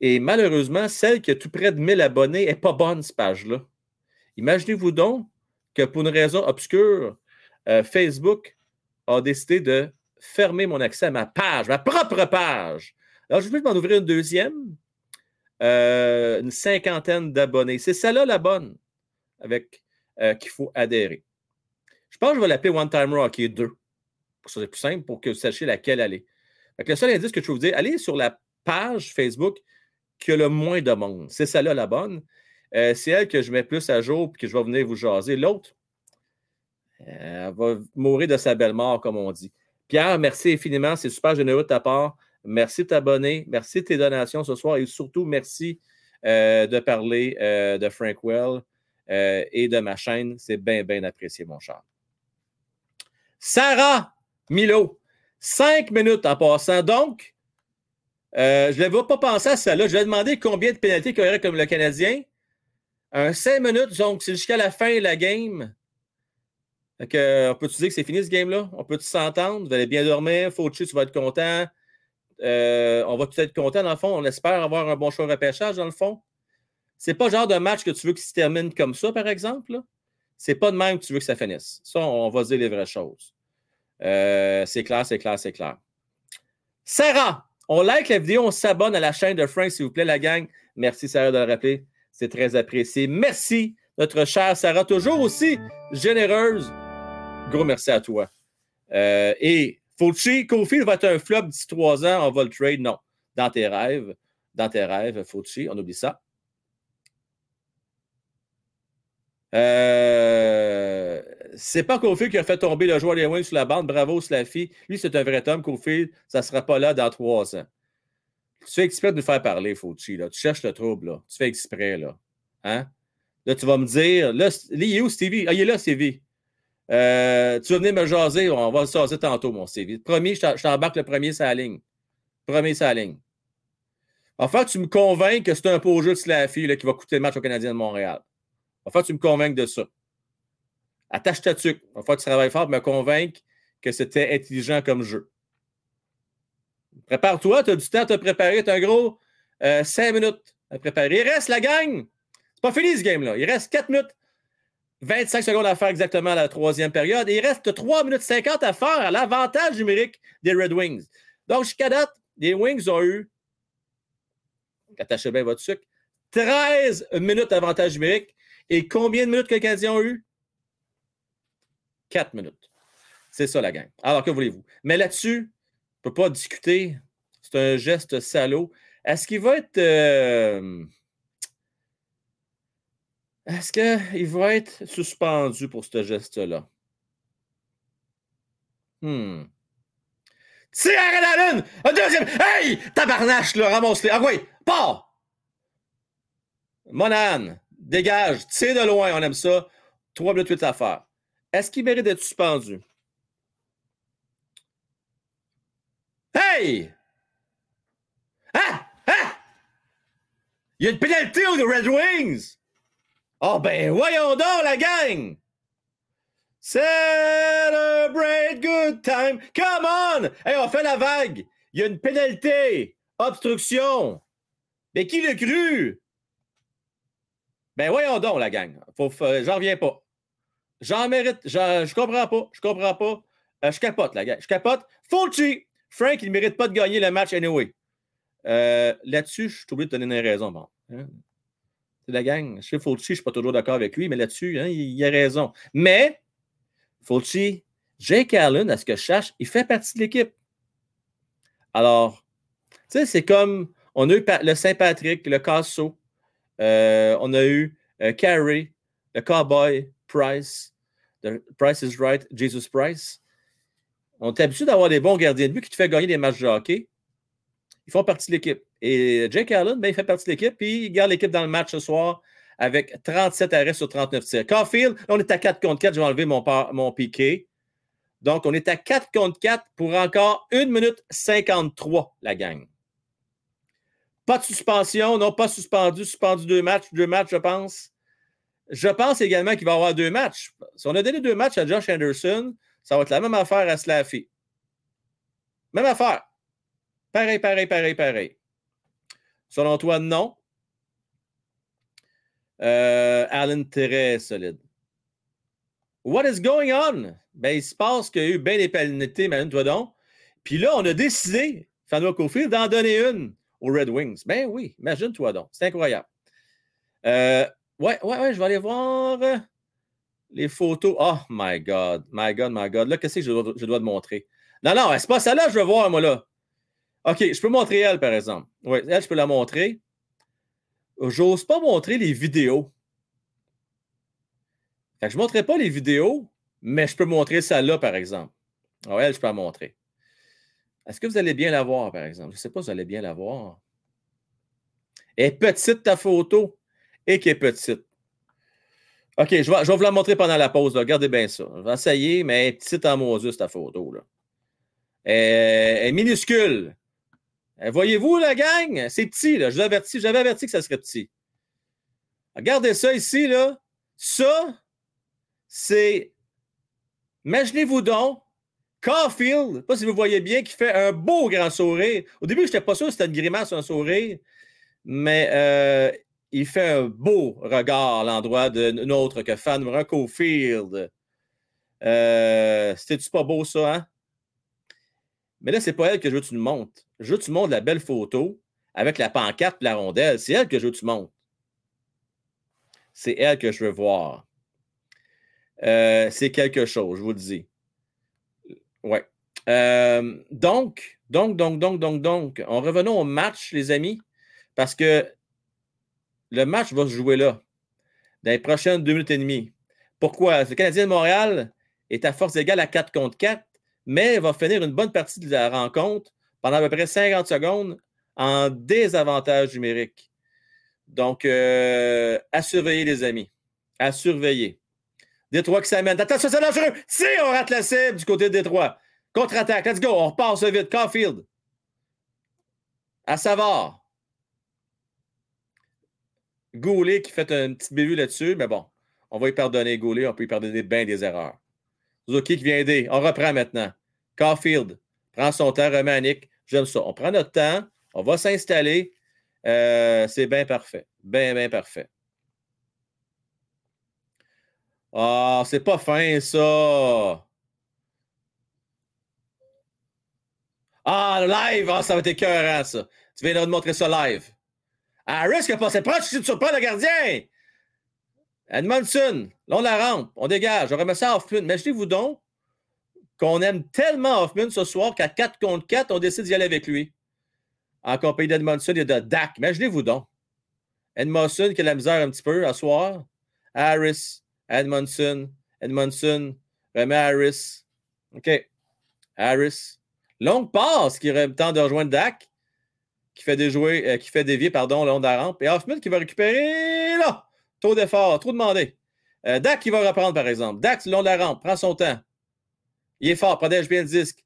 Et malheureusement, celle qui a tout près de 1000 abonnés n'est pas bonne, cette page-là. Imaginez-vous donc que pour une raison obscure, euh, Facebook a décidé de fermer mon accès à ma page, ma propre page. Alors, je vais m'en ouvrir une deuxième, euh, une cinquantaine d'abonnés. C'est celle-là la bonne, avec euh, qu'il faut adhérer. Je pense que je vais l'appeler One Timer Hockey 2. Pour ça, c'est plus simple pour que vous sachiez laquelle aller. le seul indice que je peux vous dire, allez sur la page Facebook qui a le moins de monde. C'est celle-là la bonne. Euh, c'est elle que je mets plus à jour et que je vais venir vous jaser. L'autre, euh, elle va mourir de sa belle mort, comme on dit. Pierre, merci infiniment. C'est super généreux de ta part. Merci de t'abonner. Merci de tes donations ce soir et surtout merci euh, de parler de Frank Well et de ma chaîne. C'est bien, bien apprécié, mon cher. Sarah Milo, cinq minutes en passant. Donc, je ne vais pas penser à ça. Là. Je vais demander combien de pénalités qu'il y aurait comme le Canadien. Un 5 minutes, donc c'est jusqu'à la fin de la game. on peut-tu dire que c'est fini ce game-là? On peut-tu s'entendre? Vous allez bien dormir? Fauci, tu vas être content. Euh, on va tout être content, dans le fond. On espère avoir un bon choix de repêchage, dans le fond. C'est pas le genre de match que tu veux qu'il se termine comme ça, par exemple. C'est pas de même que tu veux que ça finisse. Ça, on va dire les vraies choses. Euh, c'est clair, c'est clair, c'est clair. Sarah, on like la vidéo, on s'abonne à la chaîne de Frank, s'il vous plaît, la gang. Merci, Sarah, de le rappeler. C'est très apprécié. Merci, notre chère Sarah, toujours aussi généreuse. Gros merci à toi. Euh, et Fauci, Kofi va être un flop d'ici trois ans, on va le trade. Non. Dans tes rêves, dans tes rêves, Fauci, on oublie ça. Euh, c'est pas Kofi qui a fait tomber le joueur des Wings sur la bande. Bravo, Slaffy. Lui, c'est un vrai homme. Kofi, ça sera pas là dans trois ans. Tu fais exprès de nous faire parler, Fauci. Tu cherches le trouble. Là. Tu fais exprès. Là. Hein? Là, tu vas me dire. Là, il est où, Stevie? Ah, il est là, Stevie. Euh, tu vas venir me jaser. On va se jaser tantôt, mon Stevie. Premier, je t'embarque le premier sur ligne. Premier sur la ligne. Enfin, tu me convaincs que c'est un beau jeu de Slaffy qui va coûter le match au Canadien de Montréal. Enfin, tu me convaincs de ça. Attache ta tuque. Enfin, tu travailles fort pour me convaincre que c'était intelligent comme jeu. Prépare-toi, tu as du temps à te préparer. Tu as un gros euh, 5 minutes à préparer. Il reste la gang. C'est pas fini ce game-là. Il reste 4 minutes, 25 secondes à faire exactement la troisième période. Il reste 3 minutes 50 à faire à l'avantage numérique des Red Wings. Donc, jusqu'à date, les Wings ont eu, attachez bien votre sucre, 13 minutes d'avantage numérique. Et combien de minutes que les Canadiens ont eu? 4 minutes. C'est ça la gang. Alors, que voulez-vous? Mais là-dessus, ne peut pas discuter. C'est un geste salaud. Est-ce qu'il va être. Euh, est-ce qu'il va être suspendu pour ce geste-là? Hmm. Tire à la lune! Un deuxième! Hey! Tabarnache, là, ramasse-les! Ah oui! Pas! Monane, dégage, tire de loin, on aime ça. Trois minutes, huit à faire. Est-ce qu'il mérite d'être suspendu? Hey! Ah! Ah! Il y a une pénalité aux Red Wings! Oh ben, voyons donc, la gang! Celebrate good time! Come on! Hey, on fait la vague! Il y a une pénalité! Obstruction! Mais qui l'a cru? Ben voyons donc, la gang. J'en reviens pas. J'en mérite. Je comprends pas. Je comprends pas. Euh, je capote, la gang. Je capote. Fulci! Frank, il ne mérite pas de gagner le match anyway. Euh, là-dessus, je suis obligé de donner une raison. Bon, hein. C'est la gang. Chez Fulci, je ne suis pas toujours d'accord avec lui, mais là-dessus, hein, il, a raison. Mais, Fulci, Jake Allen, à ce que je cherche, il fait partie de l'équipe. Alors, tu sais, c'est comme on a eu le Saint-Patrick, le Casso, euh, on a eu Carey, le Cowboy, Price, Price is Right, Jesus Price. On est habitué d'avoir des bons gardiens de but qui te font gagner des matchs de hockey. Ils font partie de l'équipe. Et Jake Allen, ben, il fait partie de l'équipe, puis il garde l'équipe dans le match ce soir avec 37 arrêts sur 39 tirs. Caulfield, on est à 4 contre 4. Je vais enlever mon, mon piqué. Donc, on est à 4 contre 4 pour encore 1 minute 53, la gang. Pas de suspension, non, pas suspendu, suspendu deux matchs, deux matchs, je pense. Je pense également qu'il va y avoir deux matchs. Si on a donné deux matchs à Josh Anderson, ça va être la même affaire à Slaffy. Même affaire. Pareil, pareil, pareil, pareil. Selon toi, non. Euh, Allen, très solide. What is going on? Ben, il se passe qu'il y a eu bien des pénalités, imagine-toi donc. Puis là, on a décidé, Fanois d'en donner une aux Red Wings. Ben oui, imagine-toi donc. C'est incroyable. Euh, ouais, ouais, ouais, je vais aller voir. Les photos. Oh my God. My God, my God. Là, qu'est-ce que je dois, te montrer? Non, non, c'est pas ça là je veux voir, moi, là. OK, je peux montrer elle, par exemple. Oui, elle, je peux la montrer. J'ose pas montrer les vidéos. je ne montrerai pas les vidéos, mais je peux montrer celle-là, par exemple. Ah, elle, je peux la montrer. Est-ce que vous allez bien la voir, par exemple? Je ne sais pas si vous allez bien la voir. Elle est petite, ta photo, et qui est petite. OK, je vais, vous la montrer pendant la pause. Regardez bien ça. Je vais essayer, mais elle est petite en Moses, ta photo. Là. Elle, est minuscule. Euh, voyez-vous, la gang? C'est petit. Là. Je averti, j'avais averti que ça serait petit. Regardez ça ici. Là. Ça, c'est. Imaginez-vous donc Caulfield, je sais pas si vous voyez bien, qui fait un beau grand sourire. Au début, je n'étais pas sûr si c'était une grimace ou un sourire, mais euh, il fait un beau regard à l'endroit de autre que fan Caulfield. Euh, C'était-tu pas beau, ça, hein? Mais là, c'est pas elle que je veux que tu. Je veux que tu montres la belle photo avec la pancarte et la rondelle. C'est elle que je veux que tu montres. C'est elle que je veux voir. Euh, c'est quelque chose, je vous le dis. Ouais. Euh, donc, donc, donc, donc, donc, donc, en revenons au match, les amis, parce que le match va se jouer là, dans les prochaines deux minutes et demie. Pourquoi? Le Canadien de Montréal est à force égale à 4 contre 4, mais va finir une bonne partie de la rencontre pendant à peu près 50 secondes en désavantage numérique. Donc, euh, à surveiller, les amis. À surveiller. Détroit qui s'amène. Attention, c'est dangereux. Si on rate la cible du côté de Détroit. Contre-attaque. Let's go. On repart ça vite. Caulfield. À Savard. Goulet qui fait une petite bévue là-dessus, mais bon, on va y pardonner Goulet, on peut y pardonner bien des erreurs. Zuki qui vient aider. On reprend maintenant. Caulfield prend son temps, remet à Nick. J'aime ça. On prend notre temps, on va s'installer. Euh, c'est bien parfait. Bien, bien parfait. Ah, c'est pas fin, ça. Ah, live! Ah, ça va être écœurant, ça. Tu viens de montrer ça live. Harris qui a passé proche, tu surprends le gardien. Edmondson, là, on la rampe, on dégage, on remet ça à Hoffman. Imaginez-vous donc qu'on aime tellement Hoffman ce soir qu'à 4 contre 4, on décide d'y aller avec lui. En compagnie d'Edmondson et de Dak. Imaginez-vous donc. Edmondson qui a la misère un petit peu à soir. Harris, Edmondson, Edmondson, remet Harris. OK. Harris. Longue passe qui aurait le temps de rejoindre Dak, qui fait déjouer, euh, dévier, pardon, le long de la rampe. Et Hoffman qui va récupérer là. Trop d'effort, trop demandé. Euh, Dak qui va reprendre, par exemple. Dak, le long de la rampe, prend son temps. Il est fort, protège bien le disque.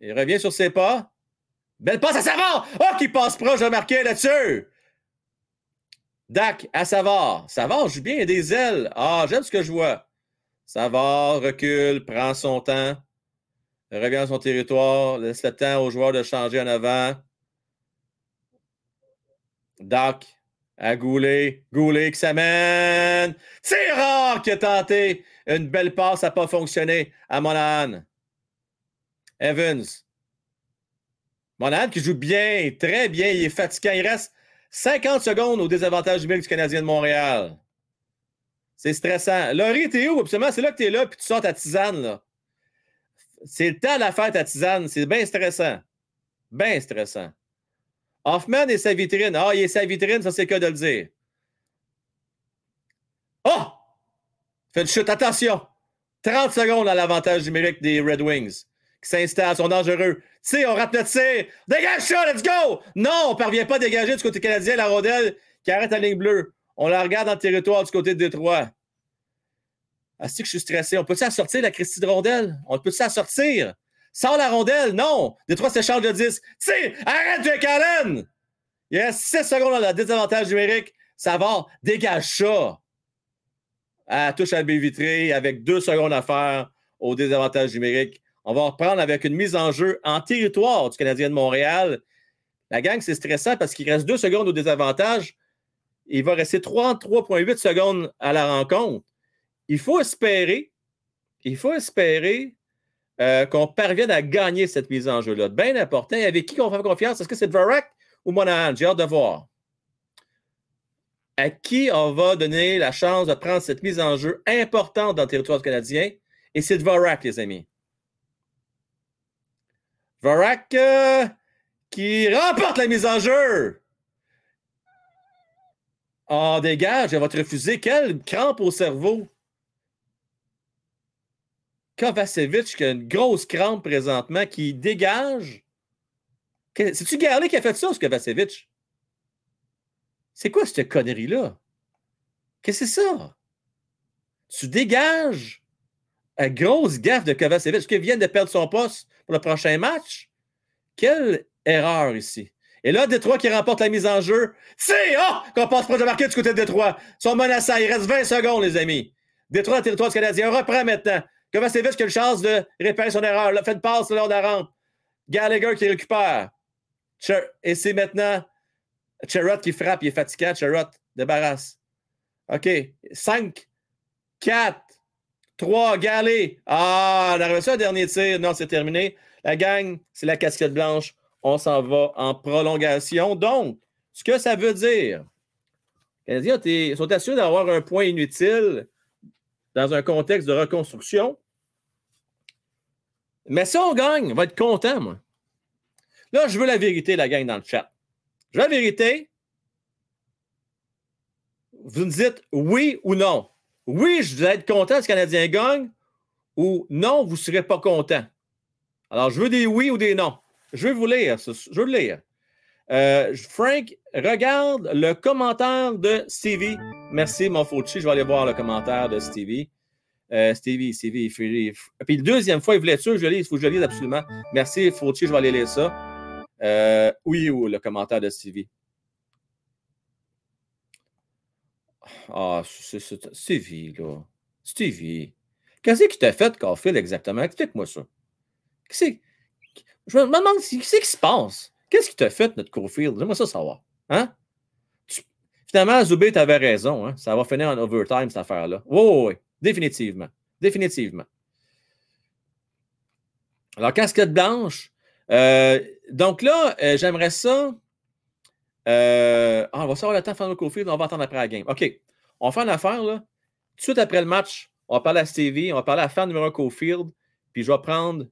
Il revient sur ses pas. Belle passe à Savard! Oh, qui passe proche de marquer là-dessus! Dak à Savard. Savard joue bien, il a des ailes. Ah, j'aime ce que je vois. Savard recule, prend son temps, revient à son territoire, laisse le temps aux joueurs de changer en avant. Dak à Goulet. Goulet qui s'amène. C'est rare qui a tenté. Une belle passe n'a pas fonctionné à Monahan. Evans. Monahan qui joue bien, très bien. Il est fatigué. Il reste 50 secondes au désavantage numérique du Canadien de Montréal. C'est stressant. Laurie, t'es où? Absolument, c'est là que tu es là, puis tu sors ta tisane. Là. C'est le temps de la fête à tisane. C'est bien stressant. Bien stressant. Hoffman et sa vitrine. Ah, il est sa vitrine, ça c'est que de le dire. Oh! Fait une chute. Attention! 30 secondes à l'avantage numérique des Red Wings qui s'installent, sont dangereux. sais, on rate notre tir. Dégage ça, let's go! Non, on ne parvient pas à dégager du côté canadien la rondelle qui arrête la ligne bleue. On la regarde le territoire du côté de Détroit. Ah, que je suis stressé. On peut-tu sortir la Christie de rondelle? On peut-tu sortir? Sors la rondelle, non! Détroit s'échange de 10. sais, arrête Jake Allen! Il reste 6 secondes dans le désavantage numérique. Ça va, dégage ça. À touche à la baie vitrée avec 2 secondes à faire au désavantage numérique. On va reprendre avec une mise en jeu en territoire du Canadien de Montréal. La gang, c'est stressant parce qu'il reste deux secondes au désavantage. Il va rester 33,8 secondes à la rencontre. Il faut espérer, il faut espérer euh, qu'on parvienne à gagner cette mise en jeu-là. Bien important. Avec qui on fait confiance? Est-ce que c'est Dvorak ou Monahan? J'ai hâte de voir. à qui on va donner la chance de prendre cette mise en jeu importante dans le territoire canadien? Et c'est Dvorak, les amis. Dvorak euh, qui remporte la mise en jeu. Oh, dégage, elle va te refuser. Quelle crampe au cerveau. Kovacevic qui a une grosse crampe présentement qui dégage. C'est-tu qui a fait ça, ce Kovacevic? C'est quoi cette connerie-là? Qu'est-ce que c'est ça? Tu dégages une grosse gaffe de Kovacevic. Qu'il vient de perdre son poste pour le prochain match? Quelle erreur ici. Et là, Détroit qui remporte la mise en jeu. C'est oh, qu'on passe pas de marquer du côté de Détroit. Ils sont menaçants. Il reste 20 secondes, les amis. Détroit, territoire du Canadien. On reprend maintenant. Kovacevic qui a une chance de réparer son erreur? Il fait une passe la rampe. Gallagher qui récupère. Et c'est maintenant Cherrott qui frappe. Il est fatigué. Cherrott débarrasse. OK. 5, 4, 3, Galé. Ah, on a reçu un dernier tir. Non, c'est terminé. La gang, c'est la casquette blanche. On s'en va en prolongation. Donc, ce que ça veut dire, les Canadiens sont assurés d'avoir un point inutile dans un contexte de reconstruction. Mais si on gagne, on va être content, moi. Là, je veux la vérité, la gang, dans le chat. Je veux la vérité. Vous me dites oui ou non. Oui, je vais être content si le Canadien gagne ou non, vous ne serez pas content. Alors, je veux des oui ou des non. Je vais vous lire. Je veux le lire. Euh, Frank, regarde le commentaire de Stevie. Merci, mon Fauci. Je vais aller voir le commentaire de Stevie. Euh, Stevie, Stevie, Stevie. Puis deuxième fois, il voulait être sûr je lise. Il faut que je lise absolument. Merci, Fauci. Je vais aller lire ça. Euh, oui ou le commentaire de Stevie. Ah, c'est Stevie, là. Stevie. Qu'est-ce que tu as fait, Carfield, exactement? Explique-moi ça. Qu'est-ce je me demande ce qui se passe? Qu'est-ce qui t'a fait, notre Cofield? Dis-moi ça savoir. Hein? Finalement, Zubé, tu avais raison. Hein? Ça va finir en overtime, cette affaire-là. Oui, oui, oui. Définitivement. Définitivement. Alors, casquette blanche. Euh, donc là, euh, j'aimerais ça. Euh, ah, on va savoir le temps de faire le Cofield. On va attendre après la game. OK. On faire une affaire, là. Tout de suite après le match, on va parler à Stevie, on va parler à fan numéro 1 Cofield, puis je vais prendre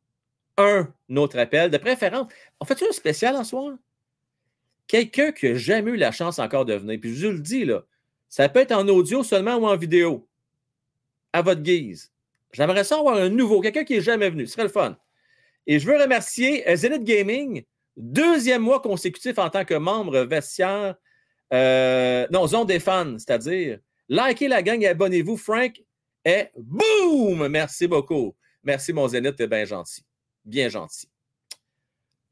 un autre appel, de préférence. On fait un spécial en soir? Quelqu'un qui n'a jamais eu la chance encore de venir. Puis je vous le dis, là, ça peut être en audio seulement ou en vidéo. À votre guise. J'aimerais ça avoir un nouveau, quelqu'un qui n'est jamais venu. Ce serait le fun. Et je veux remercier euh, Zenith Gaming, deuxième mois consécutif en tant que membre vestiaire. Euh, non, zone des fans, c'est-à-dire likez la gang et abonnez-vous. Frank et boum! Merci beaucoup. Merci, mon Zenith, t'es bien gentil bien gentil.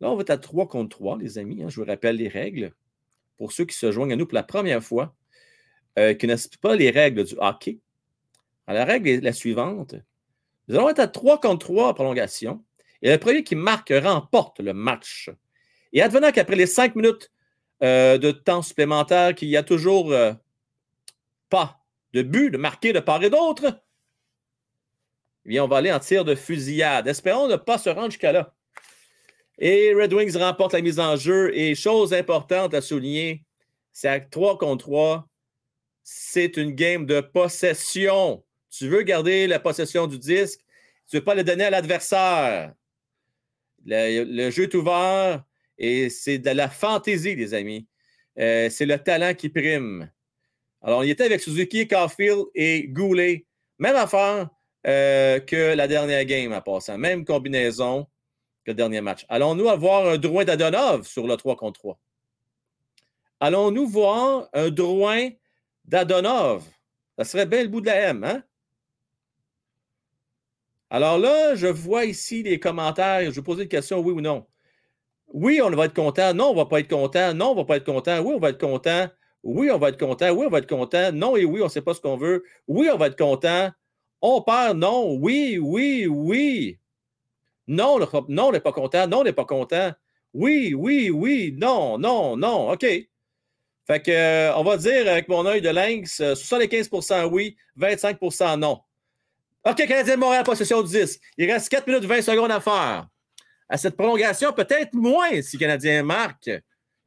Là, on va être à 3 contre 3, les amis. Hein. je vous rappelle les règles. Pour ceux qui se joignent à nous pour la première fois, euh, qui n'assistent pas les règles du hockey. La règle est la suivante. Nous allons être à 3 contre 3 en prolongation. Et le premier qui marque remporte le match. Et advenant qu'après les 5 minutes euh, de temps supplémentaire, qu'il n'y a toujours euh, pas de but de marquer de part et d'autre, on va aller en tir de fusillade. Espérons ne pas se rendre jusqu'à là. Et Red Wings remporte la mise en jeu. Et chose importante à souligner, c'est à 3 contre 3, c'est une game de possession. Tu veux garder la possession du disque, tu ne veux pas le donner à l'adversaire. Le, jeu est ouvert et c'est de la fantaisie, les amis. Euh, c'est le talent qui prime. Alors, il était avec Suzuki, Caulfield et Goulet. Même affaire, euh, que la dernière game en passant. Même combinaison que le dernier match. Allons-nous avoir un droit d'Adonov sur le 3 contre 3? Allons-nous voir un droit d'Adonov? Ça serait bien le bout de la M, hein? Alors là, je vois ici les commentaires. Je vais poser une question, oui ou non. Oui, on va être content. Non, on ne va pas être content. Non, on ne va pas être content. Oui, on va être content. Oui, on va être content. Oui, on va être content. Non et oui, on ne sait pas ce qu'on veut. Oui, on va être content. On perd, non. Oui, oui, oui. Non, non, on n'est pas content. Non, on n'est pas content. Oui, oui, oui. Non, non, non. OK. Fait que, euh, on va dire avec mon œil de lynx, 75% euh, oui, 25% non. OK, Canadien de Montréal, possession du 10. Il reste 4 minutes 20 secondes à faire. À cette prolongation, peut-être moins si Canadien marque.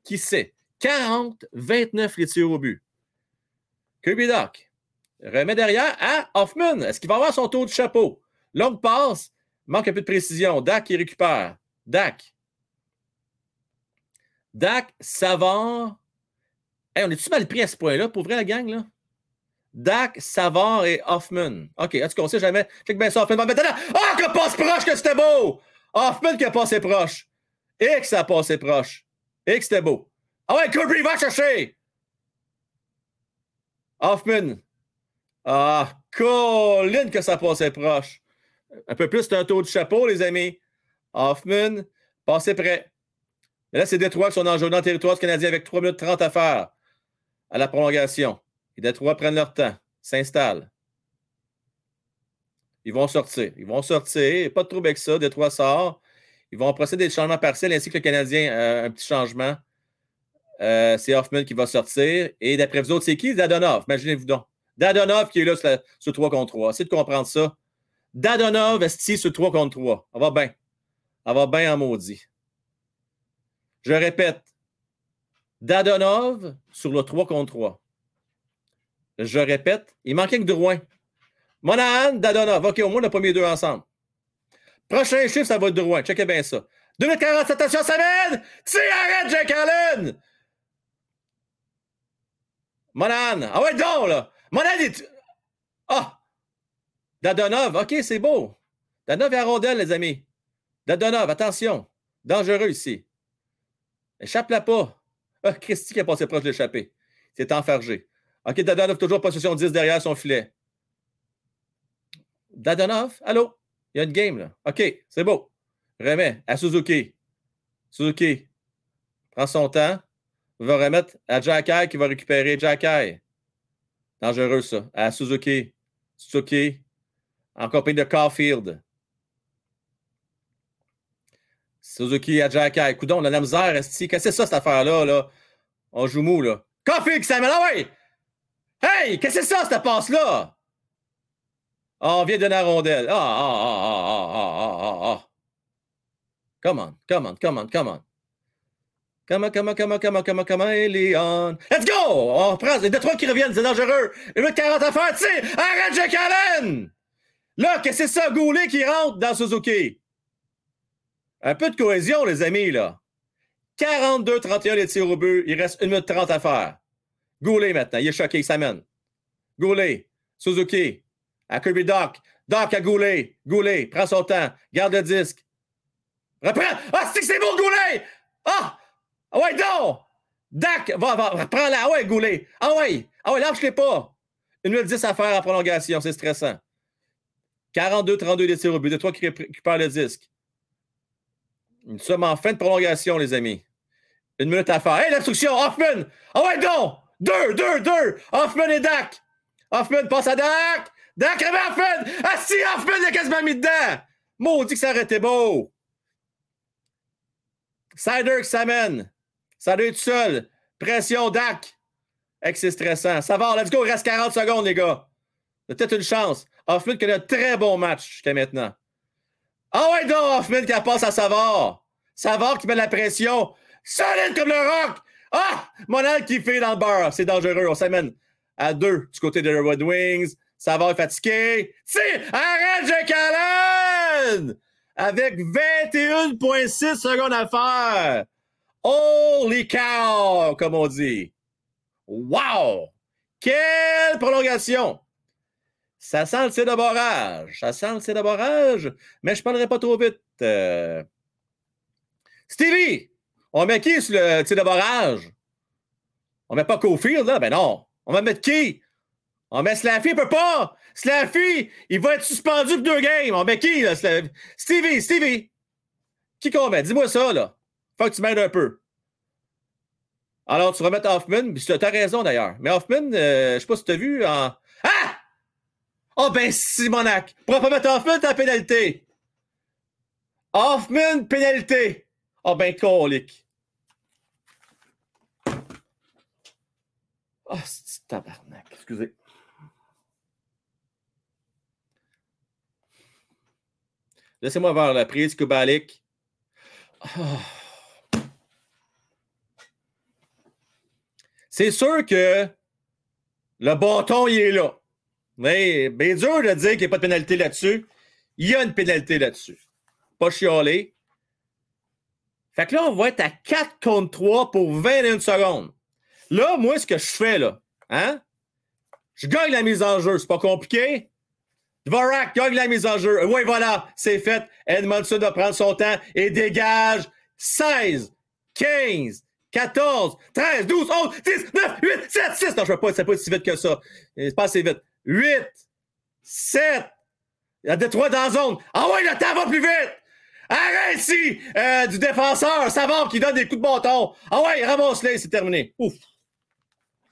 Qui sait? 40, 29 les tirs au but. Kirby Doc. Remet derrière à Hoffman. Est-ce qu'il va avoir son tour de chapeau? Longue passe. Manque un peu de précision. Dak qui récupère. Dak. Dak, Savard. Hey, on est-tu mal pris à ce point-là? Pour vrai la gang, là? Dak, Savard et Hoffman. OK, est-ce qu'on sait jamais? Check bien ça, Hoffman. Ah, que passe proche que c'était beau! Hoffman qui a passé proche. Et que ça a passé proche. Et que c'était beau. Ah ouais, Kirby va chercher! Hoffman. Ah, Colin que ça passait proche. Un peu plus, c'est un tour de chapeau, les amis. Hoffman, passez prêt. Mais là, c'est Détroit qui sont en jeu dans le territoire canadien avec 3 minutes 30 à faire à la prolongation. Les Détroit prennent leur temps, s'installent. Ils vont sortir. Ils vont sortir. Pas de trouble avec ça. Détroit sort. Ils vont procéder des changements partiels ainsi que le Canadien, euh, un petit changement. Euh, c'est Hoffman qui va sortir. Et d'après vous autres, c'est qui? Dadonov. Imaginez-vous donc. Dadonov qui est là sur, 3 contre 3. Essayez de comprendre ça. Dadonov est sur 3 contre 3. On va bien. On va bien en maudit. Je répète. Dadonov sur le 3 contre 3. Je répète. Il manquait que Drouin. Monahan, Dadonov. OK, au moins, on a pas mis deux ensemble. Prochain chiffre, ça va être Drouin. Checkez bien ça. 2m40, attention, ça m'aide! Tire, arrête, Jack Allen! Monahan. Ah ouais, donc, là! Monahan est. Ah! Dadonov. OK, c'est beau. Dadonov est à les amis. Dadonov, attention. Dangereux ici. Échappe-la pas. Ah, Christy qui a passé proche de l'échapper. C'est enfargé. OK, Dadonov, toujours position 10 derrière son filet. Dadonov, allô? Il y a une game, là. OK, c'est beau. Remets à Suzuki. Suzuki prend son temps. Va remettre à Jacky qui va récupérer Jacky. Dangereux, ça. À Suzuki. Suzuki. En compagnie de Caulfield. Suzuki à Jacky. Coudon, la misère, Qu'est-ce que c'est ça, cette affaire-là? Là? On joue mou, là. Caulfield qui s'amène. Ah ouais! Hey! Qu'est-ce que c'est ça, cette passe-là? Ah, on vient de la rondelle. Ah, ah, ah, ah, ah, ah, ah, ah. Come on, come on, come on, come on. Come on, come on, come on, come on, come on, come on, Léon. Let's go! On reprend. Les Détroits qui reviennent, c'est dangereux. Il de 40 à faire, tu Arrête, Jack Allen! Là, qu'est-ce que c'est ça, Goulet qui rentre dans Suzuki? Un peu de cohésion, les amis, là. 42-31 les tirs au but. Il reste 1 minute 30 à faire. Goulet maintenant. Il est choqué, il s'amène. Goulet. Suzuki. À Kirby Doc. Doc à Goulet. Goulet. Prends son temps. Garde le disque. Reprends. Ah, c'est c'est bon, Goulet! Ah! Ah ouais, donc! Doc, va, va, prends-la. Ah ouais, Goulet. Ah ouais. Ah ouais, lâche-les pas. 1 minute 10 à faire en prolongation. C'est stressant. 42-32 des tirs au but. De toi qui récupère le disque. Nous sommes en fin de prolongation, les amis. Une minute à faire. Hey, l'instruction, Hoffman! Ah ouais, donc! Deux, deux, deux! Hoffman et Dak! Hoffman passe à Dak! Dak remet Hoffman! Ah si, Hoffman est quasiment mis dedans! Maudit que ça aurait été beau! Sider qui s'amène. Sider tout seul. Pression, Dak. c'est stressant. Ça va, let's go, il reste 40 secondes, les gars. Peut-être une chance. Hoffman qui a un très bon match jusqu'à maintenant. Ah ouais, donc, Hoffman qui passe à Savard. Savard qui met la pression. Solide comme le rock. Ah! Monal qui fait dans le bar. C'est dangereux. On s'amène à deux du côté des Red Wings. Savard est fatigué. Si! Arrête, Allen! Avec 21,6 secondes à faire. Holy cow! Comme on dit. Wow! Quelle prolongation! Ça sent le cédaborage. Ça sent le cédaborage, mais je ne parlerai pas trop vite. Euh. Stevie, on met qui sur le cédaborage? On met pas Cofield, là? Ben non. On va mettre qui? On met Slaffy, il peut pas! Slaffy, il va être suspendu pour deux games. On met qui, là? Stevie, Stevie! Qui qu'on met? Dis-moi ça, là. Faut que tu m'aides un peu. Alors, tu vas mettre Hoffman. Tu as raison, d'ailleurs. Mais Hoffman, euh, je sais pas si tu as vu en... Ah! Oh ben Simonac! Pourquoi pas mettre Hoffman ta pénalité? Hoffman, pénalité! Oh ben colique! Oh, c'est tabarnak? Excusez. Laissez-moi voir la prise, Kubalik. Oh. C'est sûr que Le bâton, il est là. Mais bien dur de dire qu'il n'y a pas de pénalité là-dessus. Il y a une pénalité là-dessus. Pas chialer. Fait que là, on va être à 4 contre 3 pour 21 secondes. Là, moi, ce que je fais, là, hein? Je gagne la mise en jeu. C'est pas compliqué. Dvorak gagne la mise en jeu. Oui, voilà, c'est fait. Edmondson va prendre son temps et dégage 16, 15, 14, 13, 12, 11, 10, 9, 8, 7, 6. Non, je ne pas, c'est pas si vite que ça. C'est pas assez vite. 8, 7. Il y a des trois dans la zone. Ah ouais, le temps va plus vite. Arrête ici euh, du défenseur, Savard qui donne des coups de bâton. Ah ouais, ramasse-les, c'est terminé. Ouf.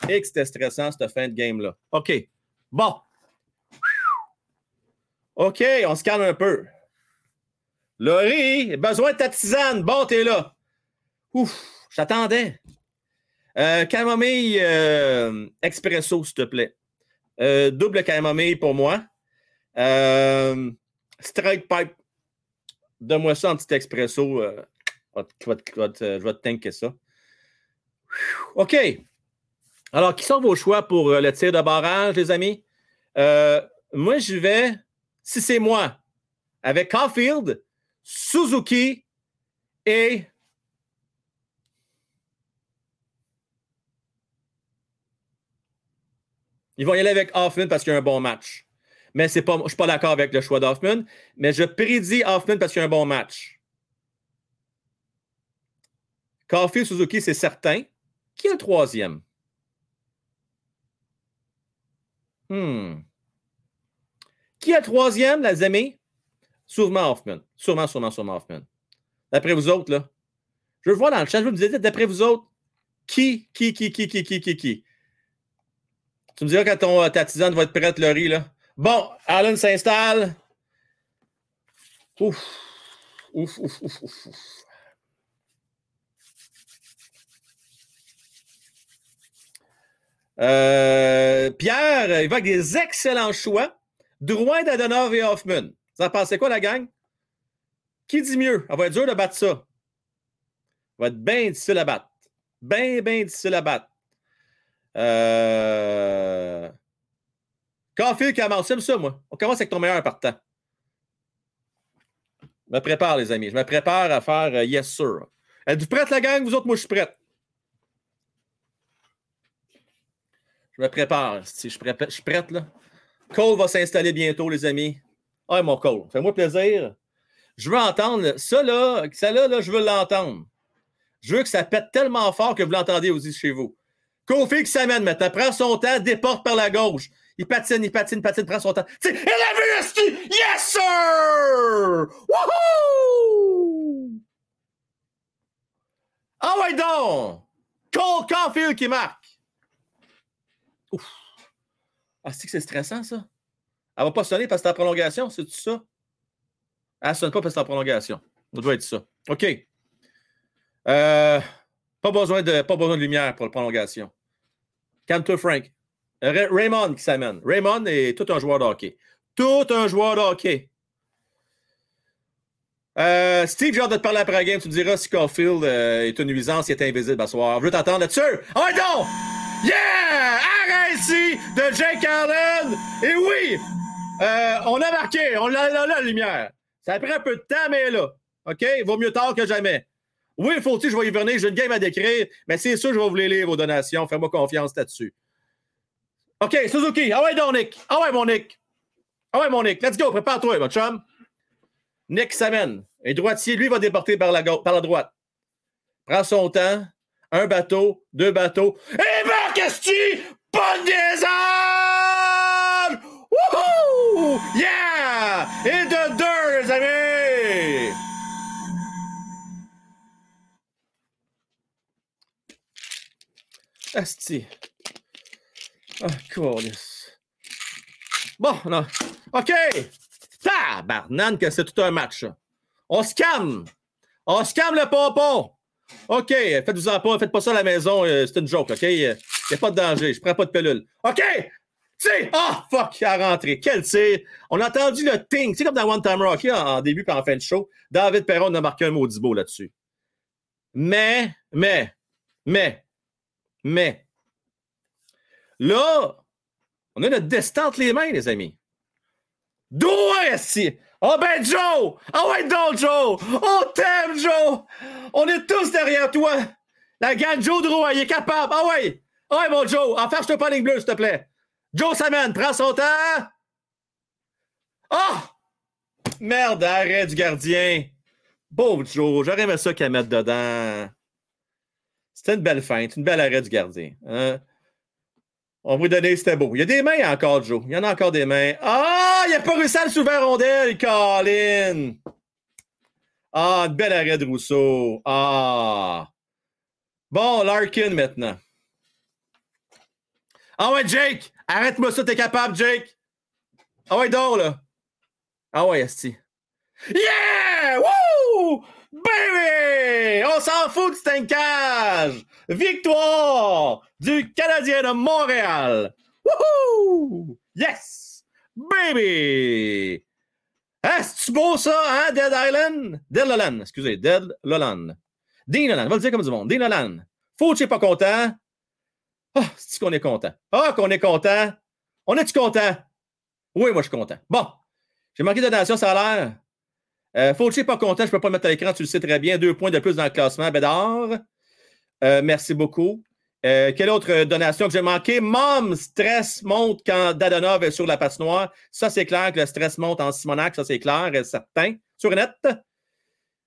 Et que c'était stressant, cette fin de game-là. OK. Bon. OK, on se calme un peu. Laurie, besoin de ta tisane. Bon, t'es là. Ouf, j'attendais. Euh, camomille euh, expresso, s'il te plaît. Double camomille pour moi. Strike pipe. Donne-moi ça en petit expresso. Euh, je, vais te, tanker ça. OK. Alors, qui sont vos choix pour le tir de barrage, les amis? moi, je vais, si c'est moi, avec Caulfield, Suzuki et Ils vont y aller avec Hoffman parce qu'il y a un bon match. Mais c'est pas, je ne suis pas d'accord avec le choix d'Hoffman, mais je prédis Hoffman parce qu'il y a un bon match. Caulfield Suzuki, c'est certain. Qui est le troisième? Hmm. Qui est le troisième, les amis? Sûrement Hoffman. Sûrement, sûrement, sûrement Hoffman. D'après vous autres, là. Je veux voir dans le chat, je veux me dire, d'après vous autres, qui, qui, qui, qui, qui, qui, qui, qui? Tu me diras quand ton, ta tisane va être prête, Laurie, là. Bon, Allen s'installe. Ouf. Ouf, ouf, ouf, ouf, euh, Pierre, il va avec des excellents choix. Drouin, Dadonov et Hoffman. Vous en pensez quoi, la gang? Qui dit mieux? Ça va être dur de battre ça. Ça va être bien difficile à battre. Bien, bien difficile à battre. Euh... Caulfield commence, j'aime ça, moi. On commence avec ton meilleur partant. Je me prépare, les amis. Je me prépare à faire euh, yes, sir. Êtes-vous prête, la gang? Vous autres, moi, je suis prête. Je me prépare. Si je, je suis prête, là. Cole va s'installer bientôt, les amis. Ah, mon Cole, fais-moi plaisir. Je veux entendre ça, là. Ça, là, là je veux l'entendre. Je veux que ça pète tellement fort que vous l'entendez aussi chez vous. Kofi qui s'amène maintenant, prend son temps, déporte par la gauche. Il patine, il patine, patine, prend son temps. C'est LAVST! Yes, sir! Woohoo! Ah ouais donc! Cole Caulfield qui marque. Ouf. Ah, c'est que c'est stressant, ça? Elle va pas sonner parce que c'est en prolongation, c'est tout ça? Elle sonne pas parce que c'est en prolongation. Ça doit être ça. OK. Euh, pas, besoin de, pas besoin de lumière pour la prolongation. Calme-toi, Frank. Raymond qui s'amène. Raymond est tout un joueur de hockey. Tout un joueur de hockey. Euh, Steve, j'ai hâte de te parler après la game. Tu me diras si Caulfield euh, est une nuisance, il est invisible à soir. Je veux t'entendre là-dessus? Oh non! Yeah! Arrête ici de Jake Allen! Et oui! Euh, on a marqué. On a, là, la lumière. Ça a pris un peu de temps, mais là. OK? Vaut mieux tard que jamais. Oui, il faut-il, je vais y venir. J'ai une game à décrire, mais c'est sûr, je vais vous les lire, vos donations. Fais-moi confiance là-dessus. OK, Suzuki. Ah ouais, donc, Nick. Ah ouais, mon Nick. Ah ouais, mon Nick. Let's go. Prépare-toi, mon chum. Nick s'amène. Et droitier, lui, va déporter par la, par la droite. Prends son temps. Un bateau, deux bateaux. Et marc Bonne liaison! Wouhou! Yeah! Et de deux, les amis! Asti. Cool. Bon, non. OK. Tabarnane que c'est tout un match. On se calme. On se le pompon. OK. Faites-vous-en pas. Faites pas ça à la maison. Euh, c'est une joke, OK? Il n'y a pas de danger. Je prends pas de pilule. OK. sais, Ah, oh, fuck, il a rentré. Quel tir. On a entendu le ting. C'est comme dans One Time Rocky en, début et en fin de show. David Perron a marqué un maudit beau là-dessus. Mais, mais, mais, mais, là, On a notre destin entre les mains, les amis. D'où est-ce Oh ben Joe! Ah ouais donc Joe! On t'aime Joe! On est tous derrière toi! La gang Joe Drouin, il est capable! Ah ouais! Ah ouais mon Joe! Enferche-toi pas ligne bleue, s'il te plaît! Joe Saman, prends son temps! Ah! Merde, arrêt du gardien! Pauvre Joe, j'aurais aimé ça qu'elle mette dedans. C'était une belle feinte, une belle arrêt du gardien. Hein? On vous donner, c'était beau. Il y a des mains encore, Joe. Il y en a encore des mains. Ah, il a pas réussi à le soulever rondelle, Colin. Ah, une belle arrêt de Rousseau. Ah. Bon, Larkin maintenant. Ah ouais, Jake! Arrête-moi ça, t'es capable, Jake! Ah ouais, dors, là! Ah ouais, Esti. Yeah! Woo! Baby! On s'en fout du tankage! Victoire du Canadien de Montréal! Wouhou! Yes! Baby! Ah, c'est beau ça, hein, Dead Island? Dead Lolan, excusez, Dead Lolan. Dean Lolan, va le dire comme du monde. Dean Lolan. Faut que pas content. Ah, oh, c'est qu'on est content? Ah, qu'on est content. On est-tu content? Oui, moi, je suis content. Bon. J'ai manqué de donation salaire. Euh, Fauci pas content, je ne peux pas le mettre à l'écran, tu le sais très bien. Deux points de plus dans le classement, Bédard. Euh, merci beaucoup. Euh, quelle autre donation que j'ai manqué? Mom, stress monte quand Dadonov est sur la patinoire. Ça, c'est clair que le stress monte en Simonac, ça, c'est clair et certain. Sur net.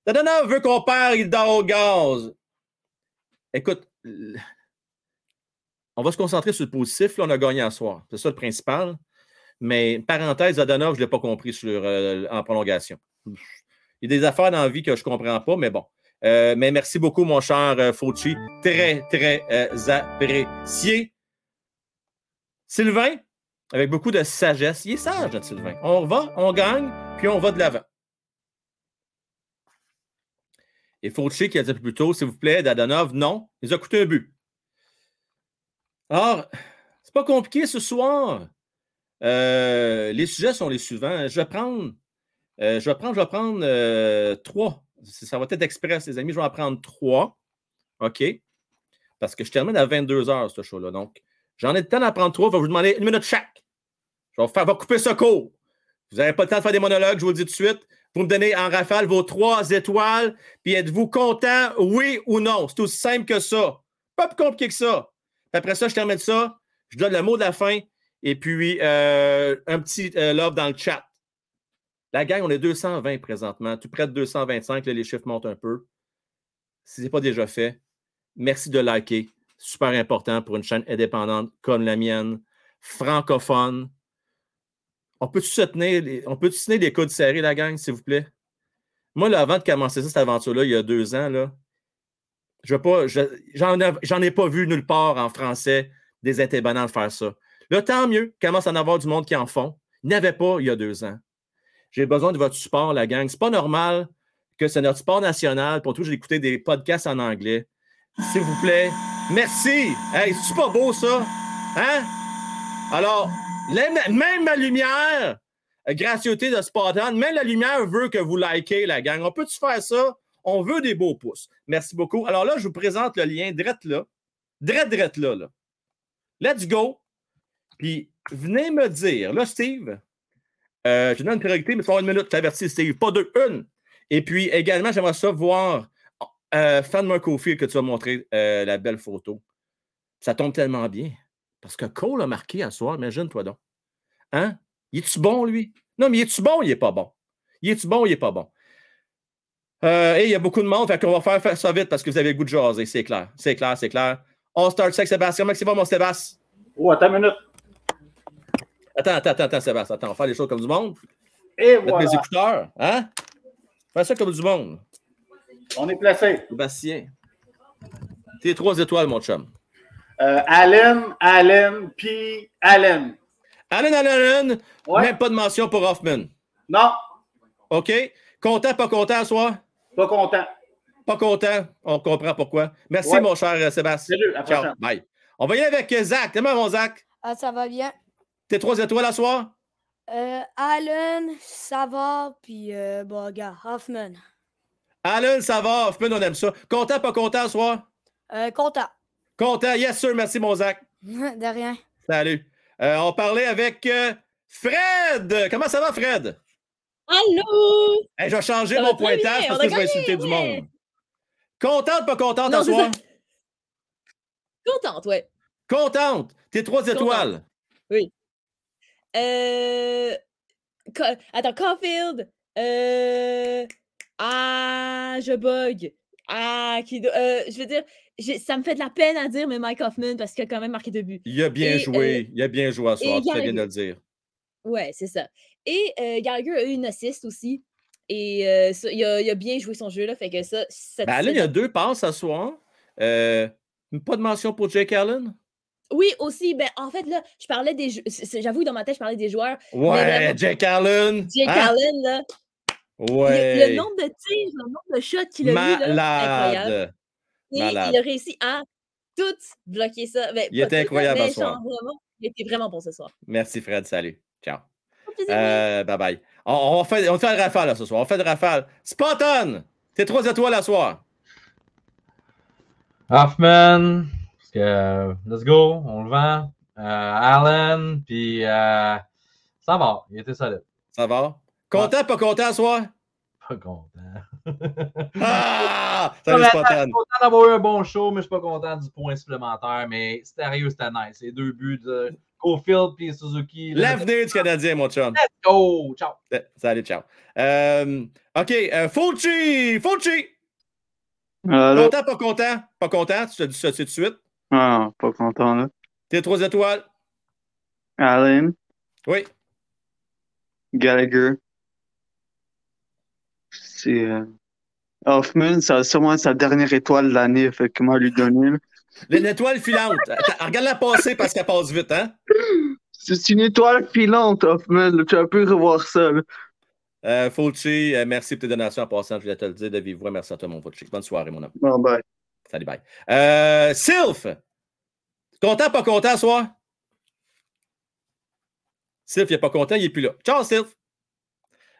Dadonov veut qu'on perd, il dort au gaz. Écoute, on va se concentrer sur le positif. Là, on a gagné à soir. C'est ça le principal. Mais parenthèse, Dadonov, je ne l'ai pas compris sur, en prolongation. Il y a des affaires dans la vie que je ne comprends pas, mais bon. Euh, mais merci beaucoup, mon cher euh, Fauci. Très, très euh, apprécié. Sylvain, avec beaucoup de sagesse. Il est sage, Sylvain. On va, on gagne, puis on va de l'avant. Et Fauci qui a dit plus tôt, s'il vous plaît, Dadonov, non, il a coûté un but. Alors, c'est pas compliqué ce soir. Les sujets sont les suivants. Je vais prendre euh, je vais prendre, je vais prendre euh, trois. Ça va être express, les amis. Je vais en prendre trois. OK? Parce que je termine à 22 heures, ce show-là. Donc, j'en ai le temps d'en prendre trois. Je vais vous demander une minute chaque. Je vais, faire, couper ce cours. Vous n'avez pas le temps de faire des monologues, je vous le dis tout de suite. Vous me donnez en rafale vos trois étoiles. Puis êtes-vous content, oui ou non? C'est aussi simple que ça. Pas plus compliqué que ça. après ça, je termine ça. Je donne le mot de la fin. Et puis, euh, un petit love dans le chat. La gang, on est 220 présentement. Tu prêtes 225, les chiffres montent un peu. Si ce n'est pas déjà fait, merci de liker. Super important pour une chaîne indépendante comme la mienne, francophone. On peut-tu se tenir, on peut serrés, la gang, s'il vous plaît? Moi, là, avant de commencer cette aventure-là, il y a deux ans, là, je j'en ai, pas vu nulle part en français des indépendants faire ça. Là, tant mieux, commence à en avoir du monde qui en font. Il n'y avait pas il y a deux ans. J'ai besoin de votre support, la gang. C'est pas normal que c'est notre sport national. Pour tout, j'ai écouté des podcasts en anglais. S'il vous plaît. Merci. Hey, c'est pas beau, ça? Hein? Alors, même ma lumière, gratuité de Spartan, même la lumière veut que vous likez, la gang. On peut-tu faire ça? On veut des beaux pouces. Merci beaucoup. Alors là, je vous présente le lien direct là. Direct, direct là, là. Let's go. Puis, venez me dire, là, Steve, euh, je donne une priorité, mais il faut avoir une minute. T'avertis, Steve. Pas deux, une. Et puis également, j'aimerais ça voir euh, Fan Kofi que tu as montré euh, la belle photo. Ça tombe tellement bien. Parce que Cole a marqué à soir, imagine-toi donc. Hein? Il est-tu bon, lui? Non, mais il est-tu bon il n'est pas bon? Il est-tu bon il n'est pas bon? Euh, et il y a beaucoup de monde, fait qu'on va faire, ça vite parce que vous avez le goût de jaser, c'est clair. C'est clair, c'est clair. On start avec Sébastien. Bon, mon Sébastien? Oh, attends une minute. Attends, attends, attends, Sébastien. Attends, on va faire les choses comme du monde. Et Mettre voilà. mes écouteurs. Hein? Fais ça comme du monde. On est placé. Sébastien. T'es trois étoiles, mon chum. Euh, Allen, Allen, puis Allen. Allen, Allen, ouais. même pas de mention pour Hoffman. Non. OK. Content, pas content à soi? Pas content. Pas content. On comprend pourquoi. Merci, ouais. mon cher euh, Sébastien. Salut, à Ciao. Bye. On va y aller avec euh, Zach. Comment mon Zach? Ah, ça va bien. T'es trois étoiles à soir? Euh, Allen, ça va, puis euh, bon, gars, Hoffman. Allen, ça va, Hoffman, on aime ça. Content, pas content à soir? Euh, content. Content, yes sir, merci mon Zach. De rien. Salut. Euh, on parlait avec euh, Fred. Comment ça va, Fred? Allô? je vais changer mon pointage parce que je vais insulter du monde. Contente, pas contente à soir? Contente, ouais. Contente. T'es trois étoiles. Oui. Euh... Attends, Caulfield. Euh... Ah, je bug. Ah, qui... Euh, je veux dire, ça me fait de la peine à dire, mais Mike Hoffman, parce qu'il a quand même marqué deux buts. Il a bien joué. Euh, il a bien joué à soir, tu bien de le dire. Ouais, c'est ça. Et euh, Gallagher a eu une assist aussi. Et euh, il, a, bien joué son jeu, là. Fait que ça. Ben là, il y a deux passes à soir. pas de mention pour Jake Allen? Oui, aussi. Ben, en fait, là, je parlais des. J'avoue, dans ma tête, je parlais des joueurs. Ouais, Jake Allen. Jake hein? Allen, là. Ouais. Le, nombre de tirs, le nombre de shots qu'il a eu, là, incroyable. Et il a réussi à tout bloquer ça. Ben, il était incroyable ce soir. il était vraiment bon ce soir. Merci, Fred. Salut. Ciao. Euh, bye bye. On, fait, on fait un rafale là, ce soir. On fait le rafale. Spontan! T'es trois étoiles à soir. Hoffman. Que, let's go. On le vend. Euh, Allen. Puis, euh, ça va. Il était solide. Ça va? Content, pas content à soir? Pas content. ah! Salut, Spontan. Je suis content d'avoir eu un bon show, mais je suis pas content du point supplémentaire. Mais sérieux, c'était nice. Les deux buts de Cofield et Suzuki. L'avenir du Canadien, mon chum. Let's go! Ciao! Salut, ciao. Euh, OK, euh, Fulci! Fulci! Content, pas content? Pas content? Tu te dis ça tout de suite? Ah, pas content, là. T'es trois étoiles? Allen. Oui. Gallagher. C'est. Euh... Hoffman, ça sûrement sa dernière étoile de l'année, fait comment lui donner. Une étoile filante. Regarde-la passer parce qu'elle passe vite, hein? C'est une étoile filante, Hoffman. Tu as pu revoir ça. Là. Euh, Fulci, euh, merci pour tes donations en passant. Je voulais te le dire de vivre. Merci à toi, mon Fulci. Bonne soirée, mon homme. Bon, bye. Salut, bye. Euh, Sylph! Content, pas content, soir? Sylph, il n'est pas content, il n'est plus là. Ciao, Sylph!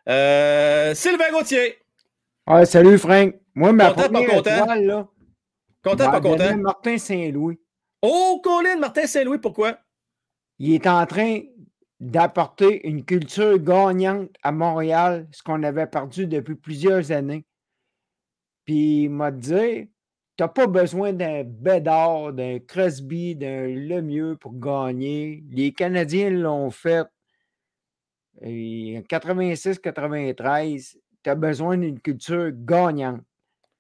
Euh, Sylvain Gauthier! Salut, Frank. Moi, ma content, première pas content? Étoile, là, content, pas content? Martin Saint-Louis. Oh, Colin, Martin Saint-Louis, pourquoi? Il est en train d'apporter une culture gagnante à Montréal, ce qu'on avait perdu depuis plusieurs années. Puis il m'a dit tu n'as pas besoin d'un Bédard, d'un Crosby, d'un Lemieux pour gagner. Les Canadiens l'ont fait. En 86-93, tu as besoin d'une culture gagnante.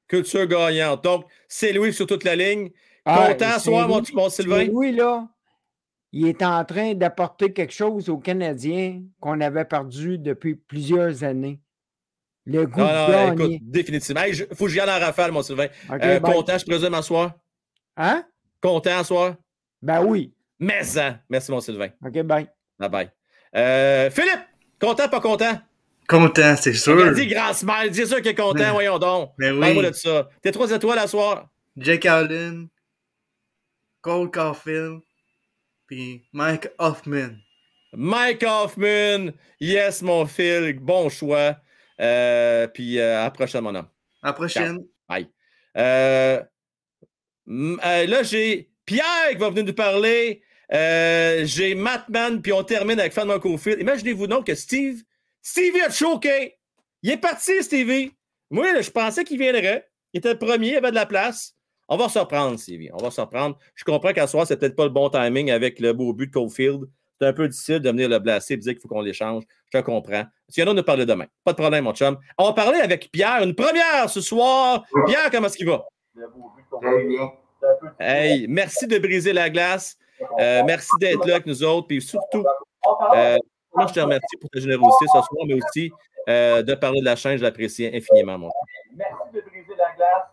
Culture gagnante. Donc, c'est Louis sur toute la ligne. Ah, Content, soir, mon, mon Sylvain? Louis, là, il est en train d'apporter quelque chose aux Canadiens qu'on avait perdu depuis plusieurs années. Le goût non, non, écoute, définitivement. Il faut que j'y aille en rafale, mon Sylvain. Euh, content, je présume, à soir? Hein? Content à soir? Ben oui. Mais ça. Merci, mon Sylvain. OK, bye. Bye bye. Euh, Philippe, content, pas content? Content, c'est sûr. dit grand smile, dis sûr qu'il est content, voyons donc. Mais oui. moi de ça. T'es trois étoiles à soir? Jake Allen, Cole Caulfield, puis Mike Hoffman. Mike Hoffman, yes, mon Phil, bon choix. Euh, puis euh, à la prochaine, mon homme. À la prochaine. Bye. Euh, là, j'ai Pierre qui va venir nous parler. j'ai Mattman, puis on termine avec Fan Cofield. Imaginez-vous donc que Steve, Stevie a choqué. Il est parti, Stevie. Moi, je pensais qu'il viendrait. Il était le premier, il avait de la place. On va se reprendre, Stevie. On va se reprendre. Je comprends qu'à soir, c'est peut-être pas le bon timing avec le beau but de Cofield. C'est un peu difficile de venir le blesser et dire qu'il faut qu'on l'échange. Je te comprends. En a, nous parler demain. Pas de problème, mon chum. On va parler avec Pierre. Une première ce soir. Pierre, comment est-ce qu'il va? Hey, merci de briser la glace. Euh, merci d'être là avec nous autres. Puis surtout, euh, moi, je te remercie pour ta générosité ce soir, mais aussi euh, de parler de la chaîne. Je l'apprécie infiniment, mon Merci de briser la glace.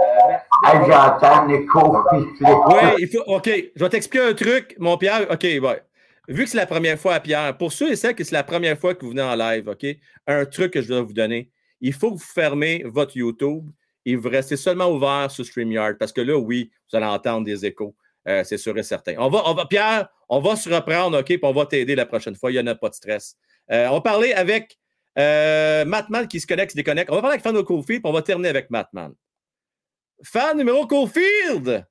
Euh, J'entends Oui, il faut. OK, je vais t'expliquer un truc, mon Pierre. OK, ouais. Vu que c'est la première fois à Pierre, pour ceux et celles que c'est la première fois que vous venez en live, OK, un truc que je dois vous donner, il faut que vous fermez votre YouTube et vous restez seulement ouvert sur StreamYard parce que là, oui, vous allez entendre des échos. Euh, c'est sûr et certain. On va, on va, Pierre, on va se reprendre, OK, puis on va t'aider la prochaine fois. Il n'y en a pas de stress. Euh, on va parler avec euh, Mattman qui se connecte, se déconnecte. On va parler avec Fan Cofield, puis on va terminer avec Mattman. Fan numéro Cofield!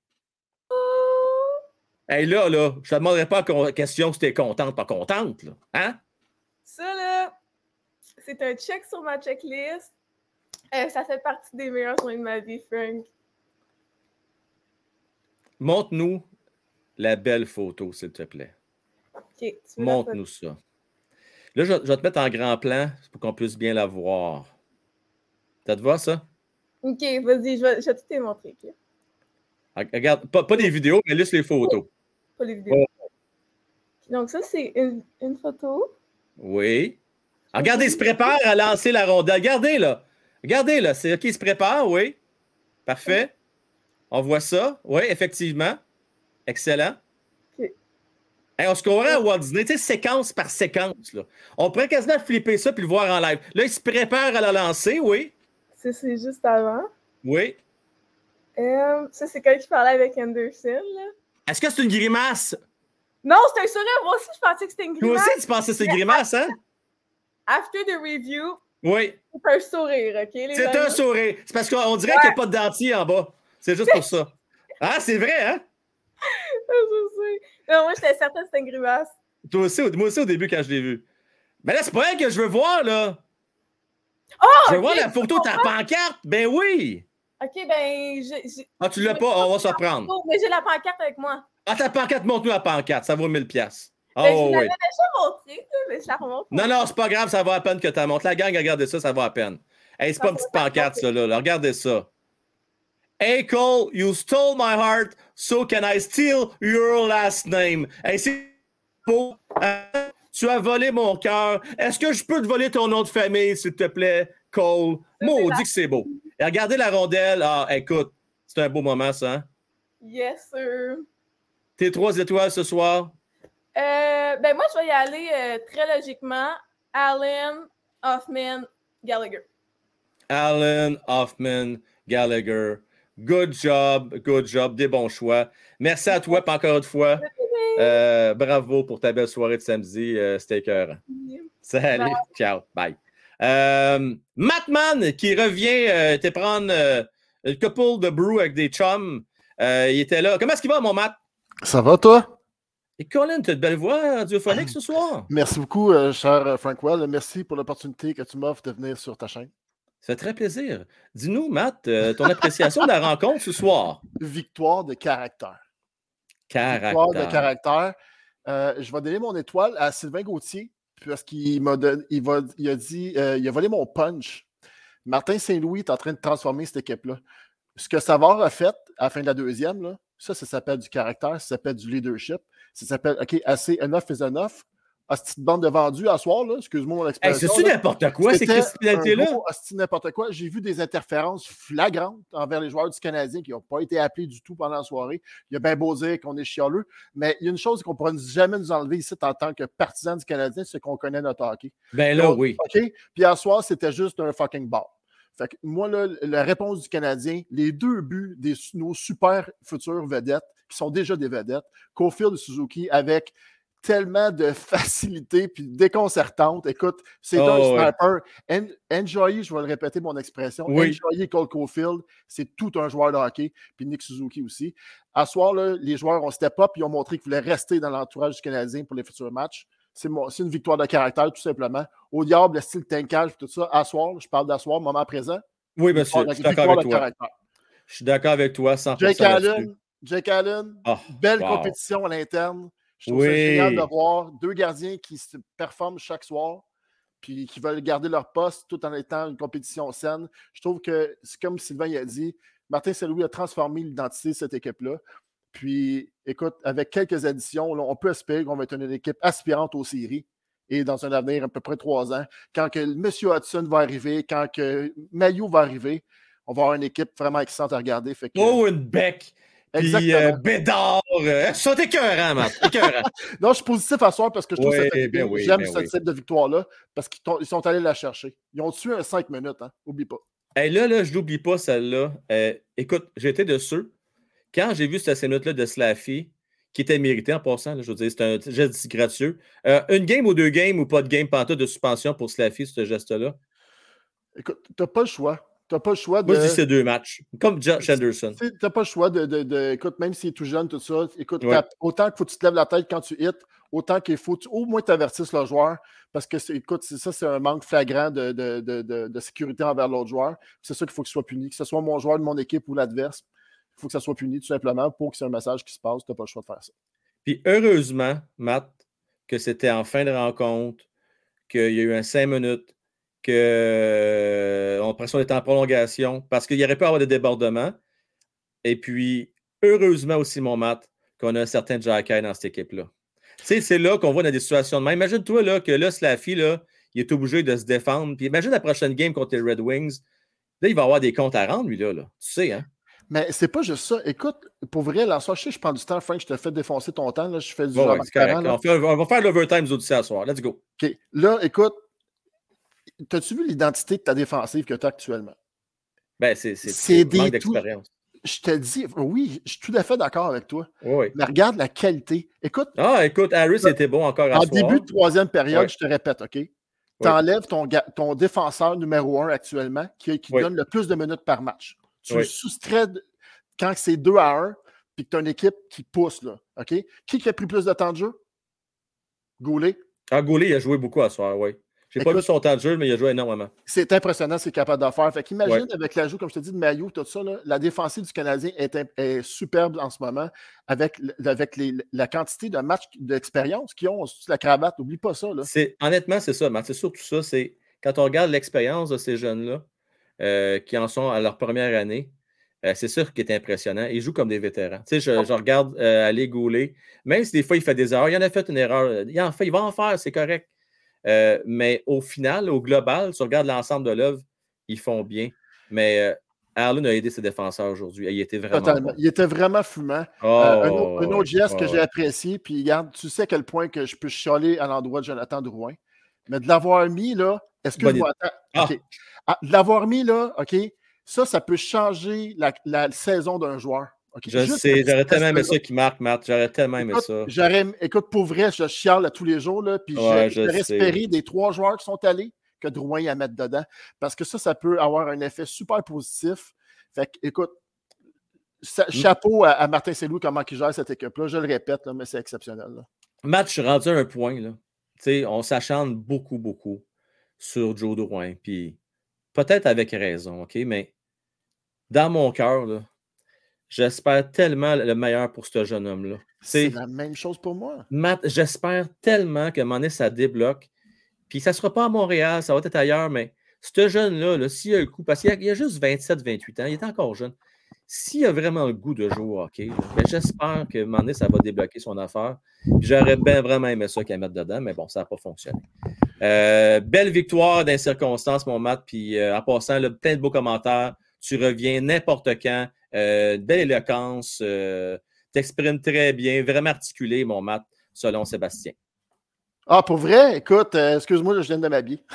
Hey, là, là, je te demanderai pas en question si t'es contente, pas contente, là. Hein? Ça, là, c'est un check sur ma checklist. Euh, ça fait partie des meilleurs soins de ma vie, Frank. Montre-nous la belle photo, s'il te plaît. OK. la Montre-nous ça. Là, je, je vais te mettre en grand plan pour qu'on puisse bien la voir. Ça te va, ça? OK, vas-y, je vais, je vais tout te montrer. Ah, Regarde, pas, pas des vidéos, mais juste les photos. Pas les vidéos. Donc, ça, c'est une, une photo. Oui. Regardez, il se prépare à lancer la rondelle. Regardez, là. Regardez, là. C'est OK, il se prépare, oui. Parfait. On voit ça. Oui, effectivement. Excellent. Hey, on se courait à Walt Disney, tu sais, séquence par séquence. Là. On pourrait quasiment flipper ça puis le voir en live. Là, il se prépare à la lancer, oui. Ça, c'est juste avant. Oui. Euh, ça, c'est quand je parlais avec Anderson. Là. Est-ce que c'est une grimace? Non, c'est un sourire. Moi aussi, je pensais que c'était une grimace. aussi, tu pensais que c'est une grimace, hein? After the review, Oui. c'est un sourire, OK? les C'est un sourire. C'est parce qu'on dirait qu'il n'y a pas de dentier en bas. C'est juste pour ça. Ah, c'est vrai, hein? je sais. Non, moi, j'étais certaine que c'était une grimace. Toi aussi, au- moi aussi au début quand je l'ai vu. Mais là, c'est pas elle que je veux voir, là. Oh, je veux voir la photo de ta pancarte. Ben oui. OK, ben, j'ai... j'ai- Ah, tu l'as pas, on va s'en prendre. Mais j'ai la pancarte avec moi. Ah, ta pancarte, montre-nous la pancarte. Ça vaut 1000 pièces. Ben, je Oh, l'avais oui. déjà montré, mais je la remonte. Non, non, c'est pas grave, ça va à peine que tu montres. La gang, regardez ça, ça va à peine. Hey, c'est pas une petite pancarte, ça, là. là. Regardez ça. Hey, Cole, you stole my heart, so can I steal your last name? Hey, c'est beau. hein? Tu as volé mon cœur. Est-ce que je peux te voler ton nom de famille, s'il te plaît, Cole? Maudit que c'est beau. Et regardez la rondelle. Ah, écoute, c'est un beau moment, ça. hein? Yes, sir. Tes trois étoiles ce soir? Euh, ben, moi, je vais y aller euh, très logiquement. Allen, Hoffman, Gallagher. Allen, Hoffman, Gallagher. Good job, good job, des bons choix. Merci à toi, encore une fois. euh, bravo pour ta belle soirée de samedi. C'était écœurant. Salut, Bye. ciao, bye. Euh, Mattman qui revient, euh, était prendre euh, une couple de brew avec des chums. Euh, il était là. Comment est-ce qu'il va, mon Matt? Ça va, toi? Et Colin, tu as de belle voix radiophonique ce soir? Merci beaucoup, euh, cher Frank Well. Merci pour l'opportunité que tu m'offres de venir sur ta chaîne. Ça fait très plaisir. Dis-nous, Matt, euh, ton appréciation de la rencontre ce soir? Victoire de caractère. Caractère. Victoire de caractère. Euh, je vais donner mon étoile à Sylvain Gauthier parce qu'il m'a donné, il, a dit, euh, il a volé mon punch. Martin Saint-Louis est en train de transformer cette équipe-là. Ce que Savard a fait à la fin de la deuxième, là, ça, ça s'appelle du caractère, ça s'appelle du leadership. Ça s'appelle, OK, assez, enough is enough. Ah, cette petite bande de vendus à soir, là, excuse-moi mon expression. c'est-tu là. n'importe quoi, ces hostie n'importe quoi. J'ai vu des interférences flagrantes envers les joueurs du Canadien qui n'ont pas été appelés du tout pendant la soirée. Il y a bien beau dire qu'on est chialeux, mais il y a une chose qu'on ne pourra jamais nous enlever ici en tant que partisans du Canadien, c'est qu'on connaît notre hockey. Ben là, Donc, oui. Puis hier soir, c'était juste un fucking ball. Fait que moi, là, la réponse du Canadien, les deux buts de nos super futures vedettes, qui sont déjà des vedettes, Cofield et Suzuki, avec tellement de facilité puis déconcertante. Écoute, c'est Oh, un ouais. sniper. En- enjoyer, je vais le répéter mon expression, Oui. enjoyer Cole Cofield, c'est tout un joueur de hockey, puis Nick Suzuki aussi. À ce soir, là, les joueurs ont step up et ont montré qu'ils voulaient rester dans l'entourage du Canadien pour les futurs matchs. C'est une victoire de caractère, tout simplement. Au diable, le style tankage, tout ça. À soir, je parle d'asseoir, moment présent. Oui, monsieur, Victoire de- je suis d'accord avec toi. caractère. Je suis d'accord avec toi, 100% Jake. Allen, Jake Allen, Oh, belle wow. compétition à l'interne. Je trouve ça Oui. génial de voir deux gardiens qui se performent chaque soir puis qui veulent garder leur poste tout en étant une compétition saine. Je trouve que c'est comme Sylvain il a dit, Martin Saint-Louis a transformé l'identité de cette équipe-là. Puis, écoute, avec quelques additions, là, on peut espérer qu'on va être une équipe aspirante aux séries et dans un avenir à peu près trois ans. Quand que M. Hudson va arriver, quand que va arriver, on va avoir une équipe vraiment excellente à regarder. Fait que, Oh, une bec. Puis euh, Bédard. euh, ça, t'es écœurant, non, je suis positif à soir parce que je trouve équipe- ben oui, j'aime ben ce oui. type de victoire-là parce qu'ils sont allés la chercher. Ils ont tué un 5 minutes, hein? Oublie pas. Hey, là, là, je l'oublie pas, celle-là. Euh, écoute, j'étais de ceux, quand j'ai vu cette scène-là de Slaffy, qui était méritée en passant, là, je veux dire, c'est un geste gracieux. Euh, une game ou deux games ou pas de game pantoute de suspension pour Slaffy, ce geste-là? Écoute, tu n'as pas le choix. Tu n'as pas le choix de. Moi, je dis c'est deux matchs. Comme Josh Anderson. Tu n'as pas le choix de, de, de- Écoute, même s'il est tout jeune, tout ça, écoute, Ouais. autant qu'il faut que tu te lèves la tête quand tu hits, autant qu'il faut tu- au moins tu avertisses le joueur. Parce que, écoute, ça, c'est un manque flagrant de, de, sécurité envers l'autre joueur. C'est ça qu'il faut qu'il soit puni. Que ce soit mon joueur de mon équipe ou l'adverse, il faut que ça soit puni tout simplement pour que c'est un message qui se passe. Tu n'as pas le choix de faire ça. Puis heureusement, Matt, que c'était en fin de rencontre, qu'il y a eu un 5 minutes, qu'on pression on était en prolongation, parce qu'il y aurait pu avoir des débordements. Et puis, heureusement aussi, mon Matt, qu'on a un certain Jack Eye dans cette équipe-là. C'est là qu'on voit dans des situations de même. Imagine-toi là, que là, Slaffy, là, il est obligé de se défendre. Puis imagine la prochaine game contre les Red Wings. Là, il va avoir des comptes à rendre, lui, là. là. Tu sais, hein? Mais c'est pas juste ça. Écoute, pour vrai, là, ça, je sais, je prends du temps, Frank, je te fais défoncer ton temps. Là, je fais du Bon, ouais, là. On, fait- on va faire l'overtime autres à soir. Let's go. OK. Là, écoute, as-tu vu l'identité de ta défensive que tu as actuellement? Ben, c'est des d'expérience. Je te dis, oui, je suis tout à fait d'accord avec toi. Oui. Mais regarde la qualité. Écoute, Ah, écoute, Harris était bon encore à en soir. début de troisième période, je te répète, OK? Tu enlèves ton, ton défenseur numéro un actuellement qui, qui Oui. donne le plus de minutes par match. Tu Oui. le soustrais de- quand c'est 2 à 1 puis que tu as une équipe qui pousse, là. OK? Qui qui a pris plus de temps de jeu? Goulet. Ah, Goulet, il a joué beaucoup à soir, oui. J'ai pas vu son temps de jeu, mais il a joué énormément. C'est impressionnant ce qu'il est capable de faire. Fait qu'imagine Ouais. avec l'ajout, comme je te dis, de Maillot, tout ça, là, la défensive du Canadien est, superbe en ce moment avec, l- avec les- la quantité de matchs d'expérience qu'ils ont sur la cravate. N'oublie pas ça. Là. C'est, honnêtement, c'est ça, Matt. C'est surtout ça. C'est quand on regarde l'expérience de ces jeunes-là, euh, qui en sont à leur première année, euh, c'est sûr qu'il est impressionnant. Ils jouent comme des vétérans. Tu sais, je, je regarde euh, aller Goulet, même si des fois il fait des erreurs, il en a fait une erreur. Il, en fait, il va en faire, c'est correct. Euh, mais au final, au global, tu regardes l'ensemble de l'œuvre, ils font bien. Mais euh, Allen a aidé ses défenseurs aujourd'hui. Il était vraiment. Bon. Il était vraiment fumant. Oh, Euh, un, autre, un autre geste que j'ai apprécié, puis regarde, tu sais à quel point que je peux chialer à l'endroit de Jonathan Drouin. Mais de l'avoir mis là, Bonne attends, OK. Ah, de l'avoir mis là, OK, ça, ça peut changer la, la saison d'un joueur. Je sais, j'aurais tellement aimé ça qui marque, Matt. J'aurais tellement aimé ça. j'aurais- écoute, pour vrai, je chiale à tous les jours, là, puis Ouais, j'aurais espéré des trois joueurs qui sont allés que Drouin y à mettre dedans. Parce que ça, ça peut avoir un effet super positif. Fait que, écoute, Mm. chapeau à, à Martin Selou, comment il gère cette équipe-là. Je le répète, là, mais c'est exceptionnel. là. Matt, je suis rendu à un point, là. Tu sais, on s'acharne beaucoup, beaucoup sur Joe Drouin. Puis peut-être avec raison, OK? Mais dans mon cœur, là, j'espère tellement le meilleur pour ce jeune homme-là. C'est la même chose pour moi. Matt, j'espère tellement moment donné, ça débloque. Puis ça ne sera pas à Montréal, ça va être ailleurs, mais ce jeune-là, là, s'il a le coup, parce qu'il a, juste 27-28 ans, il est encore jeune. S'il a vraiment le goût de jouer au hockey, j'espère moment donné, ça va débloquer son affaire. J'aurais bien vraiment aimé ça qu'il mette dedans, mais bon, ça n'a pas fonctionné. Euh, belle victoire dans les circonstances, mon Matt. Puis euh, en passant, là, plein de beaux commentaires. Tu reviens n'importe quand. Euh, belle éloquence. euh, T'exprimes très bien, vraiment articulé, mon Matt, selon Sébastien. Ah, pour vrai? Écoute, euh, excuse-moi, je viens de m'habiller.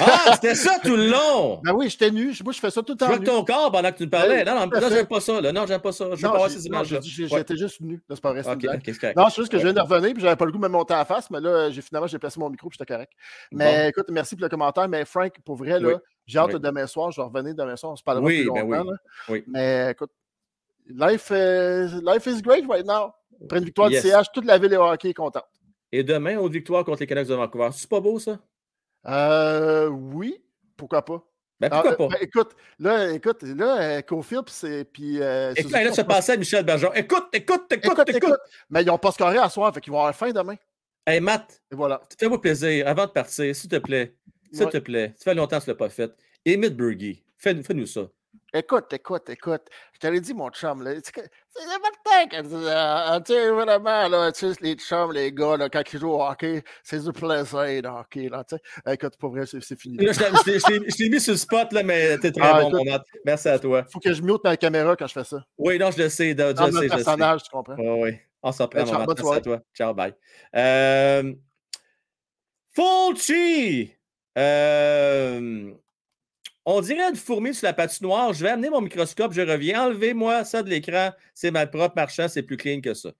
Ah, c'était ça tout le long! Ben oui, j'étais nu. Moi, je fais ça tout le Je temps. vois nu. ton corps pendant que tu me parlais. Ben, Non, non, à non, j'aime pas ça. Là. Non, j'aime pas ça. Je veux pas ces images-là. Ouais. j'étais juste nu. C'est pas vrai, c'est une Ok, blague. ok, c'est correct. Non, c'est juste que je viens de revenir puis j'avais pas le goût de me monter en face, mais là, finalement j'ai placé mon micro puis j'étais correct. Mais Bon. écoute, merci pour le commentaire. Mais Frank, pour vrai, là, Oui. J'ai hâte Oui. demain soir. Je vais revenir demain soir. On se parlera Oui, plus ben longtemps. oui. là. Oui. Mais écoute, life, euh, life is great right now. Après une victoire Yes. du CH, toute la ville est hockey est contente. Et demain, autre victoire contre les Canucks de Vancouver. C'est pas beau, ça? Euh, oui, pourquoi pas? Ben, pourquoi Ah, pas? ben, écoute, là, écoute, là, euh, Cofield puis c'est- puis. euh, Et Suzuki là, ont tu pas- passais à Michel Bergeron. Écoute, écoute, écoute, Écoute, écoute. écoute. Mais ils n'ont pas scoré à soir, fait qu'ils vont avoir faim demain. Hey, Matt, Et voilà. fais-moi plaisir, avant de partir, s'il te plaît, s'il Ouais. te plaît, ça fait longtemps que tu ne l'as pas fait. Emile Bergy, fais- fais-nous ça. Écoute, écoute, écoute. Je t'avais dit, mon chum, là. C'est Martin qui dit, tu sais, vraiment, là, tu sais, les chums, les gars, là, quand ils jouent au hockey, c'est du plaisir, le hockey, là, tu sais. Écoute, pour vrai, c'est fini. Là, je t'ai- mis sur le spot, là, mais t'es très Ah, bon, écoute. mon Matt. Merci à toi. Faut que je mute ma caméra quand je fais ça. Oui, non, je le sais, je sais. personnage, tu comprends? Oui, oui. On s'en prend, Ben, Merci à toi. Ciao, bye. Euh, Fulci! On dirait une fourmi sur la patinoire. Je vais amener mon microscope, je reviens. Enlevez-moi ça de l'écran. C'est mal propre. Marchand, c'est plus clean que ça.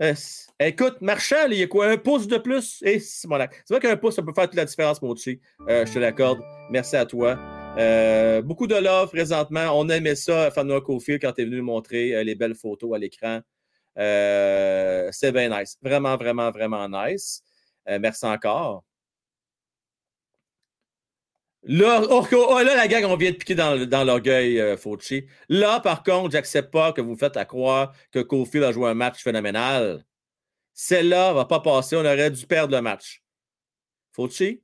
Euh, écoute, Marchand, il y a quoi? Un pouce de plus? Et c'est mon C'est vrai qu'un pouce, ça peut faire toute la différence, mon dessus. Euh, je te l'accorde. Merci à toi. Euh, beaucoup de love présentement. On aimait ça, Fanua Cofield, quand tu es venu nous montrer les belles photos à l'écran. C'est bien nice. Vraiment, vraiment, vraiment nice. Merci encore. Là, oh, oh, là, la gang, on vient de piquer dans, dans l'orgueil, euh, Fauci. Là, par contre, j'accepte pas que vous faites à croire que Cofield a joué un match phénoménal. Celle-là va pas passer. On aurait dû perdre le match. Fauci,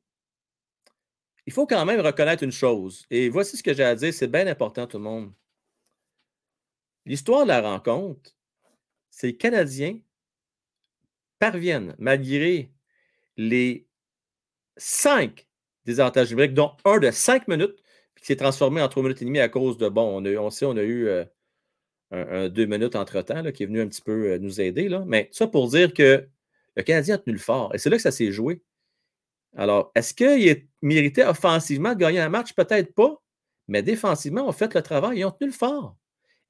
il faut quand même reconnaître une chose. Et voici ce que j'ai à dire. C'est bien important, tout le monde. L'histoire de la rencontre, c'est les Canadiens parviennent, malgré les cinq désavantages numériques, dont un de cinq minutes, qui s'est transformé en trois minutes et demie à cause de, bon, on, a, on sait, on a eu euh, un, deux minutes entre-temps, là, qui est venu un petit peu euh, nous aider. Là. Mais ça pour dire que le Canadien a tenu le fort. Et c'est là que ça s'est joué. Alors, est-ce qu'il mérité offensivement de gagner un match? Peut-être pas, mais défensivement, on fait le travail. Ils ont tenu le fort.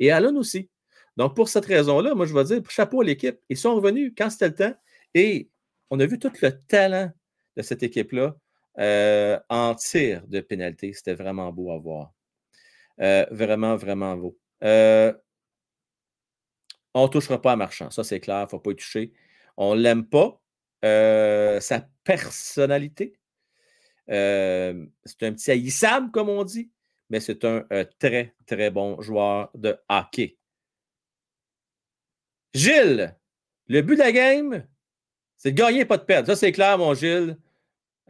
Et Allen aussi. Donc, pour cette raison-là, moi, je vais dire chapeau à l'équipe. Ils sont revenus quand c'était le temps. Et on a vu tout le talent de cette équipe-là euh, en tir de pénalité. C'était vraiment beau à voir. Euh, vraiment, vraiment beau. Euh, on ne touchera pas à Marchand. Ça, c'est clair. Il ne faut pas y toucher. On ne l'aime pas. Sa personnalité. C'est un petit haïssable, comme on dit, mais c'est un, très, très bon joueur de hockey. Gilles, le but de la game, c'est de gagner pas de perdre. Ça, c'est clair, mon Gilles.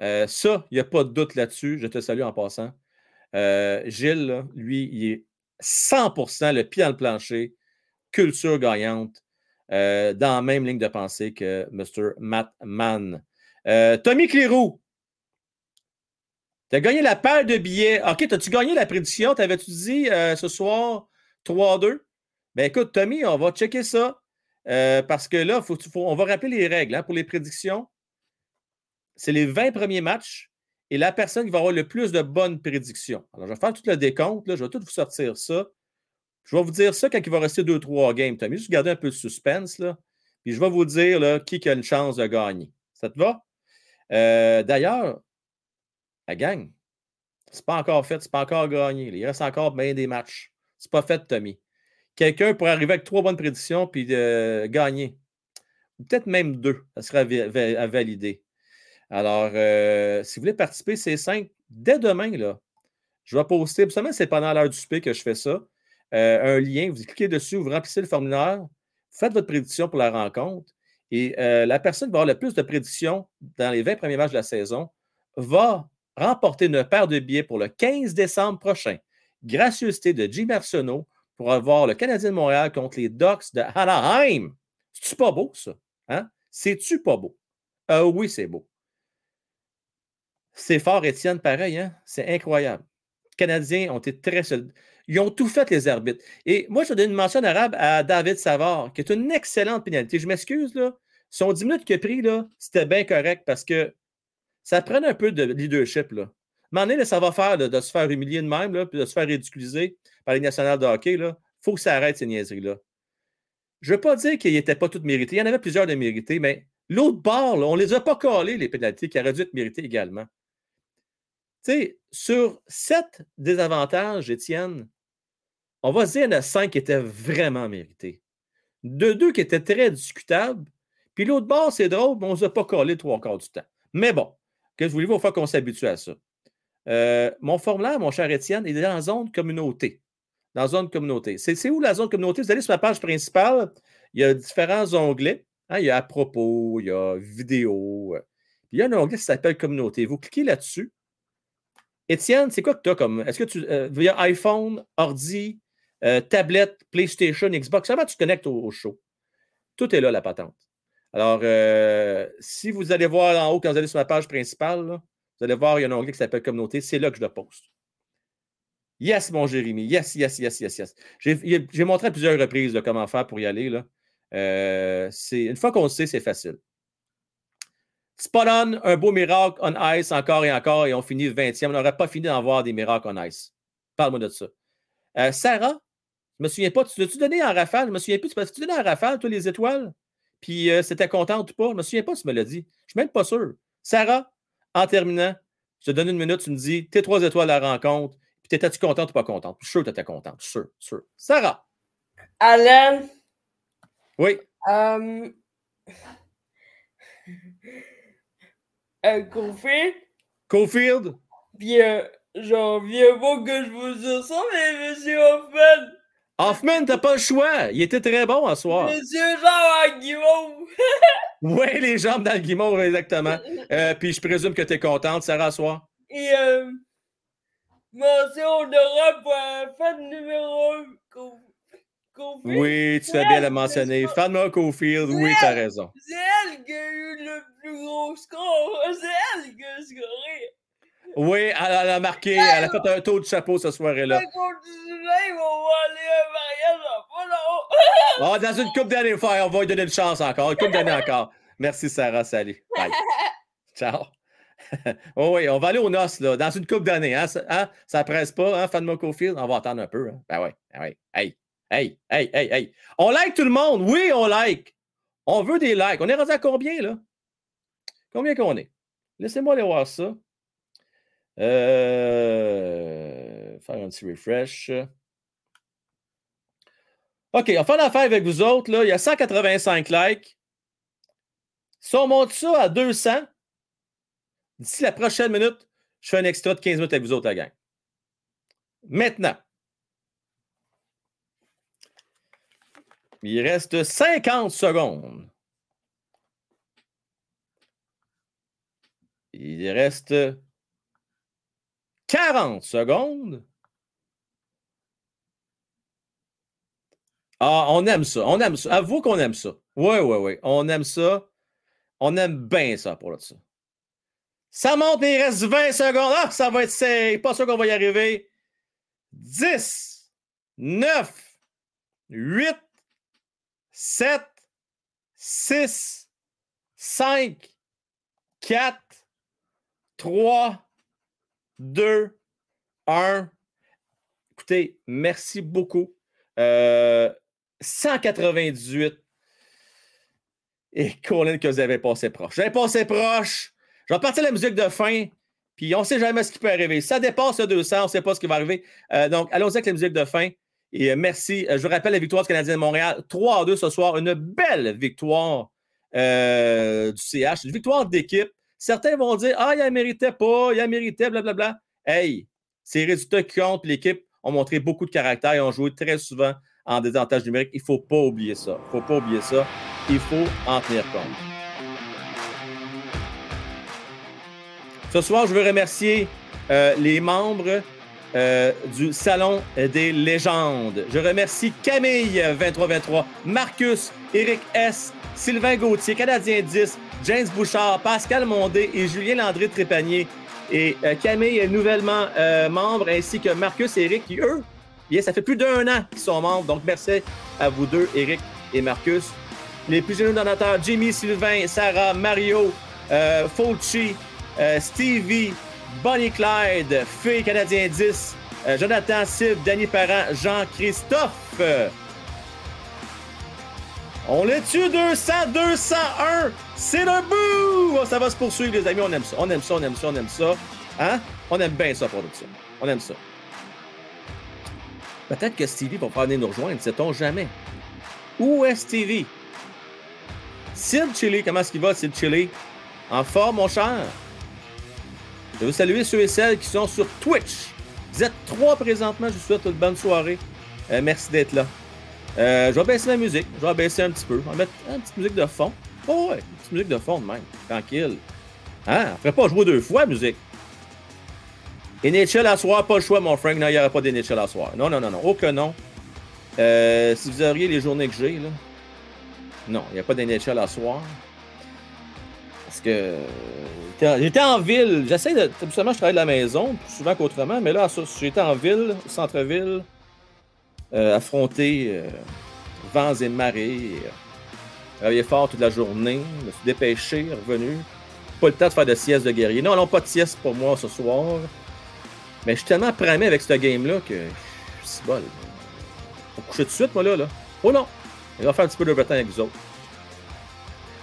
Euh, ça, il n'y a pas de doute là-dessus. Je te salue en passant. Euh, Gilles, lui, il est 100% le pied dans le plancher, culture gagnante, euh, dans la même ligne de pensée que Mr. Matt Mann. Tommy Clérou, tu as gagné la paire de billets. OK, as-tu gagné la prédiction? T'avais-tu dit ce soir 3-2? Ben écoute, Tommy, on va checker ça. Parce que là, faut, faut- on va rappeler les règles hein, pour les prédictions. C'est les 20 premiers matchs et la personne qui va avoir le plus de bonnes prédictions. Alors, je vais faire tout le décompte, je vais tout vous sortir ça. Je vais vous dire ça quand il va rester 2-3 games. Tommy, juste garder un peu de suspense. Puis je vais vous dire qui a une chance de gagner. Ça te va? Euh, D'ailleurs, la gang, c'est pas encore fait, c'est pas encore gagné. Il reste encore bien des matchs. C'est pas fait, Tommy. Quelqu'un pourrait arriver avec trois bonnes prédictions puis euh, gagner. Peut-être même deux. Ça serait à, à valider. Alors, euh, si vous voulez participer, c'est simple. Dès demain, là, je vais poster, seulement c'est pendant l'heure du souper que je fais ça, euh, un lien. Vous cliquez dessus, vous remplissez le formulaire, faites votre prédiction pour la rencontre. Et euh, la personne qui va avoir le plus de prédictions dans les 20 premiers matchs de la saison va remporter une paire de billets pour le 15 décembre prochain. Gracieuseté de Jim Arsenault pour avoir le Canadien de Montréal contre les Ducks de Anaheim. C'est-tu pas beau, ça? Hein? C'est-tu pas beau? Oui, c'est beau. C'est fort, Étienne, pareil, hein? C'est incroyable. Les Canadiens ont été très solides. Ils ont tout fait, les arbitres. Et moi, je donne une mention arabe à David Savard, qui est une excellente pénalité. Je m'excuse, là. Son 10 minutes a pris, là, c'était bien correct parce que ça prenait un peu de leadership, là. Donné, là, ça va faire de se faire humilier de même, là, puis de se faire ridiculiser par les nationales de hockey, il faut que ça arrête ces niaiseries-là. Je ne veux pas dire qu'ils n'étaient pas toutes méritées. Il y en avait plusieurs de mérités, mais l'autre bord, on ne les a pas collés, les pénalités, qui auraient dû être méritées également. Sais, sur sept désavantages, Étienne, on va se dire qu'il y en a cinq qui étaient vraiment mérités. De deux qui étaient très discutables. Puis l'autre bord, c'est drôle, mais on ne les a pas collés trois quarts du temps. Mais bon, que je voulais vous faire qu'on s'habitue à ça. Euh, mon formulaire, mon cher Étienne, il est dans la zone communauté. Dans la zone communauté. C'est c'est où la zone communauté? Vous allez sur la page principale, il y a différents onglets. hein, il y a à propos, il y a vidéo. euh, puis il y a un onglet qui s'appelle communauté. Vous cliquez là-dessus. Étienne, c'est quoi que tu as comme. Est-ce que tu. euh, via iPhone, ordi, euh, tablette, PlayStation, Xbox, comment tu te connectes au, show? Tout est là, la patente. Alors, euh, si vous allez voir en haut, quand vous allez sur ma page principale, vous allez voir, il y a un onglet qui s'appelle Communauté. C'est là que je le poste. Yes, mon Jérémy. Yes, yes, yes, yes, yes. J'ai montré à plusieurs reprises comment faire pour y aller. Là. Euh, une fois qu'on le sait, c'est facile. Spot on, un beau miracle on ice encore et encore, et on finit le 20e. On n'aurait pas fini d'en voir des miracles on ice. Parle-moi de ça. Euh, Sarah, je me souviens pas, tu l'as-tu donné en rafale? Je me souviens plus, tu l'as-tu donné en rafale, toi, les étoiles? Puis euh, c'était contente ou pas? Je me souviens pas tu me l'as dit. Je suis même pas sûr. Sarah, en terminant, je te donne une minute, tu me dis tes trois étoiles à la rencontre, Puis t'étais-tu contente ou pas contente? Je suis sûr que t'étais contente. Sûr, sûr. Sarah. Alain. Oui. Euh... euh, Cofield. Cofield. Puis, euh, j'en viens pas que je vous dise ça, mais Monsieur Hoffman. Hoffman, t'as pas le choix. Il était très bon à soir. Monsieur Jean Guimauve. Oui, les jambes dans le guimauve, exactement. Euh, puis je présume que tu es contente, Sarah, à soir. Et euh, mention honorable pour un fan numéro 1. Cofield. Oui, tu fais bien le mentionner. Fanma Cofield, oui, tu as raison. C'est elle qui a eu le plus gros score. C'est elle qui a scoré. Oui, elle, elle a marqué, elle a fait un tour de chapeau ce pas Oh, dans une coupe d'années, on va lui donner une chance encore. Une coupe d'années encore. Merci, Sarah. Salut. Bye. Ciao. oh oui, on va aller aux noces, là, dans une coupe d'années. Hein? Ça, hein? ça presse pas, hein, Fanma Cofield? On va attendre un peu. Hein? Ben oui, ben oui. Hey, hey, hey, hey, hey. On like tout le monde? Oui, on like. On veut des likes. On est rendu à combien, là? Combien qu'on est? Laissez-moi aller voir ça. Euh, faire un petit refresh. OK, on faire l'affaire avec vous autres. Là. Il y a 185 likes. Si on monte ça à 200, d'ici la prochaine minute, je fais un extra de 15 minutes avec vous autres, la gang. Maintenant, il reste 50 secondes. Il reste 40 secondes. Ah, on aime ça. On aime ça. Avoue qu'on aime ça. Oui, oui, oui. On aime ça. On aime bien ça pour là ça. Monte, mais il reste 20 secondes. Ah, ça va être Pas sûr qu'on va y arriver. 10, 9, 8, 7, 6, 5, 4, 3, 2, 1. Écoutez, merci beaucoup. Euh, 198. Et Colin, que vous avez passé proche. Avez passé proche. Je vais partir la musique de fin. Puis on ne sait jamais ce qui peut arriver. Ça dépasse le 200, on ne sait pas ce qui va arriver. Euh, donc, allons-y avec la musique de fin. Et euh, merci. Euh, je vous rappelle la victoire du Canadien de Montréal. 3 à 2 ce soir. Une belle victoire euh, du CH. Une victoire d'équipe. Certains vont dire Ah, il ne méritait pas, il a mérité, blablabla. Hey, ces résultats qui comptent, l'équipe ont montré beaucoup de caractère et ont joué très souvent en désavantage numérique. Il ne faut pas oublier ça. Il ne faut pas oublier ça. Il faut en tenir compte. Ce soir, je veux remercier les membres euh, du Salon des légendes. Je remercie Camille 2323, Marcus, Eric S, Sylvain Gauthier, Canadien 10, James Bouchard, Pascal Mondé et Julien Landré Trépanier. Et euh, Camille est nouvellement euh, membre, ainsi que Marcus et Eric, qui eux, ça fait plus d'un an qu'ils sont membres. Donc, merci à vous deux, Eric et Marcus. Les plus jeunes donateurs, Jimmy, Sylvain, Sarah, Mario, euh, Stevie, Bonnie Clyde, Fée Canadien 10, euh, Jonathan Sib, Danny Parent, Jean-Christophe. On est tu 200, 201. C'est le bout! Oh, Ça va se poursuivre, les amis. On aime ça. On aime ça, on aime ça, on aime ça. Hein? On aime bien ça, production. On aime ça. Peut-être que Stevie va pas venir nous rejoindre, sait-on jamais. Où est Stevie? Sid Chili, comment est-ce qu'il va, Sid Chili? En forme, mon cher? Je veux saluer ceux et celles qui sont sur Twitch. Vous êtes trois présentement. Je vous souhaite une bonne soirée. Euh, merci d'être là. Euh, je vais baisser la musique. Je vais baisser un petit peu. On va mettre une petite musique de fond. Oh ouais, une petite musique de fond de même. Tranquille. Hein? On ferait pas jouer deux fois, musique. NHL à soir, pas le choix, mon Frank. Non, il n'y aura pas d'NHL à soir. Non, non, non, non. Que non. Euh, si vous auriez les journées que j'ai, là. Non, il n'y a pas d'NHL à soir. Parce que j'étais- j'étais en ville. J'essaie de. Habituellement, je travaille de la maison, plus souvent qu'autrement, mais là, j'étais en ville, centre-ville, euh, affronter euh, vents et marées. euh, fort toute la journée, me suis dépêché, revenu. Pas le temps de faire de sieste de guerrier. Non, non, pas de sieste pour moi ce soir. Mais je suis tellement primé avec ce game-là que. C'est bol. Va coucher tout de suite, moi, là. là. Oh non! Il va faire un petit peu de breton avec vous autres.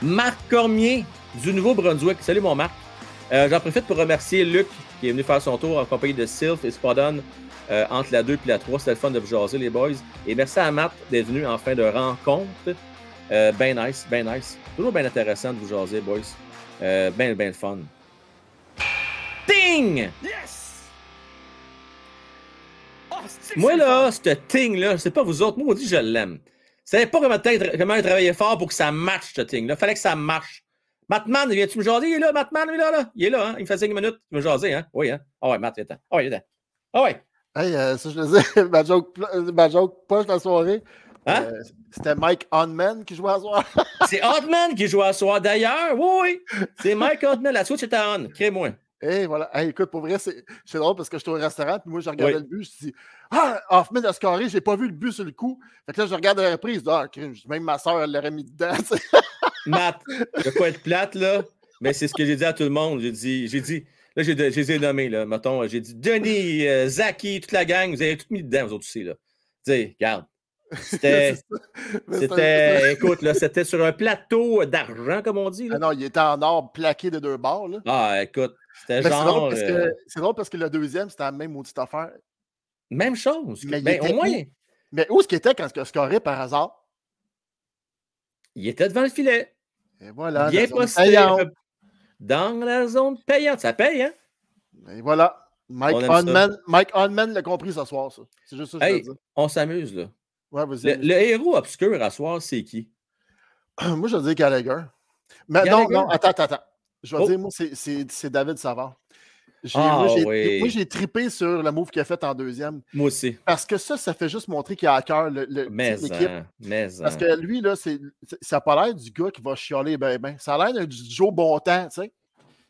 Marc Cormier du Nouveau-Brunswick. Salut, mon Marc. Euh, J'en profite pour remercier Luc qui est venu faire son tour en compagnie de Sylph et Spodon euh, entre la 2 et la 3. C'était le fun de vous jaser, les boys. Et merci à Matt d'être venu en fin de rencontre. Euh, ben nice, ben nice. Toujours bien intéressant de vous jaser, boys. Euh, ben, ben le fun. Ting! Yes! Moi, là, ce ting-là, je sais pas vous autres, moi, on dit je l'aime. Vous savez pas comment, comment il travaillait fort pour que ça marche, ce ting-là. Fallait que ça marche. Matman, viens-tu me jaser? Il est là, Matman, il est là, là. Il est là, hein? Il me fait 5 minutes. Il me jaser, hein? Oui, hein? Ah ouais, Matt, temps. Ah ouais, il est temps. Ah ouais. Hey, euh, ça, je le disais, ma joke, ma joke poche la soirée. Hein? euh, C'était Mike Onman qui jouait à soir. C'est Hotman qui joue à soir. D'ailleurs, oui, oui. C'est Mike Hotman. La Switch est on. Crée-moi. Et voilà. Hey, écoute, pour vrai, c'est drôle parce que j'étais au restaurant, puis moi, je regardais Oui. le but, je me suis dit, ah, Hoffman a scoré, j'ai pas vu le but sur le coup. Fait que là, je regarde la reprise, dis, ah, même ma soeur, elle l'aurait mis dedans. Matt, je vais pas être plate, là, mais c'est ce que j'ai dit à tout le monde. J'ai dit, j'ai dit, là, j'ai, je les ai nommés, là. Mettons, j'ai dit Denis, euh, Zaki, toute la gang, vous avez tout mis dedans, vous autres aussi, là. Tu sais, regarde. C'était, c'était, écoute, là, c'était sur un plateau d'argent, comme on dit, là. Ah non, il était en or plaqué de deux bords. Là. Ah, écoute, c'était c'est genre. drôle, parce que, euh, c'est drôle parce que le deuxième, c'était la même maudite affaire. Même chose. Mais Ben, au moins, où? Mais où est-ce qu'il était quand a scoré par hasard? Il était devant le filet. Et voilà. Bien posté. Dans la zone payante. Ça paye, hein? Et voilà. Mike. Onman, Mike l'a compris ce soir, ça. C'est juste ça que je veux dire. on s'amuse, là. Ouais. Le, le héros obscur à soir, c'est qui? Moi, je veux dire Gallagher. Mais non, Gallagher? non, attends, attends, attends. Je vais Oh. dire, moi, c'est David Savard. J'ai- Ah, moi, j'ai oui. trippé sur le move qu'il a fait en deuxième. Moi aussi. Parce que ça, ça fait juste montrer qu'il a à cœur le- le- Mais, l'équipe. hein, mais, Parce hein. que lui, là, ça n'a pas l'air du gars qui va chialer ben ben. Ça a l'air du Joe bon temps, tu sais.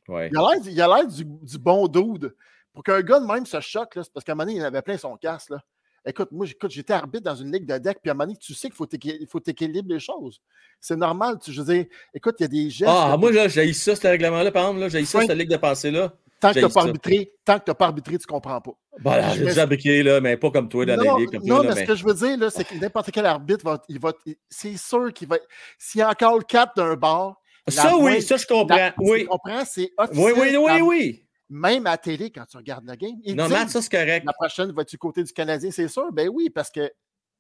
Ouais. Il a l'air, il a l'air du, du bon dude. Pour qu'un gars de même se choque, là, c'est parce qu'à un moment donné, il avait plein son casse. Là. Écoute, moi, j'écoute, j'étais arbitre dans une ligue de deck, puis à un moment donné, tu sais qu'il faut, t'équi- il faut t'équilibrer les choses. C'est normal. Tu, je veux dire, écoute, il y a des gestes. Ah, moi, là, j'ai ça, ce règlement-là, par exemple, là, j'ai ça, cette ligue de pensée-là. Tant que tu n'as pas arbitré, tant que pas arbitré, tu comprends pas. Voilà, Je j'ai déjà là, mais pas comme toi, dans non. Comme non, toi, là, mais ce que je veux dire, c'est que n'importe quel arbitre va, il va, c'est sûr qu'il va. S'il y a encore le 4 d'un bar. la Ça, oui, moindre- ça, je comprends, la- oui. Tu comprends, c'est Oui, officiel. oui, oui, la- oui. Même à la télé, quand tu regardes le game. Non, Matt, ça, c'est correct. La prochaine, vas-tu côté du Canadien, c'est sûr? Ben oui, parce que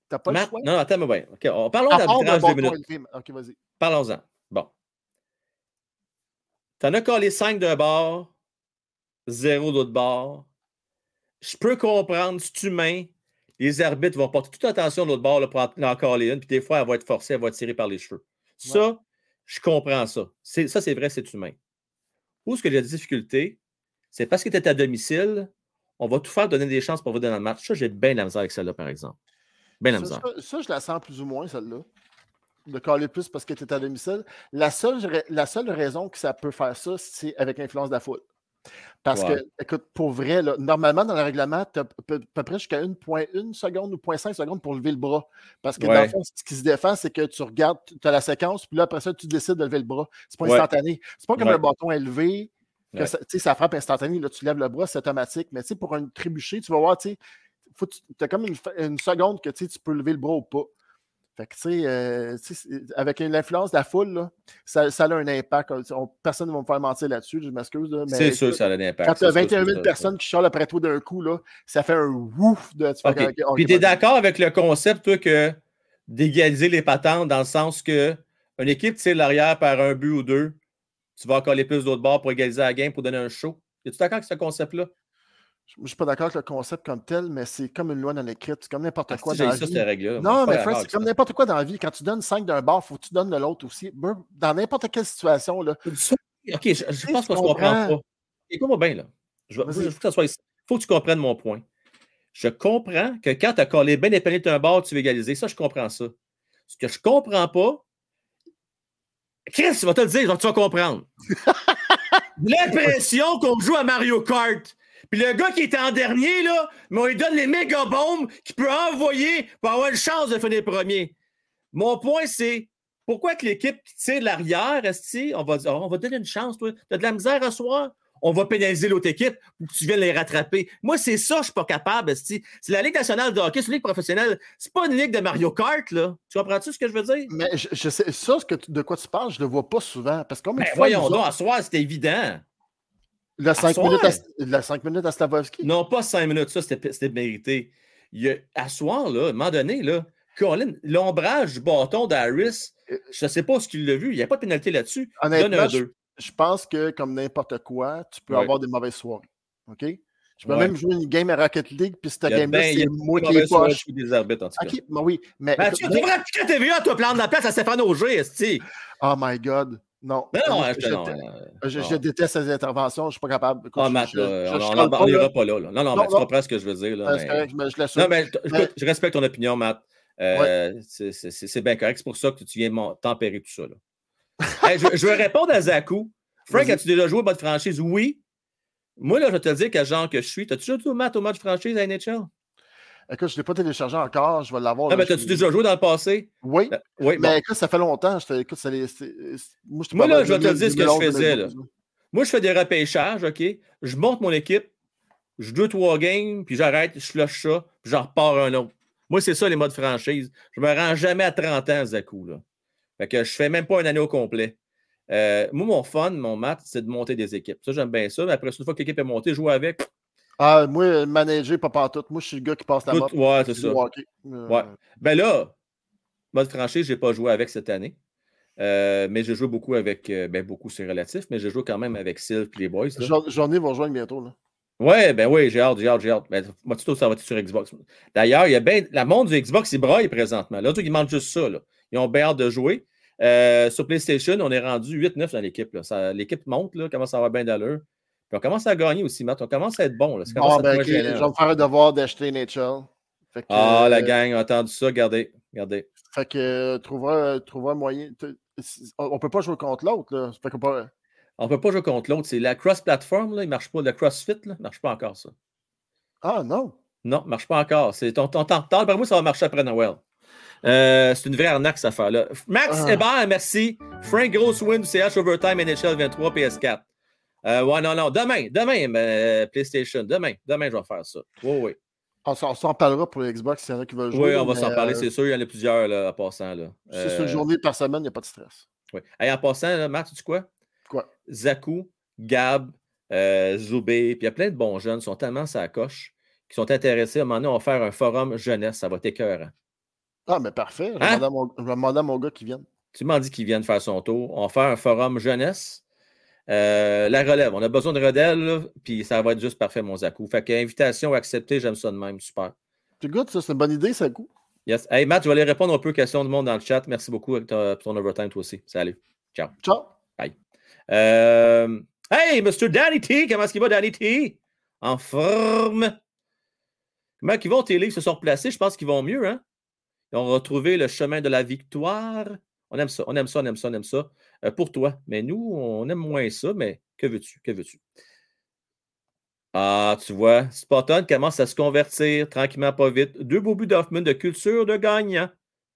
t'as pas Matt, le choix. non, attends, mais bien. OK, on, parlons d'arbitrage deux minutes. Ok, vas-y. Parlons-en. Bon. T'en as collé 5 d'un bord, 0 d'autre bord. Je peux comprendre, c'est humain. Les arbitres vont porter toute attention de l'autre bord là, pour en coller une, puis des fois, elle va être forcée, elle va être tirée par les cheveux. Ça, je comprends ça. C'est- Ça, c'est vrai, c'est humain. Où est-ce que j'ai des difficultés? C'est parce que tu es à domicile, on va tout faire donner des chances pour vous donner le match. Ça, j'ai bien la misère avec celle-là, par exemple. Bien la Ça, misère. ça, ça, je la sens plus ou moins, celle-là. De caler plus parce que tu es à domicile. La seule, la seule raison que ça peut faire ça, c'est avec l'influence de la foule. Parce Ouais. que, écoute, pour vrai, là, normalement, dans le règlement, tu as à peu près jusqu'à 1,1 seconde ou 0,5 secondes pour lever le bras. Parce que dans le fond, ce qui se défend, c'est que tu regardes, tu as la séquence, puis là, après ça, tu décides de lever le bras. C'est pas Ouais. instantané. C'est pas comme un bâton élevé, que ça, tu sais, ça frappe instantané. Là, tu lèves le bras, c'est automatique. Mais tu sais, pour un trébuché, tu vas voir, tu as comme une, seconde que tu peux lever le bras ou pas. Fait que, euh, avec l'influence de la foule, là, ça, ça a un impact. On- personne ne va me faire mentir là-dessus, je m'excuse. là, C'est sûr ça a un impact. Quand tu as sûr, 21 c'est 000 sûr. personnes qui chialent après toi d'un coup, là, ça fait un ouf de. tu fais OK. comme, OK, OK, Puis tu es d'accord avec le concept, toi, que d'égaliser les patentes dans le sens que une équipe tire l'arrière par un but ou deux, tu vas coller plus d'autres bords pour égaliser la game pour donner un show? Es-tu d'accord avec ce concept-là? Je ne suis pas d'accord avec le concept comme tel, mais c'est comme une loi dans l'écrit. C'est comme n'importe Ah, quoi dans la ça, vie. Non, mais Frank, c'est comme n'importe quoi dans la vie. Quand tu donnes 5 d'un bar, il faut que tu donnes de l'autre aussi. Dans n'importe quelle situation. Là. OK, je, pense qu'on se comprend comprends. pas. Écoute-moi bien, là. Je veux, faut que ça soit ici. faut que tu comprennes mon point. Je comprends que quand tu as collé bien épinglé d'un bord, tu veux égaliser. Ça, je comprends ça. Ce que je comprends pas, Chris, tu vas te le dire, tu vas comprendre. L'impression qu'on joue à Mario Kart. Puis le gars qui est en dernier, là, mais on lui donne les méga bombes qu'il peut envoyer pour avoir une chance de finir premier. Mon point, c'est pourquoi que l'équipe qui tire de l'arrière, on va dire, on va donner une chance, toi? T'as de la misère à soir? On va pénaliser l'autre équipe pour que tu viennes les rattraper. Moi, c'est ça, je suis pas capable. C'est la Ligue nationale de hockey, c'est une ligue professionnelle. C'est pas une ligue de Mario Kart, là. Tu comprends-tu ce que je veux dire? Mais je, je sais, ça, ce que tu- de quoi tu parles, je ne le vois pas souvent. Parce que Ben, voyons donc, à soir, c'était évident. Le 5 soir? minutes, à, le 5 minutes à? Non, pas 5 minutes, ça, c'était mérité. Il a, à soir, là, à un moment donné, là, Colin, l'ombrage du bâton d'Harris, je ne sais pas ce qu'il l'a vu, il n'y a pas de pénalité là-dessus. Donne un je, 2. je pense que comme n'importe quoi, tu peux Ouais. avoir des mauvaises soirées. OK? Je peux Ouais. même jouer une game à Rocket League, puis cette game-là, ben- c'est moi qui soirées poche. sous des arbitres, en tout cas. OK, oui, mais. Mathieu, tu devrais appliquer à TVA, toi, la place à Stéphane Auger, esti. Oh my God. Non. Non, je- non, dé- non, je- non. je déteste ces interventions, je ne suis pas capable. Écoute, Ah, Matt, là, on- n'en pas, là. Non, non, mais tu comprends ce que je veux dire. Là, Ah, c'est mais- correct, mais je. Non, mais je respecte ton opinion, Matt. Euh, c'est- bien correct. C'est pour ça que tu viens tempérer tout ça. Là. Hey, je, vais répondre à Zakou. Frank, as-tu déjà joué au mode franchise? Oui. Moi, là, je vais te dire quel genre que je suis. T'as-tu déjà joué, Matt, au mode franchise à NHL? Écoute, je ne l'ai pas téléchargé encore, je vais l'avoir. Ah, mais je t'as-tu déjà joué dans le passé? Oui. Euh, oui, mais bon. écoute, ça fait longtemps. je te- Écoute, ça les- moi, je Moi, là, je vais te 2000, dire ce que je 2011, faisais. Là. 2012, Moi, je fais des repêchages, OK? Je monte mon équipe, je joue deux, trois games, puis j'arrête, je flush ça, puis j'en repars un autre. Moi, c'est ça, les modes franchise. Je me rends jamais à 30 ans, Zakou. Là. Fait que je fais même pas un année au complet. Euh, moi, mon fun, mon math, c'est de monter des équipes. Ça, j'aime bien ça. Mais après, une fois que l'équipe est montée, jouer avec. Ah, moi, manager, pas partout. Moi, je suis le gars qui passe la mop. ouais, c'est ça. hockey. Euh, Ouais. Ben là, mode franchise, je n'ai pas joué avec cette année. Euh, mais j'ai joué beaucoup avec. euh, ben, beaucoup, c'est relatif, mais j'ai joué quand même avec Sylve et les boys. Jour- Journée va rejoindre bientôt. Là. Ouais, ben oui, j'ai hâte, j'ai hâte, j'ai hâte. Ben, moi, tout ça va être sur Xbox? D'ailleurs, il y a bien. La monde du Xbox, il braille présentement. Là, truc, ils manquent juste ça. Là. Ils ont bien hâte de jouer. Euh, sur PlayStation, on est rendu 8-9 dans l'équipe. L'équipe monte, là, commence à avoir bien d'allure? Puis on commence à gagner aussi, Matt. On commence à être bon. Là. Bon, être ben, moins ok, gênant, je vais me faire un devoir d'acheter NHL. Fait que, Ah, la euh, gang a entendu ça. Regardez, regardez. Fait que euh, trouvera un moyen. On on peut pas jouer contre l'autre. qu'on peut- On ne peut pas jouer contre l'autre. C'est la cross-platform, là, il ne marche pas. Le CrossFit, là, il ne marche pas encore, ça. Ah, non. Non, il ne marche pas encore. C'est ton, temps. Par moi, ça va marcher après Noël. Euh, c'est une vraie arnaque, cette affaire-là. Max Ah. Hébert, merci. Frank Grosswin du CH Overtime NHL 23 PS4. Euh, ouais, non, non. Demain, demain, euh, PlayStation. Demain, demain, je vais faire ça. Oui, oui. On s'en parlera pour les Xbox s'il y en a qui veulent jouer. Oui, on va s'en parler, euh, c'est sûr. Il y en a plusieurs là, en passant. C'est une journée par semaine, il n'y a pas de stress. Oui. Hey, en passant, là, Matt, tu sais quoi? Quoi? Zakou, Gab, Zoubé, puis il y a plein de bons jeunes qui sont tellement sa coche, qui sont intéressés. À un moment donné, on va faire un forum jeunesse, ça va être écœurant. Ah, mais parfait. Je vais Hein? demander à mon- je vais demander à mon gars qui vienne. Tu m'en dis qu'ils viennent faire son tour. On va faire un forum jeunesse. Euh, la relève, on a besoin de redèle, là, puis ça va être juste parfait, mon Zakou. Fait que invitation acceptée, j'aime ça de même, super. C'est good, ça, c'est une bonne idée, ça coup. Yes. Hey Matt, je vais aller répondre un peu aux questions du monde dans le chat. Merci beaucoup pour ton, overtime, toi aussi. Salut. Ciao. Ciao. Bye. Euh, hey, Mr. Danny T, comment est-ce qu'il va, Danny T? En forme. Comment ils vont, tes livres se sont replacés? Je pense qu'ils vont mieux, hein? Ils ont retrouvé le chemin de la victoire. On aime ça, on aime ça, on aime ça, on aime ça. Euh, pour toi. Mais nous, on aime moins ça, mais que veux-tu? Que veux-tu? Ah, tu vois, Spotton commence à se convertir tranquillement, pas vite. Deux beaux buts d'Hoffman de culture de gagnant.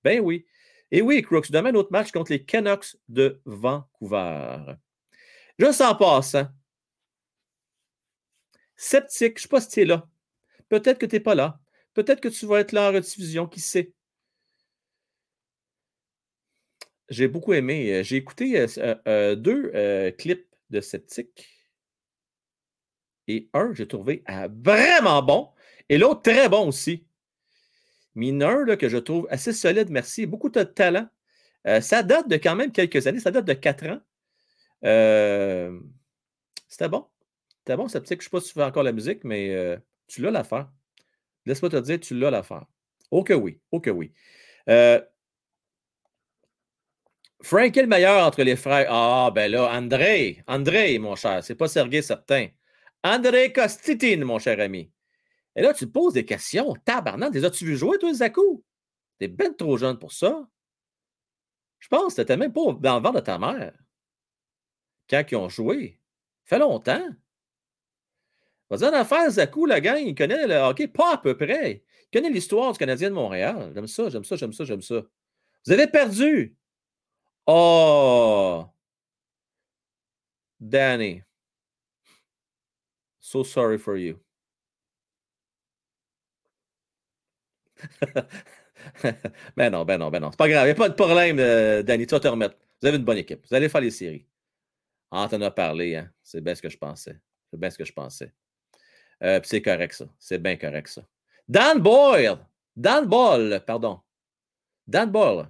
Ben oui. Et oui, Crooks, demain, un autre match contre les Canucks de Vancouver. Juste en passant, sceptique, je ne sais pas si tu es là. Peut-être que tu n'es pas là. Peut-être que tu vas être là en rediffusion, qui sait? J'ai beaucoup aimé. euh, J'ai écouté euh, euh, deux clips de Sceptique. Et un, j'ai trouvé euh, vraiment bon. Et l'autre, très bon aussi. Mineur, là, que je trouve assez solide, merci. Beaucoup de talent. Ça date de quand même quelques années. Ça date de quatre ans. C'était bon. C'était bon, Sceptique. Je ne sais pas si tu fais encore la musique, mais tu l'as l'affaire. Laisse-moi te dire, tu l'as l'affaire. Oh que oui. Oh que oui. Euh, Frank est le meilleur entre les frères? Ah, ben là, André. André, mon cher. C'est pas Sergei certain. André Kostitin, mon cher ami. Et là, tu te poses des questions. Tabarnak, les as-tu vu jouer, toi, Zakou? T'es ben trop jeune pour ça. Je pense que t'étais même pas dans le ventre de ta mère. Quand ils ont joué. Fait longtemps. Va dire une affaire, Zakou, la gang, il connaît le hockey pas à peu près. Il connaît l'histoire du Canadien de Montréal. J'aime ça, j'aime ça, j'aime ça, j'aime ça. Vous avez perdu. Oh! Danny. So sorry for you. ben non, ben non, ben non. C'est pas grave. Il n'y a pas de problème, euh, Danny. Tu vas te remettre. Vous avez une bonne équipe. Vous allez faire les séries. Ah, t'en as parlé, hein. C'est bien ce que je pensais. C'est bien ce que je pensais. Euh, c'est correct, ça. C'est bien correct, ça. Dan Boyle. Dan Ball, pardon. Dan Ball.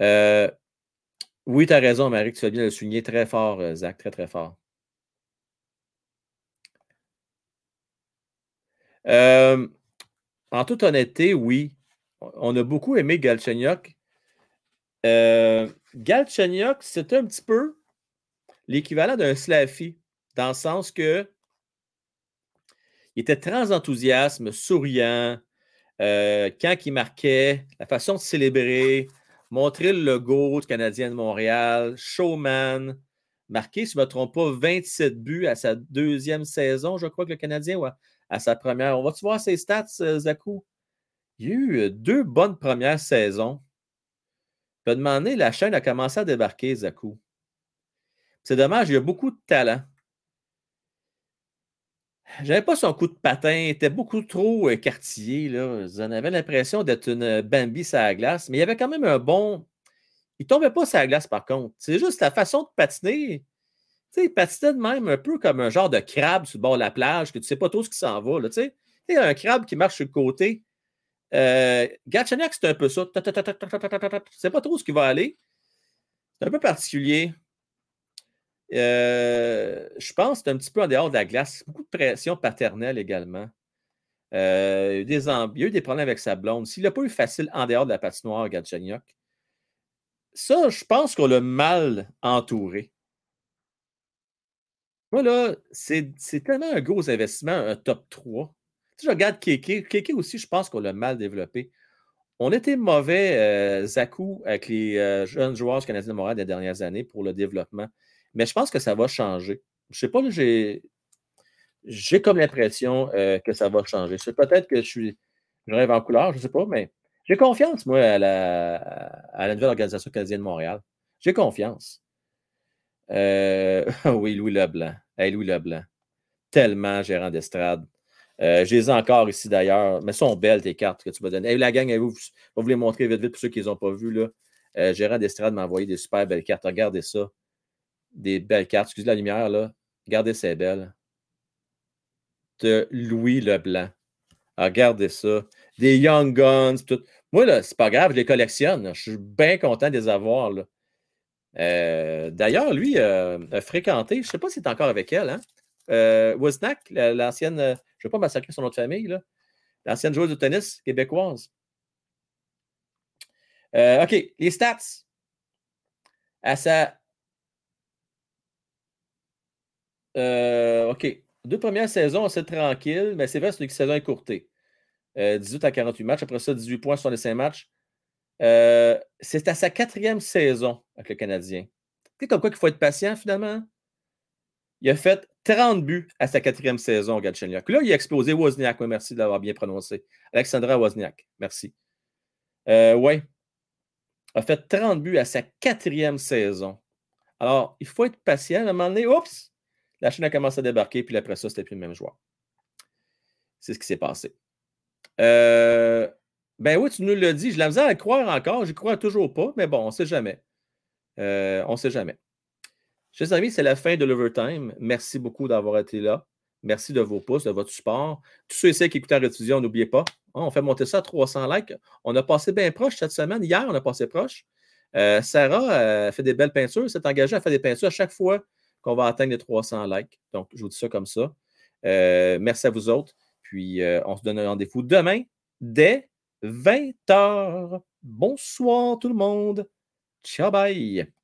Euh, oui, tu as raison, Marie, tu as bien le souligner très fort, euh, Zach, très, très fort. Euh, en toute honnêteté, oui. On a beaucoup aimé Galchenyuk. Euh, c'est un petit peu l'équivalent d'un Slaffy, dans le sens que il était très enthousiasme, souriant. Quand il marquait, la façon de célébrer, montrer le logo du Canadien de Montréal, showman, marqué, si je ne me trompe pas, 27 buts à sa deuxième saison, je crois que le Canadien, ou à, sa première. On va-tu voir ses stats, euh, Zakou? Il y a eu euh, deux bonnes premières saisons. Moment donné, la chaîne a commencé à débarquer, Zakou. C'est dommage, il y a beaucoup de talent. J'avais pas son coup de patin, il était beaucoup trop écartillé. Là. J'en avais l'impression d'être une Bambi sur la glace, mais il y avait quand même un bon. Il tombait pas sur la glace, par contre. C'est juste la façon de patiner. Il patinait de même un peu comme un genre de crabe sur le bord de la plage, que tu sais pas trop ce qui s'en va. Là, tu sais. Il y a un crabe qui marche sur le côté. Euh, c'est un peu ça. Tu sais pas trop ce qui va aller. C'est un peu particulier. Euh, je pense que c'est un petit peu en dehors de la glace. Beaucoup de pression paternelle également. Euh, il, y a eu des problèmes avec sa blonde. S'il n'a pas eu facile en dehors de la patinoire, Gatchenyuk, ça, je pense qu'on l'a mal entouré. Moi, là, c'est tellement un gros investissement, un top 3. Tu sais, je regarde Kéké. Kéké aussi, je pense qu'on l'a mal développé. On était mauvais, euh, Zakou, avec les euh, jeunes joueurs du Canadien de Montréal des dernières années pour le développement. Mais je pense que ça va changer. Je sais pas, j'ai j'ai comme l'impression euh, que ça va changer. C'est peut-être que je suis rêve en couleur, je ne sais pas, mais j'ai confiance, moi, à la, nouvelle organisation canadienne de Montréal. J'ai confiance. Euh, oui, Louis Leblanc. Hey, Louis Leblanc. Tellement gérant d'estrade. Euh, je les ai encore ici d'ailleurs, mais sont belles tes cartes que tu m'as données. Hey, la gang, vous, je vais vous les montrer vite, vite pour ceux qui ne les ont pas vues. Là. Euh, gérant d'estrade m'a envoyé des super belles cartes. Regardez ça. Des belles cartes. Excusez la lumière, là. Regardez ces belles. De Louis Leblanc. Regardez ça. Des Young Guns. Tout. Moi, là, c'est pas grave, je les collectionne. Je suis bien content de les avoir. Là. Euh, D'ailleurs, lui euh, a fréquenté, je ne sais pas s'il est encore avec elle, hein? euh, l'ancienne, je ne vais pas massacrer son de famille, là, l'ancienne joueuse de tennis québécoise. OK, les stats. À sa. Euh, OK. Deux premières saisons, c'est tranquille, mais c'est vrai, c'est une saison écourtée. Euh, 18 à 48 matchs. Après ça, 18 points sur les 5 matchs. Euh, c'est à sa quatrième saison avec le Canadien. Sais, comme quoi qu'il faut être patient finalement? Il a fait 30 buts à sa quatrième saison, Galchenyuk. Là, il a explosé Wozniak. Oui, merci de l'avoir bien prononcé. Alexandra Wozniak. Merci. Euh, oui. A fait 30 buts à sa quatrième saison. Alors, il faut être patient. À un moment donné, oups, la chaîne a commencé à débarquer, puis après ça, c'était plus le même joueur. C'est ce qui s'est passé. Euh, ben oui, tu nous l'as dit. Je la misère à croire encore. Je crois toujours pas, mais bon, on ne sait jamais. Euh, on ne sait jamais. Chers amis, c'est la fin de l'overtime. Merci beaucoup d'avoir été là. Merci de vos pouces, de votre support. Tous ceux et celles qui écoutent en rediffusion, n'oubliez pas, hein, on fait monter ça à 300 likes. On a passé bien proche cette semaine. Hier, on a passé proche. Euh, Sarah euh, fait des belles peintures. s'est engagée à faire des peintures à chaque fois qu'on va atteindre les 300 likes. Donc, je vous dis ça comme ça. Euh, merci à vous autres. Puis, euh, on se donne rendez-vous demain dès 20h. Bonsoir tout le monde. Ciao, bye.